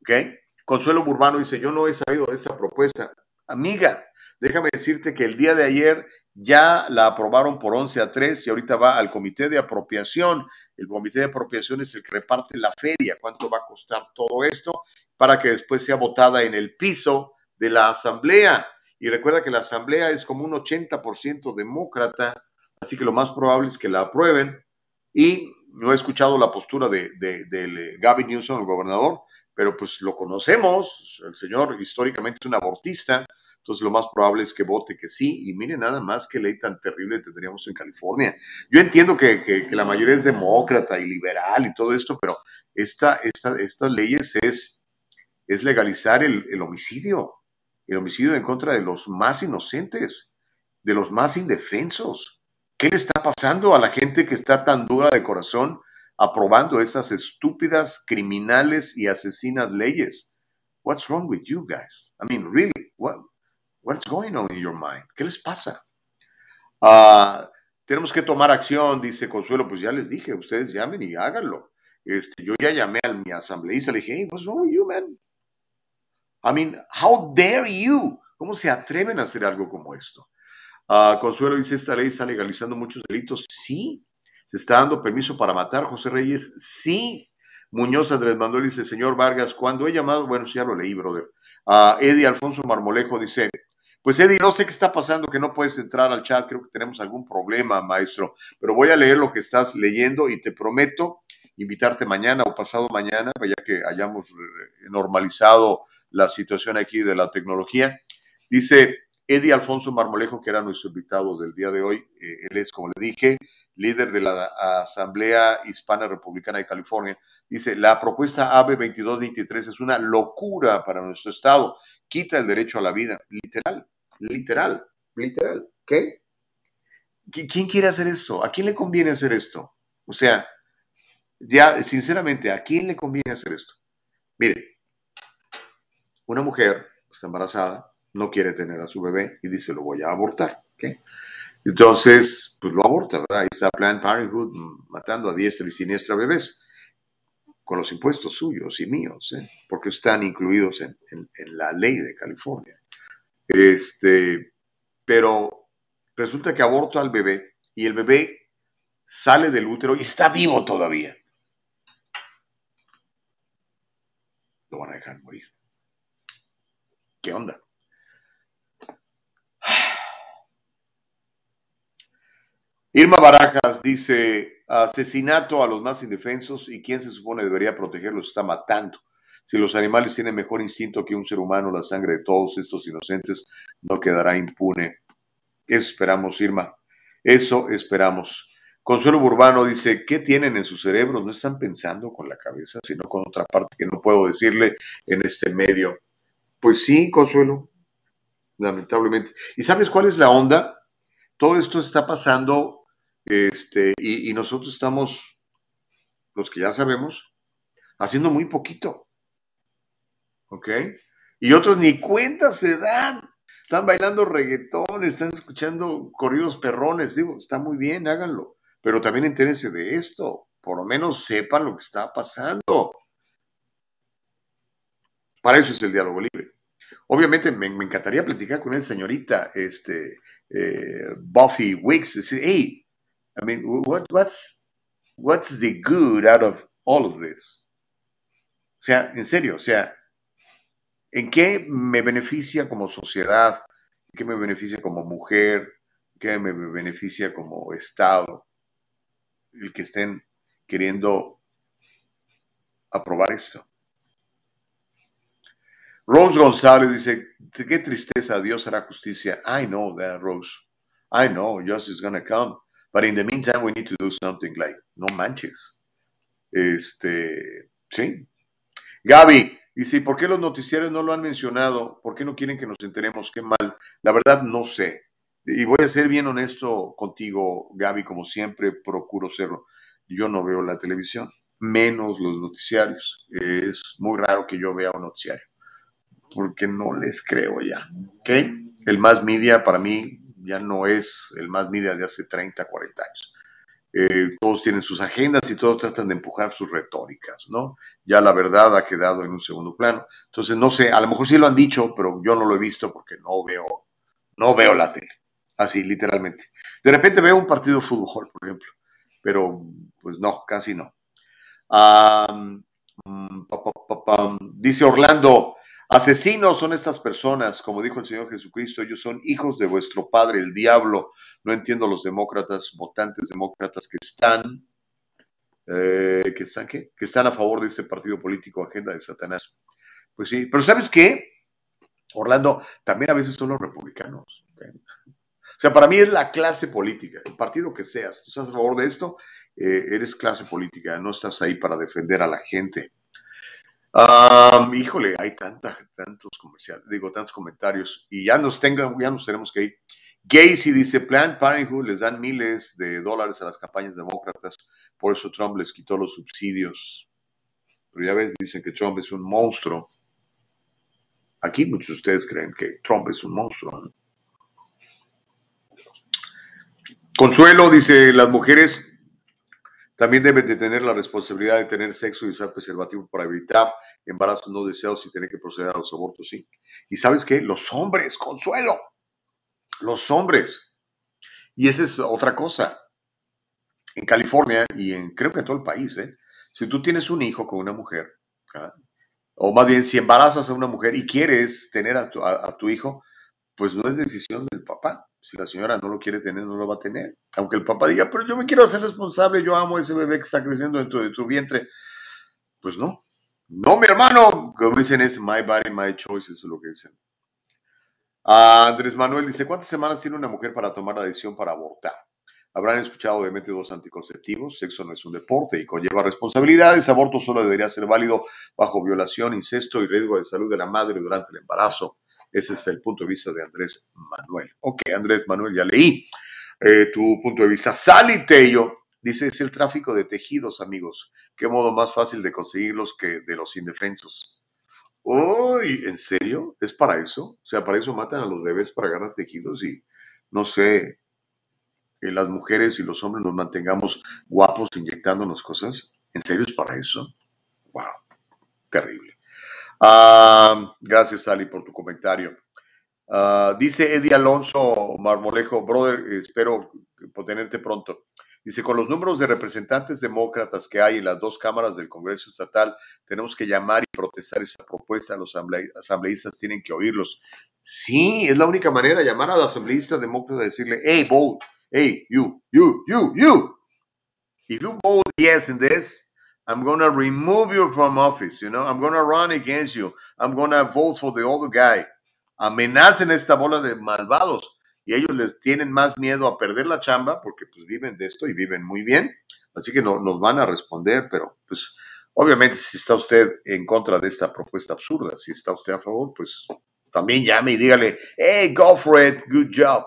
S3: ¿Ok? Consuelo Burbano dice, yo no he sabido de esta propuesta. Amiga, déjame decirte que el día de ayer ya la aprobaron por 11 a 3 y ahorita va al comité de apropiación. El comité de apropiación es el que reparte la feria, cuánto va a costar todo esto, para que después sea votada en el piso de la asamblea. Y recuerda que la asamblea es como un 80% demócrata, así que lo más probable es que la aprueben y no he escuchado la postura de, de, de, Gavin Newsom, el gobernador, pero pues lo conocemos, el señor históricamente es un abortista, entonces lo más probable es que vote que sí, y mire nada más qué ley tan terrible tendríamos en California. Yo entiendo que, que, la mayoría es demócrata y liberal y todo esto, pero esta, esta, estas leyes es, es legalizar el, el homicidio, el homicidio en contra de los más inocentes, de los más indefensos. ¿Qué le está pasando a la gente que está tan dura de corazón aprobando esas estúpidas, criminales y asesinas leyes? What's wrong with you guys? I mean, really, what, what's going on in your mind? ¿Qué les pasa? Uh, tenemos que tomar acción, dice Consuelo. Pues ya les dije, ustedes llamen y háganlo. Este, yo ya llamé a mi asambleísta, le dije, hey, what's wrong with you, man? I mean, how dare you? ¿Cómo se atreven a hacer algo como esto? Ah, Consuelo dice, esta ley está legalizando muchos delitos. Sí. ¿Se está dando permiso para matar, José Reyes? Sí. Muñoz Andrés Manuel dice, señor Vargas, cuando he llamado, bueno, ya lo leí, brother. Uh, Eddie Alfonso Marmolejo dice, pues Eddie, no sé qué está pasando, que no puedes entrar al chat, creo que tenemos algún problema, maestro, pero voy a leer lo que estás leyendo y te prometo invitarte mañana o pasado mañana, ya que hayamos normalizado la situación aquí de la tecnología. Dice, Eddie Alfonso Marmolejo, que era nuestro invitado del día de hoy, eh, él es, como le dije, líder de la Asamblea Hispana Republicana de California, dice, la propuesta AB 2223 es una locura para nuestro Estado, quita el derecho a la vida, literal, literal, literal, ¿ok? ¿Quién quiere hacer esto? ¿A quién le conviene hacer esto? O sea, ya, sinceramente, ¿a quién le conviene hacer esto? Mire, una mujer está embarazada, no quiere tener a su bebé y dice, lo voy a abortar. Entonces, pues lo aborta, ¿verdad? Ahí está Planned Parenthood matando a diestra y siniestra bebés con los impuestos suyos y míos, ¿eh? porque están incluidos en, la ley de California. Este, pero resulta que aborta al bebé y el bebé sale del útero y está vivo todavía. Lo van a dejar morir. ¿Qué onda? Irma Barajas dice, asesinato a los más indefensos y quien se supone debería protegerlos está matando. Si los animales tienen mejor instinto que un ser humano, la sangre de todos estos inocentes no quedará impune. Eso esperamos, Irma. Eso esperamos. Consuelo Burbano dice, ¿qué tienen en su cerebro? No están pensando con la cabeza, sino con otra parte que no puedo decirle en este medio. Pues sí, Consuelo, lamentablemente. ¿Y sabes cuál es la onda? Todo esto está pasando este, y, nosotros estamos, los que ya sabemos, haciendo muy poquito. ¿Ok? Y otros ni cuenta se dan. Están bailando reggaetón, están escuchando corridos perrones. Digo, está muy bien, háganlo. Pero también entérense de esto. Por lo menos sepan lo que está pasando. Para eso es el diálogo libre. Obviamente me, encantaría platicar con él, señorita, este, eh, Buffy Wicks, decir, hey, I mean, what, what's, what's the good out of all of this? O sea, en serio, o sea, ¿en qué me beneficia como sociedad? ¿En qué me beneficia como mujer? ¿En qué me beneficia como Estado? El que estén queriendo aprobar esto. Rose González dice, qué tristeza, Dios hará justicia. I know that, Rose. I know justice is gonna come. But in the meantime, we need to do something like, no manches. Este, sí. Gaby, dice, ¿por qué los noticiarios no lo han mencionado? ¿Por qué no quieren que nos enteremos? Qué mal. La verdad, no sé. Y voy a ser bien honesto contigo, Gaby, como siempre procuro serlo. Yo no veo la televisión, menos los noticiarios. Es muy raro que yo vea un noticiario porque no les creo ya. ¿Ok? El más media para mí ya no es el más media de hace 30, 40 años. Eh, todos tienen sus agendas y todos tratan de empujar sus retóricas, ¿no? Ya la verdad ha quedado en un segundo plano. Entonces, no sé, a lo mejor sí lo han dicho, pero yo no lo he visto porque no veo, no veo la tele. Así, literalmente. De repente veo un partido de fútbol, por ejemplo, pero pues no, casi no. Mm, dice Orlando, Asesinos son estas personas, como dijo el Señor Jesucristo, ellos son hijos de vuestro padre, el diablo. No entiendo los demócratas, votantes demócratas que están, eh, que están, ¿qué? Que están a favor de este partido político, agenda de Satanás. Pues sí, pero ¿sabes qué? Orlando, también a veces son los republicanos. O sea, para mí es la clase política, el partido que seas. Tú estás a favor de esto, eh, eres clase política, no estás ahí para defender a la gente híjole, hay tantos comerciales, digo, tantos comentarios y ya nos tengan, ya nos tenemos que ir. Gacy dice, Planned Parenthood les dan miles de dólares a las campañas demócratas, por eso Trump les quitó los subsidios. Pero ya ves, dicen que Trump es un monstruo. Aquí muchos de ustedes creen que Trump es un monstruo. Consuelo dice, las mujeres también deben de tener la responsabilidad de tener sexo y usar preservativo para evitar embarazos no deseados y tener que proceder a los abortos, sí. Y sabes qué? Los hombres, consuelo. Los hombres. Y esa es otra cosa. En California y en creo que en todo el país, ¿eh? si tú tienes un hijo con una mujer, ¿ah? o más bien si embarazas a una mujer y quieres tener a tu hijo, pues no es decisión del papá. Si la señora no lo quiere tener, no lo va a tener. Aunque el papá diga, pero yo me quiero hacer responsable, yo amo a ese bebé que está creciendo dentro de tu vientre. Pues no. No, mi hermano. Como dicen, es my body, my choice, eso es lo que dicen. Andrés Manuel dice, ¿cuántas semanas tiene una mujer para tomar la decisión para abortar? Habrán escuchado de métodos anticonceptivos, sexo no es un deporte y conlleva responsabilidades, aborto solo debería ser válido bajo violación, incesto y riesgo de salud de la madre durante el embarazo. Ese es el punto de vista de Andrés Manuel. Ok, Andrés Manuel, ya leí eh, tu punto de vista. Sally Tello dice, es el tráfico de tejidos, amigos. Qué modo más fácil de conseguirlos que de los indefensos. Uy, ¿en serio? ¿Es para eso? O sea, para eso matan a los bebés para agarrar tejidos y no sé, que las mujeres y los hombres nos mantengamos guapos inyectándonos cosas. ¿En serio es para eso? Wow, terrible. Ah, gracias, Ali, por tu comentario. Ah, dice Eddie Alonso Marmolejo, brother, espero tenerte pronto. Dice, con los números de representantes demócratas que hay en las dos cámaras del Congreso Estatal, tenemos que llamar y protestar esa propuesta. Los asambleístas tienen que oírlos. Sí, es la única manera, llamar a los asambleístas demócratas y decirle, hey, vote, hey, you, you, you, you. If you vote yes in this, I'm going to remove you from office, you know, I'm going to run against you, I'm going to vote for the other guy. Amenacen esta bola de malvados. Y ellos les tienen más miedo a perder la chamba porque pues viven de esto y viven muy bien, así que no, nos van a responder, pero pues obviamente si está usted en contra de esta propuesta absurda, si está usted a favor, pues también llame y dígale, hey, go for it, good job.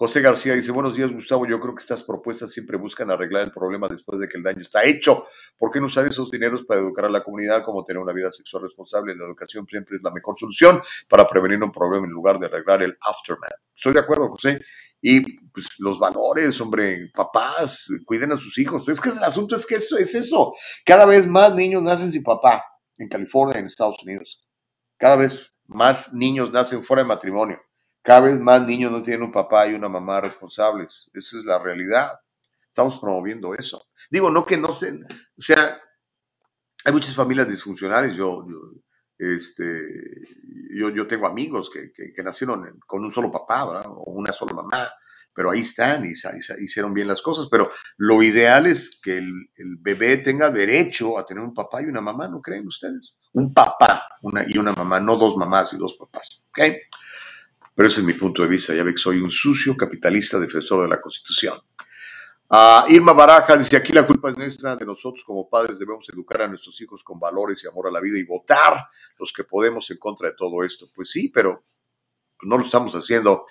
S3: José García dice, buenos días Gustavo, yo creo que estas propuestas siempre buscan arreglar el problema después de que el daño está hecho. ¿Por qué no usar esos dineros para educar a la comunidad como tener una vida sexual responsable? La educación siempre es la mejor solución para prevenir un problema en lugar de arreglar el aftermath. Estoy de acuerdo, José. Y pues los valores, hombre, papás, cuiden a sus hijos. Es que el asunto es que eso es eso. Cada vez más niños nacen sin papá en California, en Estados Unidos. Cada vez más niños nacen fuera de matrimonio. Cada vez más niños no tienen un papá y una mamá responsables. Esa es la realidad. Estamos promoviendo eso. Digo, no que no se, o sea, hay muchas familias disfuncionales. Yo, este, yo, yo tengo amigos que, que, nacieron con un solo papá, O una sola mamá, pero ahí están y, hicieron bien las cosas. Pero lo ideal es que el, bebé tenga derecho a tener un papá y una mamá, ¿no creen ustedes? Un papá y una mamá, no dos mamás y dos papás, ¿ok? Pero ese es mi punto de vista. Ya ve que soy un sucio capitalista defensor de la Constitución. Uh, Irma Baraja dice, aquí la culpa es nuestra, de nosotros como padres debemos educar a nuestros hijos con valores y amor a la vida y votar los que podemos en contra de todo esto. Pues sí, pero no lo estamos haciendo.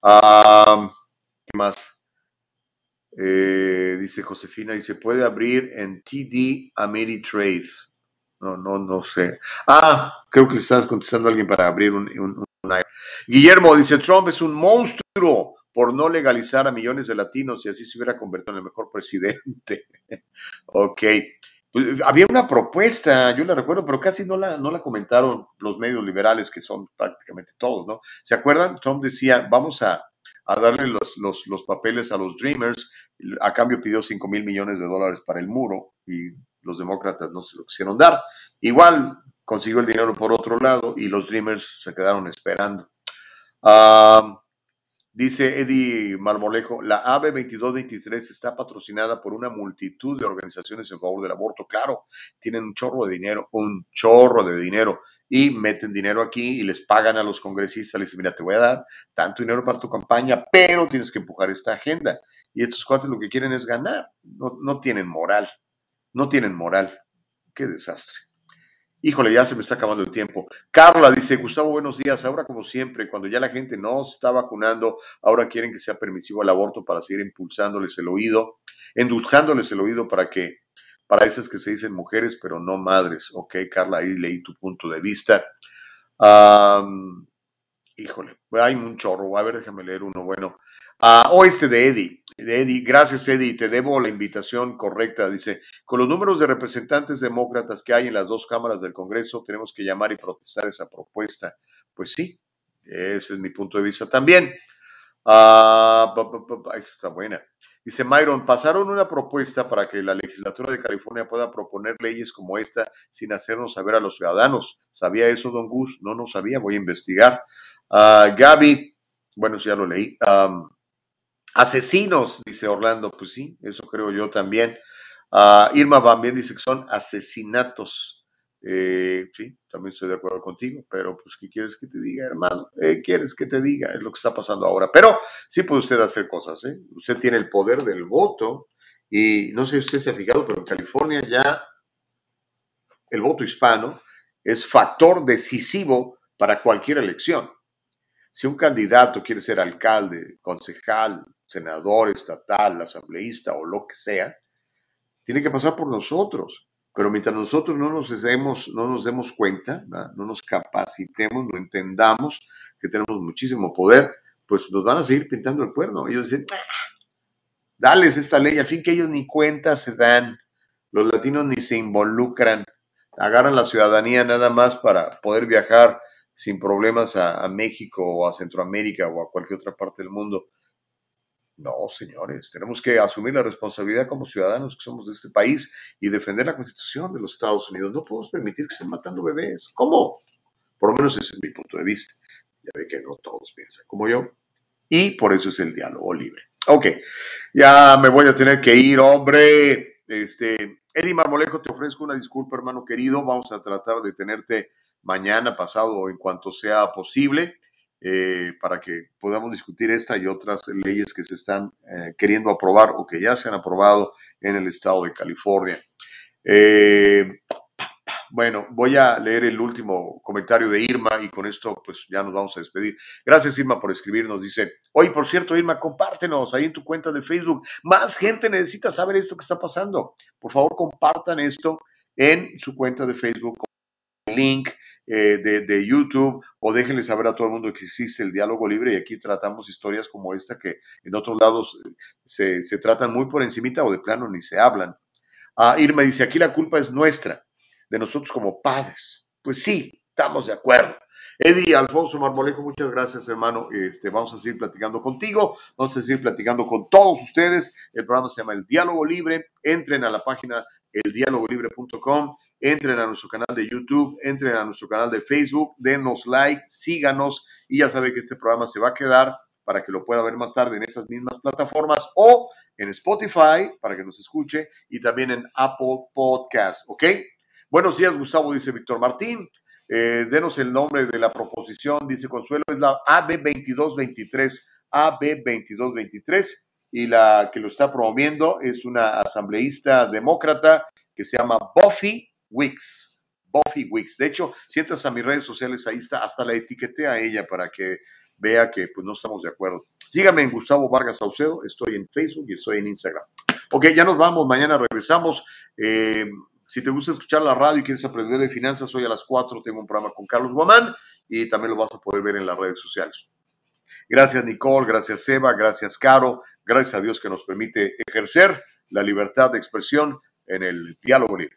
S3: Uh, ¿Qué más? Eh, dice Josefina, dice, puede abrir en TD Ameritrade. No, no, no sé. Ah, creo que le estás contestando a alguien para abrir un, un, Guillermo dice, Trump es un monstruo por no legalizar a millones de latinos y así se hubiera convertido en el mejor presidente. [LAUGHS] ok. Pues, había una propuesta, yo la recuerdo, pero casi no la, no la comentaron los medios liberales, que son prácticamente todos, ¿no? ¿Se acuerdan? Trump decía, vamos a, darle los, los, los, papeles a los Dreamers, a cambio pidió 5 mil millones de dólares para el muro y los demócratas no se lo quisieron dar. Igual consiguió el dinero por otro lado y los Dreamers se quedaron esperando. Dice Eddie Marmolejo, la AB 2223 está patrocinada por una multitud de organizaciones en favor del aborto. Claro, tienen un chorro de dinero, un chorro de dinero, y meten dinero aquí y les pagan a los congresistas. Les dicen, mira, te voy a dar tanto dinero para tu campaña, pero tienes que empujar esta agenda. Y estos cuates lo que quieren es ganar. No, no tienen moral. No tienen moral. Qué desastre. Híjole, ya se me está acabando el tiempo. Carla dice, Gustavo, buenos días. Ahora, como siempre, cuando ya la gente no está vacunando, ahora quieren que sea permisivo el aborto para seguir impulsándoles el oído, endulzándoles el oído para que, para esas que se dicen mujeres, pero no madres. Ok, Carla, ahí leí tu punto de vista. híjole, hay un chorro. A ver, déjame leer uno. Bueno, uh, o este de Eddie. Eddie, gracias Eddie, te debo la invitación correcta. Dice, con los números de representantes demócratas que hay en las dos cámaras del Congreso, tenemos que llamar y protestar esa propuesta. Pues sí, ese es mi punto de vista también. Ah, esa está buena. Dice Myron, pasaron una propuesta para que la legislatura de California pueda proponer leyes como esta sin hacernos saber a los ciudadanos. ¿Sabía eso, don Gus? No, no sabía, voy a investigar. Uh, Gaby, bueno, ya lo leí. Asesinos, dice Orlando. Pues sí, eso creo yo también. Uh, Irma también dice que son asesinatos. Eh, sí, también estoy de acuerdo contigo, pero pues, ¿qué quieres que te diga, hermano? ¿Qué quieres que te diga? Es lo que está pasando ahora. Pero sí puede usted hacer cosas, ¿eh? Usted tiene el poder del voto y no sé si usted se ha fijado, pero en California ya el voto hispano es factor decisivo para cualquier elección. Si un candidato quiere ser alcalde, concejal, senador, estatal, asambleísta o lo que sea, tiene que pasar por nosotros. Pero mientras nosotros no nos demos, no nos demos cuenta, no nos capacitemos, no entendamos que tenemos muchísimo poder, pues nos van a seguir pintando el cuerno. Ellos dicen, ah, dales esta ley, al fin que ellos ni cuenta se dan, los latinos ni se involucran, agarran la ciudadanía nada más para poder viajar sin problemas a México o a Centroamérica o a cualquier otra parte del mundo. No, señores, tenemos que asumir la responsabilidad como ciudadanos que somos de este país y defender la constitución de los Estados Unidos. No podemos permitir que estén matando bebés. ¿Cómo? Por lo menos ese es mi punto de vista. Ya ve que no todos piensan como yo. Y por eso es el diálogo libre. Ok, ya me voy a tener que ir, hombre. Este, Eddie Marmolejo, te ofrezco una disculpa, hermano querido. Vamos a tratar de tenerte mañana, pasado o en cuanto sea posible. Eh, para que podamos discutir esta y otras leyes que se están eh, queriendo aprobar o que ya se han aprobado en el estado de California. Eh, bueno, voy a leer el último comentario de Irma y con esto pues ya nos vamos a despedir. Gracias Irma por escribirnos. Dice, hoy por cierto Irma, compártenos ahí en tu cuenta de Facebook. Más gente necesita saber esto que está pasando. Por favor, compartan esto en su cuenta de Facebook. Link eh, de, YouTube o déjenle saber a todo el mundo que existe el diálogo libre y aquí tratamos historias como esta que en otros lados se, tratan muy por encimita o de plano ni se hablan. Ah, Irma dice, aquí la culpa es nuestra, de nosotros como padres. Pues sí, Estamos de acuerdo. Eddie Alfonso Marmolejo, muchas gracias, hermano. Este, vamos a seguir platicando contigo, vamos a seguir platicando con todos ustedes. El programa se llama El Diálogo Libre. Entren a la página eldialogolibre.com, entren a nuestro canal de YouTube, entren a nuestro canal de Facebook, denos like, síganos y ya sabe que este programa se va a quedar para que lo pueda ver más tarde en esas mismas plataformas o en Spotify para que nos escuche y también en Apple Podcast, ¿ok? Buenos días, Gustavo, dice Víctor Martín. Eh, denos el nombre de la proposición, dice Consuelo, es la AB2223, AB2223, y la que lo está promoviendo es una asambleísta demócrata que se llama Buffy Wicks. Buffy Wicks. De hecho, si entras a mis redes sociales, ahí está, hasta la etiqueté a ella para que vea que pues, no estamos de acuerdo. Síganme en Gustavo Vargas Saucedo, estoy en Facebook y estoy en Instagram. Ok, ya nos vamos, mañana regresamos. Eh, si te gusta escuchar la radio y quieres aprender de finanzas, hoy a las 4 tengo un programa con Carlos Guamán y también lo vas a poder ver en las redes sociales. Gracias Nicole, gracias Eva, gracias Caro, gracias a Dios que nos permite ejercer la libertad de expresión en el diálogo libre.